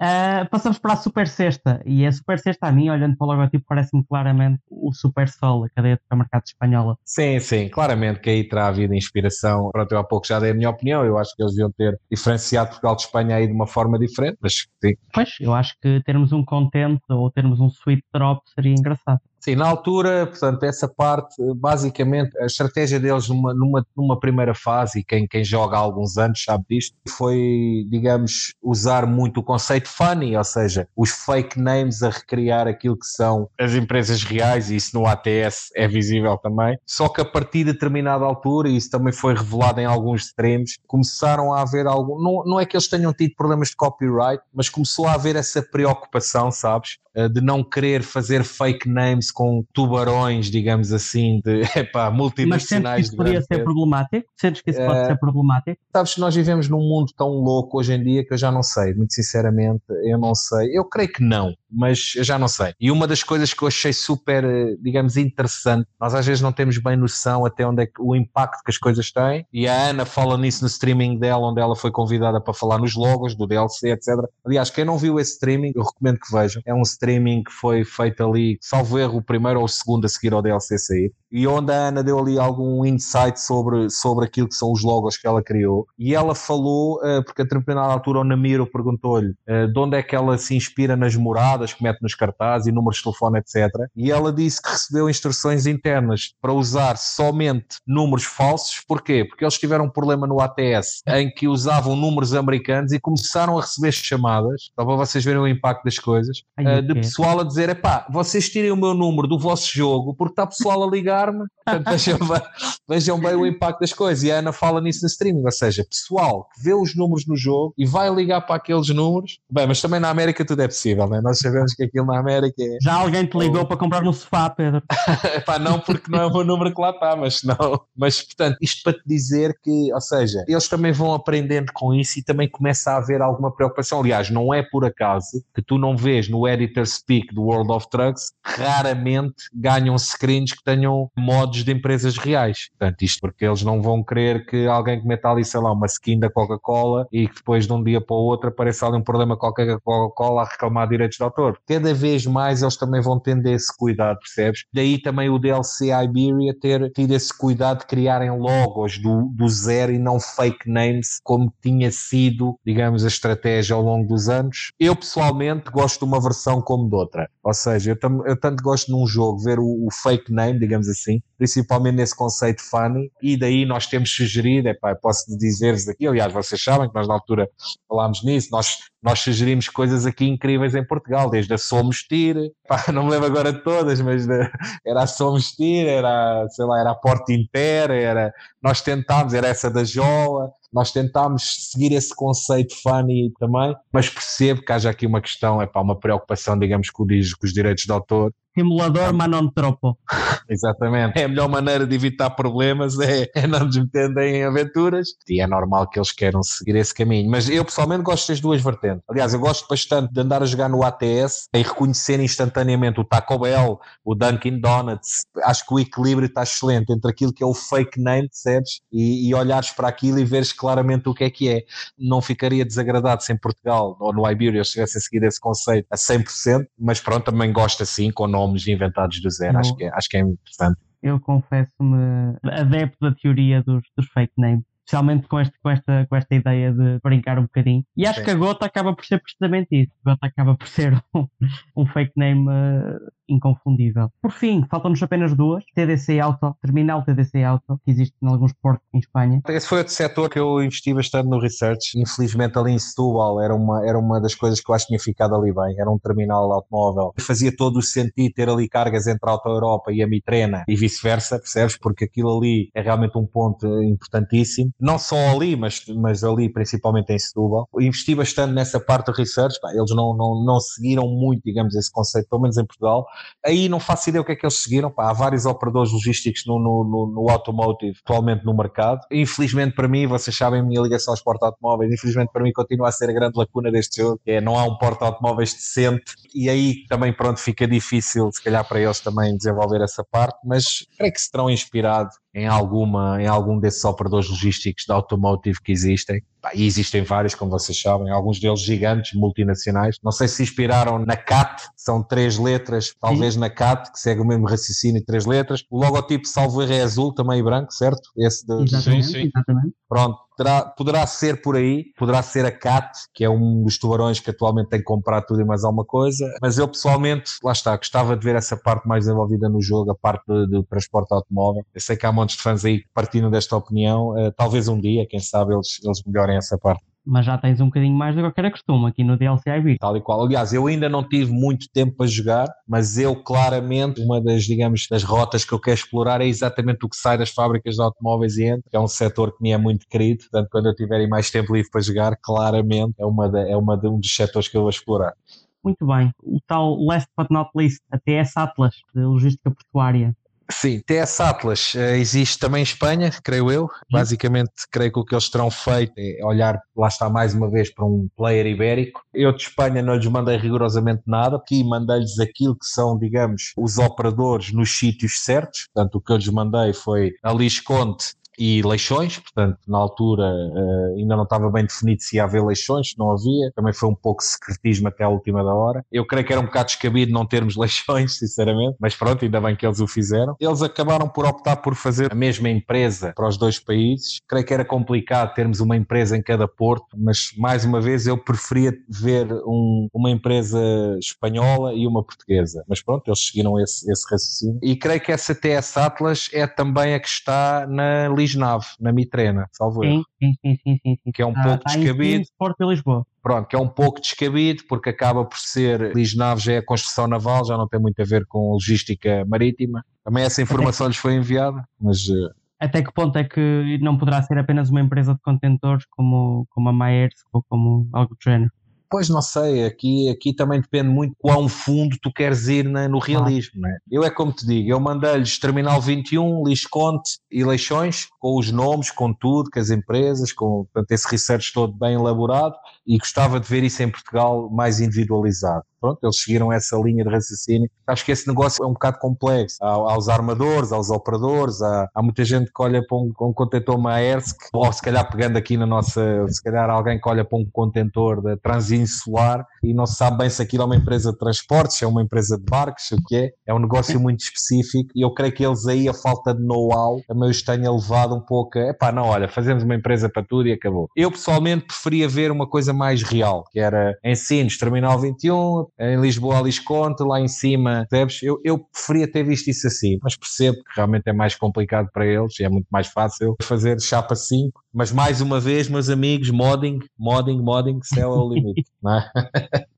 S1: Uh, passamos para a Super Sexta. E a Super Sexta, a mim, olhando para o logotipo, parece-me claramente o Super Sol, a cadeia de supermercados espanhola.
S3: Sim, sim, claramente que aí terá havido inspiração. Pronto, eu há pouco já dei a minha opinião. Eu acho que eles deviam ter diferenciado Portugal de Espanha aí de uma forma diferente, mas sim.
S1: Pois, eu acho que termos um content ou termos um sweet drop seria engraçado.
S3: Sim, na altura, portanto, essa parte, basicamente, a estratégia deles numa, numa, numa primeira fase, e quem, quem joga há alguns anos sabe disto, foi, digamos, usar muito o conceito funny, ou seja, os fake names a recriar aquilo que são as empresas reais, e isso no ATS é visível também. Só que a partir de determinada altura, e isso também foi revelado em alguns streams, começaram a haver algum. Não, não é que eles tenham tido problemas de copyright, mas começou a haver essa preocupação, sabes? Eh, de não querer fazer fake names com tubarões, digamos assim, de epá, multinacionais.
S1: Mas sentes que isso poderia ser problemático? Sentes que isso pode ser problemático?
S3: Sabes que nós vivemos num mundo tão louco hoje em dia que eu já não sei, muito sinceramente, eu não sei. Eu creio que não, mas eu já não sei. E uma das coisas que eu achei super, eh, digamos, interessante, nós às vezes não temos bem noção até onde é que, o impacto que as coisas têm, e a Ana fala nisso no streaming dela, onde ela foi convidada para falar nos logos do DLC, etc. Aliás, quem não viu esse streaming, eu recomendo que vejam. É um streaming que foi feito ali, salvo erro, o primeiro ou o segundo a seguir ao DLC sair e onde a Ana deu ali algum insight sobre, sobre aquilo que são os logos que ela criou. E ela falou, uh, porque a determinada altura o Namiro perguntou-lhe uh, de onde é que ela se inspira nas moradas que mete nos cartazes e números de telefone, etc. E ela disse que recebeu instruções internas para usar somente números falsos. Porquê? Porque eles tiveram um problema no ATS em que usavam números americanos e começaram a receber chamadas, só para vocês verem o impacto das coisas, uh, de pessoal a dizer: epá, vocês tirem o meu número do vosso jogo porque está pessoal a ligar Portanto, vejam, bem, vejam bem o impacto das coisas. E a Ana fala nisso no streaming, ou seja, pessoal que vê os números no jogo e vai ligar para aqueles números. Bem, mas também na América tudo é possível, né? Nós sabemos que aquilo na América é.
S1: Já alguém te ligou para comprar um sofá, Pedro?
S3: Pá, não porque não é o número que lá está, mas não. Mas portanto, isto para te dizer que, ou seja, eles também vão aprendendo com isso e também começa a haver alguma preocupação. Aliás, não é por acaso que tu não vês no editor speak do World of Trucks raramente ganham screens que tenham modos de empresas reais. Portanto, isto porque eles não vão querer que alguém cometa ali, sei lá, uma skin da Coca-Cola e que depois de um dia para o outro apareça ali um problema com a Coca-Cola a reclamar direitos de autor. Cada vez mais eles também vão tendo esse cuidado, percebes? Daí também o DLC Iberia ter tido esse cuidado de criarem logos do, do zero e não fake names como tinha sido, digamos, a estratégia ao longo dos anos. Eu pessoalmente gosto de uma versão como de outra. Ou seja, eu, eu tanto gosto num jogo ver o, o fake name, digamos assim, principalmente nesse conceito funny, e daí nós temos sugerido, epá, posso dizer-vos aqui, aliás, vocês sabem que nós na altura falámos nisso, nós, nós sugerimos coisas aqui incríveis em Portugal, desde a Somos Tire, não me lembro agora de todas, mas de, era a Somos Tire, era, sei lá, era a Porta Inteira, era, nós tentámos, era essa da Jola, nós tentámos seguir esse conceito funny também, mas percebo que haja aqui uma questão, é para uma preocupação, digamos, com, com os direitos de autor,
S1: Simulador, mas não tropo.
S3: Exatamente. É a melhor maneira de evitar problemas é, é não nos meterem em aventuras e é normal que eles queiram seguir esse caminho. Mas eu pessoalmente gosto das duas vertentes. Aliás, eu gosto bastante de andar a jogar no ATS e reconhecer instantaneamente o Taco Bell, o Dunkin' Donuts. Acho que o equilíbrio está excelente entre aquilo que é o fake name, percebes? E, e olhares para aquilo e veres claramente o que é que é. Não ficaria desagradado se em Portugal ou no Iberia eles tivessem a seguir esse conceito a 100%, mas pronto, também gosto assim, com nomes inventados do zero. Acho que, é, acho que é interessante.
S1: Eu confesso-me adepto da teoria dos, dos fake names especialmente com, este, com, esta, com esta ideia de brincar um bocadinho. E acho Sim. que a Gota acaba por ser precisamente isso. A Gota acaba por ser um, um fake name uh, inconfundível. Por fim, faltam-nos apenas duas: TDC Auto, Terminal TDC Auto, que existe em alguns portos em Espanha.
S3: Esse foi outro setor que eu investi bastante no research. Infelizmente, ali em Setúbal era uma, era uma das coisas que eu acho que tinha ficado ali bem. Era um terminal automóvel. Fazia todo o sentido ter ali cargas entre a Auto Europa e a Mitrena e vice-versa, percebes? Porque aquilo ali é realmente um ponto importantíssimo. Não só ali, mas, mas ali principalmente em Setúbal. Investi bastante nessa parte do research. eles não, não, não seguiram muito, digamos, esse conceito, pelo menos em Portugal. Aí não faço ideia o que é que eles seguiram. Pá, há vários operadores logísticos no, no, no, no automotive atualmente no mercado. Infelizmente para mim, vocês sabem a minha ligação aos porta-automóveis, infelizmente para mim continua a ser a grande lacuna deste jogo, que é não há um porta-automóveis decente e aí também pronto fica difícil se calhar para eles também desenvolver essa parte, mas creio que se terão inspirado em, alguma, em algum desses operadores logísticos de automotive que existem. E existem vários, como vocês sabem, alguns deles gigantes, multinacionais. Não sei se inspiraram na CAT, são três letras, talvez Sim. na CAT, que segue o mesmo raciocínio, três letras. O logotipo salvo é azul, também branco, certo?
S1: Esse de... Exatamente, Sim, exatamente.
S3: Pronto, poderá, poderá ser por aí, poderá ser a CAT, que é um dos tubarões que atualmente tem que comprar tudo e mais alguma coisa, mas eu pessoalmente, lá está, gostava de ver essa parte mais desenvolvida no jogo, a parte do transporte automóvel. Eu sei que há montes de fãs aí partindo desta opinião, uh, talvez um dia, quem sabe, eles, eles melhorem essa parte
S1: mas já tens um bocadinho mais do que eu era costume aqui no DLC IV.
S3: Tal e qual. Aliás, eu ainda não tive muito tempo para jogar, mas eu claramente, uma das, digamos, das rotas que eu quero explorar é exatamente o que sai das fábricas de automóveis e entra, é um setor que me é muito querido, portanto, quando eu tiver mais tempo livre para jogar, claramente é, uma é uma de, um dos setores que eu vou explorar.
S1: Muito bem. O tal last but not least, a TS Atlas, de logística portuária.
S3: Sim, TS Atlas uh, existe também em Espanha, creio eu. Uhum. Basicamente, creio que o que eles terão feito é olhar, lá está mais uma vez, para um player ibérico. Eu de Espanha não lhes mandei rigorosamente nada, aqui mandei-lhes aquilo que são, digamos, os operadores nos sítios certos. Portanto, o que eu lhes mandei foi a Lisconte e Leixões, portanto, na altura uh, ainda não estava bem definido se ia haver Leixões, se não havia, também foi um pouco secretismo até a última da hora. Eu creio que era um bocado descabido não termos Leixões, sinceramente, mas pronto, ainda bem que eles o fizeram. Eles acabaram por optar por fazer a mesma empresa para os dois países. Creio que era complicado termos uma empresa em cada porto, mas mais uma vez eu preferia ver um, uma empresa espanhola e uma portuguesa. Mas pronto, eles seguiram esse, esse raciocínio. E creio que essa TS Atlas é também a que está na lista Lisnave, na Mitrena, salvo
S1: sim, sim, sim, sim, sim,
S3: Que é um ah, pouco descabido.
S1: Porto e Lisboa.
S3: Pronto, que é um pouco descabido, porque acaba por ser Lisnave já é construção naval, já não tem muito a ver com logística marítima. Também essa informação lhes foi enviada, mas eh,
S1: até que ponto é que não poderá ser apenas uma empresa de contentores como, como a Maersk ou como algo do género?
S3: Pois não sei, aqui, aqui também depende muito quão fundo tu queres ir na, no realismo. Né? Eu é como te digo, eu mandei-lhes Terminal 21, Lisconte e Leixões, com os nomes, com tudo, com as empresas, com portanto, esse research todo bem elaborado e gostava de ver isso em Portugal mais individualizado pronto, eles seguiram essa linha de raciocínio. Acho que esse negócio é um bocado complexo. Há, aos armadores, aos operadores, há, há, muita gente que olha para um, um contentor Maersk, ou se calhar pegando aqui na nossa, se calhar alguém que olha para um contentor da Transinsular e não sabe bem se aquilo é uma empresa de transportes, se é uma empresa de barcos, o que é. É um negócio muito específico e eu creio que eles aí, a falta de know-how, também os tenha levado um pouco epá, não, olha, fazemos uma empresa para tudo e acabou. Eu pessoalmente preferia ver uma coisa mais real, que era ensinos, Terminal 21, em Lisboa, Lisconte, lá em cima, percebes? Eu, eu preferia ter visto isso assim, mas percebo que realmente é mais complicado para eles e é muito mais fácil fazer chapa 5 mas mais uma vez, meus amigos, modding, modding, modding, céu é o limite. não é?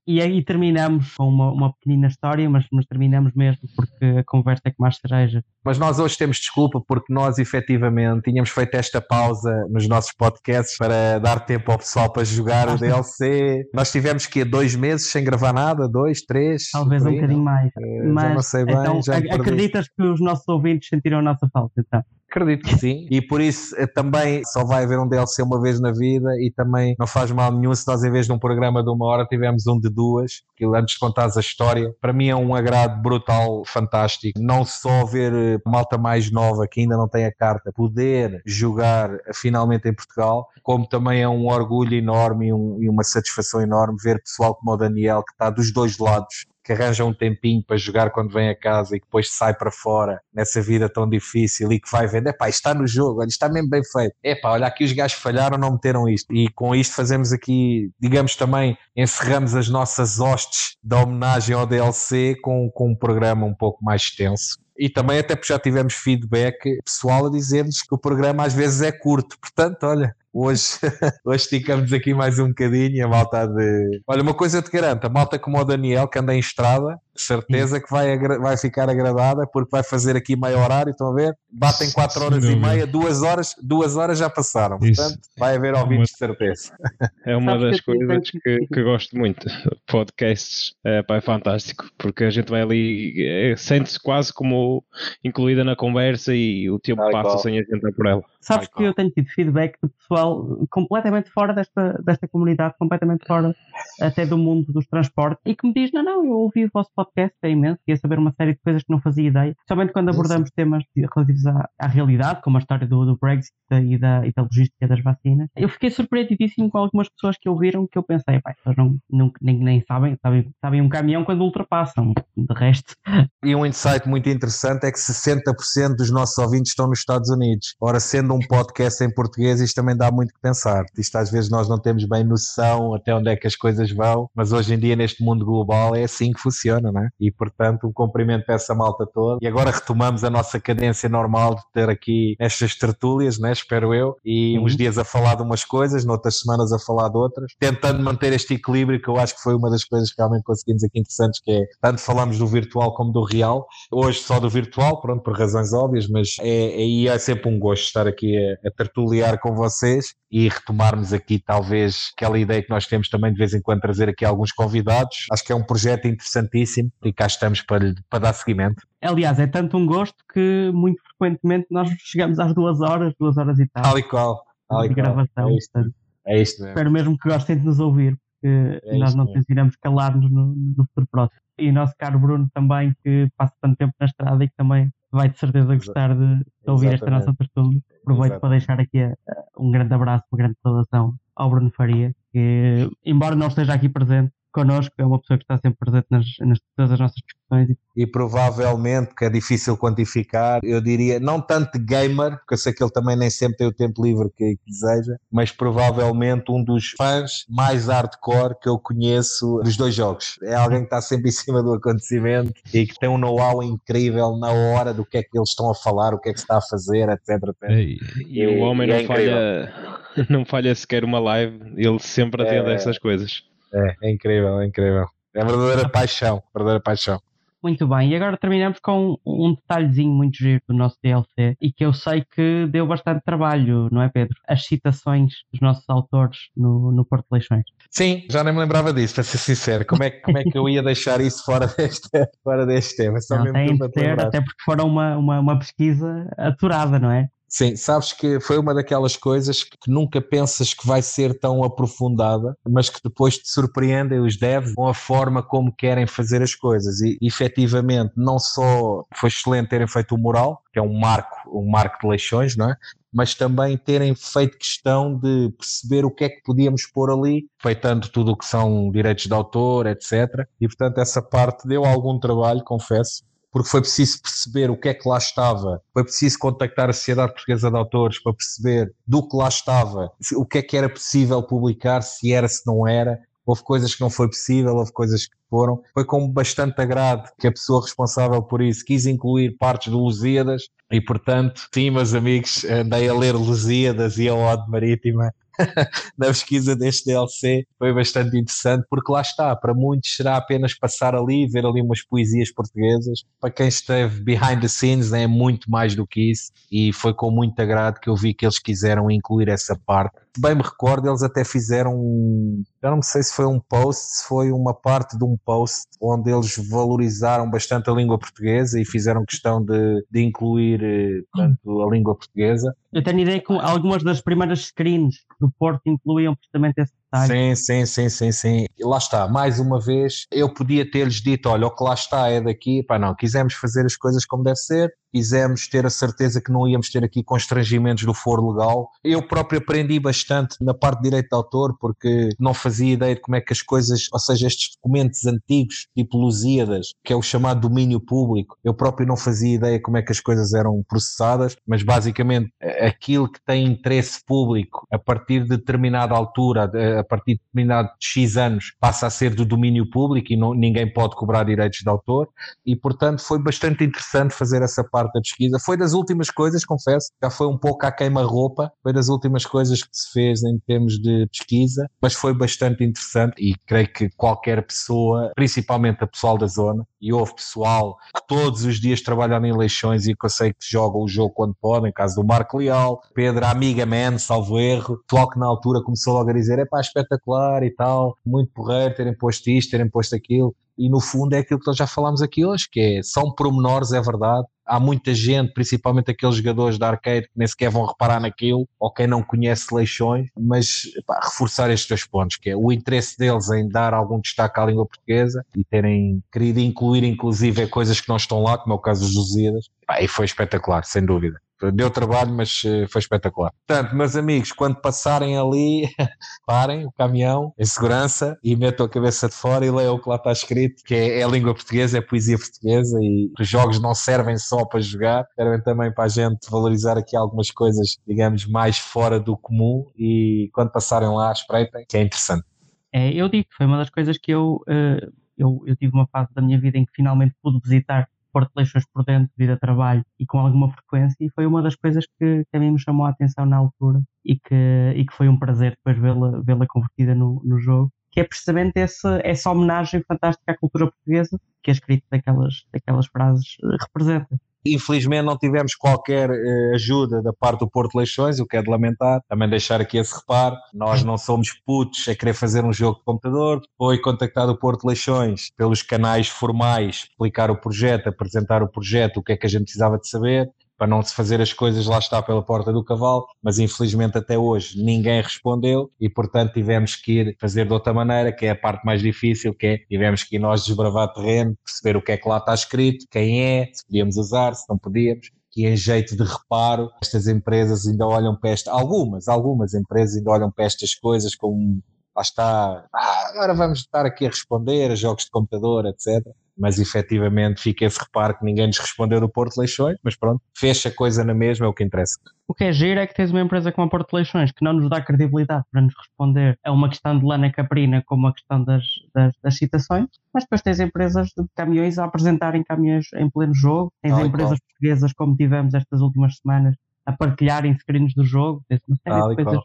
S1: E aí terminamos com uma, uma pequenina história, mas, mas terminamos mesmo porque a conversa é que mais cereja.
S3: Mas nós hoje temos desculpa porque nós efetivamente tínhamos feito esta pausa nos nossos podcasts para dar tempo ao pessoal para jogar o DLC. Nós tivemos que dois meses sem gravar nada, dois, três.
S1: Talvez um bocadinho mais.
S3: É, mas, já não sei bem.
S1: Então, acreditas que os nossos ouvintes sentiram a nossa falta, então?
S3: Acredito que sim. E por isso eh, também só vai haver um DLC uma vez na vida e também não faz mal nenhum se nós, em vez de um programa de uma hora, tivermos um de duas. Que antes de contares a história, para mim é um agrado brutal, fantástico. Não só ver eh, malta mais nova que ainda não tem a carta poder jogar finalmente em Portugal, como também é um orgulho enorme e, um, e uma satisfação enorme ver pessoal como o Daniel, que está dos dois lados que arranja um tempinho para jogar quando vem a casa e que depois sai para fora nessa vida tão difícil e que vai vendo, epá, está no jogo, olha, está mesmo bem feito. Epá, olha aqui os gajos falharam, não meteram isto. E com isto fazemos aqui, digamos também, encerramos as nossas hostes da homenagem ao DLC com, com um programa um pouco mais extenso. E também até porque já tivemos feedback pessoal a dizer-nos que o programa às vezes é curto. Portanto, olha, Hoje, hoje esticamos aqui mais um bocadinho a malta de. Olha, uma coisa te garanto: a malta como o Daniel, que anda em estrada, certeza que vai, vai ficar agradada porque vai fazer aqui meio horário. Estão a ver? Batem 4 horas e meia, 2 horas, duas horas já passaram. Portanto, Isso. vai haver ouvintes de certeza.
S2: É uma das coisas que, que gosto muito. Podcasts é, pá, é fantástico porque a gente vai ali, é, sente-se quase como incluída na conversa e o tempo passa sem a gente por ela.
S1: Sabes que eu tenho tido feedback do pessoal completamente fora desta, desta comunidade, completamente fora até do mundo dos transportes, e que me diz: Não, não, eu ouvi o vosso podcast é imenso, ia saber uma série de coisas que não fazia ideia, somente quando abordamos Isso. temas relativos à, à, realidade, como a história do, do Brexit e da, e da logística das vacinas. Eu fiquei surpreendidíssimo com algumas pessoas que ouviram que eu pensei, pá, não, não, nem, nem sabem, sabem, sabem um caminhão quando ultrapassam, de resto.
S3: E um insight muito interessante é que 60% dos nossos ouvintes estão nos Estados Unidos. Ora, sendo um podcast em português, isto também dá muito que pensar. Isto às vezes nós não temos bem noção até onde é que as coisas vão, mas hoje em dia neste mundo global é assim que funciona, é? E portanto, um cumprimento para essa malta toda. E agora retomamos a nossa cadência normal de ter aqui estas tertúlias, né? Espero eu, e uhum. uns dias a falar de umas coisas, noutras semanas a falar de outras, tentando manter este equilíbrio que eu acho que foi uma das coisas que realmente conseguimos aqui interessantes, que é tanto falamos do virtual como do real. Hoje só do virtual, pronto, por razões óbvias, mas é, é, é sempre um gosto estar aqui a, a tertuliar com vocês e retomarmos aqui talvez aquela ideia que nós temos também de vez em quando trazer aqui alguns convidados. Acho que é um projeto interessantíssimo e cá estamos para, para dar seguimento.
S1: Aliás, é tanto um gosto que muito frequentemente nós chegamos às duas horas, duas horas e tal.
S3: Tal e qual. Tal
S1: de gravação. É isto,
S3: é isto mesmo.
S1: Espero mesmo que gostem de nos ouvir, porque é nós não tencionamos calar-nos no, no futuro próximo. E o nosso caro Bruno também, que passa tanto tempo na estrada e que também vai de certeza gostar de, de ouvir esta nossa tertúlia. Aproveito Exatamente. para deixar aqui a, a, um grande abraço, uma grande saudação ao Bruno Faria, que embora não esteja aqui presente, connosco, é uma pessoa que está sempre presente nas, nas todas as nossas discussões.
S3: E provavelmente, que é difícil quantificar, eu diria, não tanto gamer, porque eu sei que ele também nem sempre tem o tempo livre que, que deseja, mas provavelmente um dos fãs mais hardcore que eu conheço dos dois jogos. É alguém que está sempre em cima do acontecimento e que tem um know-how incrível na hora do que é que eles estão a falar, o que é que se está a fazer, etc. etc.
S2: E, e, e, o homem não, é falha, não falha sequer uma live, ele sempre atende é, a essas coisas.
S3: É, é incrível, é incrível. É verdadeira paixão, verdadeira paixão.
S1: Muito bem, e agora terminamos com um detalhezinho muito giro do nosso DLC e que eu sei que deu bastante trabalho, não é, Pedro? As citações dos nossos autores no, no Porto Leixões.
S3: Sim, já nem me lembrava disso, para ser sincero. Como é, como é que eu ia deixar isso fora deste, fora deste tema?
S1: Só não, tem de ter, até porque foram uma, uma, uma pesquisa aturada, não é?
S3: Sim, sabes que foi uma daquelas coisas que nunca pensas que vai ser tão aprofundada, mas que depois te surpreendem os devs com a forma como querem fazer as coisas. E efetivamente, não só foi excelente terem feito o mural, que é um marco, um marco de leixões, não é? mas também terem feito questão de perceber o que é que podíamos pôr ali, feitando tudo o que são direitos de autor, etc. E portanto essa parte deu algum trabalho, confesso, porque foi preciso perceber o que é que lá estava, foi preciso contactar a Sociedade Portuguesa de Autores para perceber do que lá estava, o que é que era possível publicar, se era, se não era. Houve coisas que não foi possível, houve coisas que foram. Foi com bastante agrado que a pessoa responsável por isso quis incluir partes do Lusíadas e, portanto, sim, meus amigos, andei a ler Lusíadas e a Ode Marítima na pesquisa deste DLC foi bastante interessante, porque lá está, para muitos será apenas passar ali, ver ali umas poesias portuguesas. Para quem esteve behind the scenes, é muito mais do que isso, e foi com muito agrado que eu vi que eles quiseram incluir essa parte. Bem me recordo, eles até fizeram um, eu não sei se foi um post, se foi uma parte de um post onde eles valorizaram bastante a língua portuguesa e fizeram questão de, de incluir eh, tanto a língua portuguesa.
S1: Eu tenho ideia que algumas das primeiras screens do Porto incluíam precisamente esse
S3: Sim, sim, sim, sim, sim. E lá está, mais uma vez, eu podia ter-lhes dito: olha, o que lá está é daqui, pá, não, quisemos fazer as coisas como deve ser, quisemos ter a certeza que não íamos ter aqui constrangimentos do foro legal. Eu próprio aprendi bastante na parte de direito de autor, porque não fazia ideia de como é que as coisas, ou seja, estes documentos antigos, tipo Lusíadas, que é o chamado domínio público, eu próprio não fazia ideia como é que as coisas eram processadas, mas basicamente aquilo que tem interesse público a partir de determinada altura, a partir de determinado X anos, passa a ser do domínio público e não, ninguém pode cobrar direitos de autor, e portanto foi bastante interessante fazer essa parte da pesquisa. Foi das últimas coisas, confesso, já foi um pouco à queima-roupa, foi das últimas coisas que se fez em termos de pesquisa, mas foi bastante interessante e creio que qualquer pessoa, principalmente a pessoal da zona, e houve pessoal que todos os dias trabalham em eleições e que eu sei que jogam o jogo quando podem, caso do Marco Mundial, Pedro, amiga Man, salvo erro, pessoal que na altura começou logo a dizer, é pá, espetacular e tal, muito porreiro terem posto isto, terem posto aquilo, e no fundo é aquilo que nós já falámos aqui hoje, que é, são pormenores, é verdade, há muita gente, principalmente aqueles jogadores da arcade que nem sequer vão reparar naquilo, ou quem não conhece leixões, mas pá, reforçar estes dois pontos, que é o interesse deles em dar algum destaque à língua portuguesa e terem querido incluir inclusive coisas que não estão lá, como é o caso dos Lusíadas, e foi espetacular, sem dúvida. Deu trabalho, mas eh, foi espetacular. Portanto, meus amigos, quando passarem ali, parem o caminhão em segurança e metam a cabeça de fora e leiam o que lá está escrito, que é, é a língua portuguesa, é poesia portuguesa e os jogos não servem só para jogar, servem também para a gente valorizar aqui algumas coisas, digamos, mais fora do comum e quando passarem lá, espreitem, que é interessante.
S1: É, eu digo, foi uma das coisas que eu, uh, eu, eu tive uma fase da minha vida em que finalmente pude visitar Porto Leixões por dentro devido a trabalho e com alguma frequência e foi uma das coisas que, que a mim me chamou a atenção na altura e que, e que foi um prazer depois vê-la vê convertida no, no jogo que é precisamente essa, essa homenagem fantástica à cultura portuguesa que a escrita daquelas, daquelas frases eh, representa.
S3: Infelizmente não tivemos qualquer uh, ajuda da parte do Porto Leixões, o que é de lamentar. Também deixar aqui esse reparo, nós não somos putos a querer fazer um jogo de computador. Foi contactado o Porto Leixões pelos canais formais, explicar o projeto, apresentar o projeto, o que é que a gente precisava de saber para não se fazer as coisas lá está pela porta do cavalo, mas infelizmente até hoje ninguém respondeu e portanto tivemos que ir fazer de outra maneira, que é a parte mais difícil, que é tivemos que ir nós desbravar terreno, perceber o que é que lá está escrito, quem é, se podíamos usar, se não podíamos, que em jeito de reparo, estas empresas ainda olham para esta, algumas, algumas empresas ainda olham para estas coisas como lá está, ah, agora vamos estar aqui a responder a jogos de computador, etc mas efetivamente fica esse reparo que ninguém nos respondeu do Porto Leixões, mas pronto, fecha a coisa na mesma, é o que interessa.
S1: O que é giro é que tens uma empresa como a Porto Leixões que não nos dá credibilidade para nos responder a uma questão de lana caprina como a questão das, das, das citações, mas depois tens empresas de caminhões a apresentarem caminhões em pleno jogo, tens ah, empresas portuguesas como tivemos estas últimas semanas a partilharem screens do jogo, tens uma série ah, de coisas.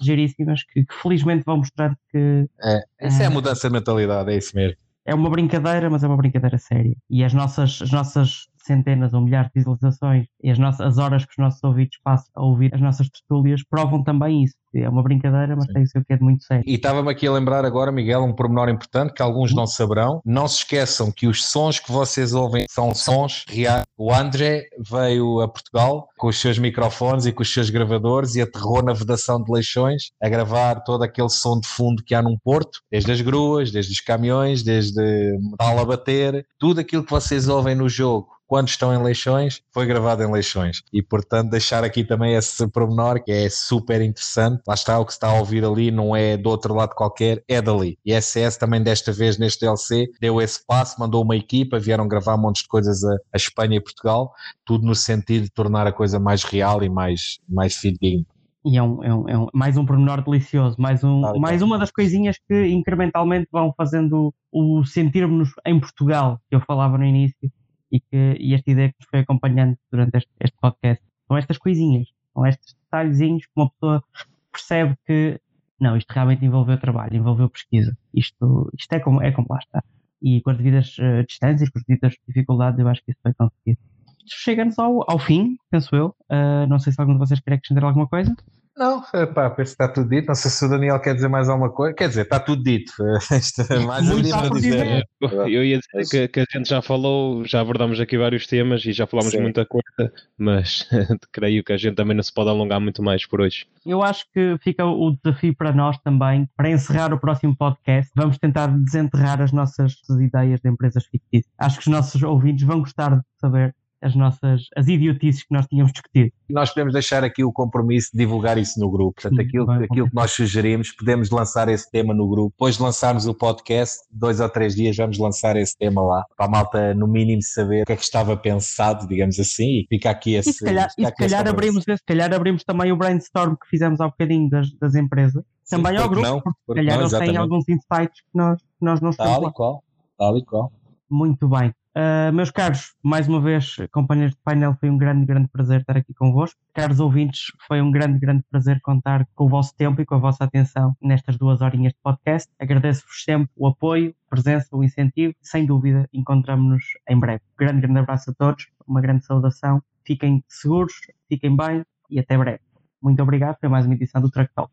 S1: Giríssimas que, que, felizmente vão mostrar que.
S3: É, essa é, é a eh, mudança de mentalidade, é isso mesmo
S1: é uma brincadeira, mas é uma brincadeira séria. E as nossas, as nossas centenas ou milhares de visualizações e as, nossas, as horas que os nossos ouvidos passam a ouvir as nossas tertúlias provam também isso. É uma brincadeira, mas Sim. tem o seu que é de muito sério.
S3: E estava-me aqui a lembrar agora, Miguel, um pormenor importante que alguns não saberão. Não se esqueçam que os sons que vocês ouvem são sons reais. O André veio a Portugal com os seus microfones e com os seus gravadores e aterrou na vedação de Leixões a gravar todo aquele som de fundo que há num porto, desde as gruas, desde os caminhões, desde metal a bater, tudo aquilo que vocês ouvem no jogo quando estão em Leixões, foi gravado em Leixões. E portanto, deixar aqui também esse pormenor que é super interessante. Lá está, o que se está a ouvir ali não é do outro lado qualquer, é dali. E a SS também desta vez neste DLC deu esse passo, mandou uma equipa, vieram gravar um monte de coisas a, a Espanha e Portugal, tudo no sentido de tornar a coisa mais real e mais, mais fidedigna.
S1: E é, um, é, um, é um, mais um pormenor delicioso, mais, um, ah, mais uma das coisinhas que incrementalmente vão fazendo o sentirmos em Portugal, que eu falava no início, e, que, e esta ideia que nos foi acompanhando durante este, este podcast. São estas coisinhas, são estes detalhezinhos que uma pessoa percebe que não, isto realmente envolveu trabalho, envolveu pesquisa. Isto, isto é, como, é como lá está. E com as devidas uh, distâncias, com as devidas dificuldades, eu acho que isso foi conseguido. Chega-nos ao, ao fim, penso eu. Uh, não sei se algum de vocês quer acrescentar alguma coisa.
S3: Não, pá, penso que está tudo dito. Não sei se o Daniel quer dizer mais alguma coisa. Quer dizer, está tudo dito.
S2: É mais Muito para dizer. Eu ia dizer que, que, a gente já falou, já abordamos aqui vários temas e já falámos Sim. muita coisa, mas creio que a gente também não se pode alongar muito mais por hoje.
S1: Eu acho que fica o desafio para nós também, para encerrar o próximo podcast, vamos tentar desenterrar as nossas ideias de empresas fictícias. Acho que os nossos ouvintes vão gostar de saber as nossas as idiotices que nós tínhamos discutido.
S3: Nós podemos deixar aqui o compromisso de divulgar isso no grupo. Portanto, aquilo, aquilo que nós sugerimos, podemos lançar esse tema no grupo. Depois de lançarmos o podcast, dois ou três dias vamos lançar esse tema lá, para a malta, no mínimo, saber o que é que estava pensado, digamos assim, e fica aqui esse.
S1: E se calhar, e se calhar abrimos, se calhar abrimos também o brainstorm que fizemos há bocadinho das, das empresas. Sim, também ao grupo, não, porque, porque se calhar eles têm alguns insights que nós, que nós não estamos.
S3: Tal e qual, tal e qual.
S1: Muito bem. Uh, meus caros, mais uma vez, companheiros de painel, foi um grande, grande prazer estar aqui convosco. Caros ouvintes, foi um grande, grande prazer contar com o vosso tempo e com a vossa atenção nestas duas horinhas de podcast. Agradeço-vos sempre o apoio, a presença, o incentivo. Sem dúvida, encontramos-nos em breve. Grande, grande abraço a todos, uma grande saudação. Fiquem seguros, fiquem bem e até breve. Muito obrigado, foi mais uma edição do Truck Talk.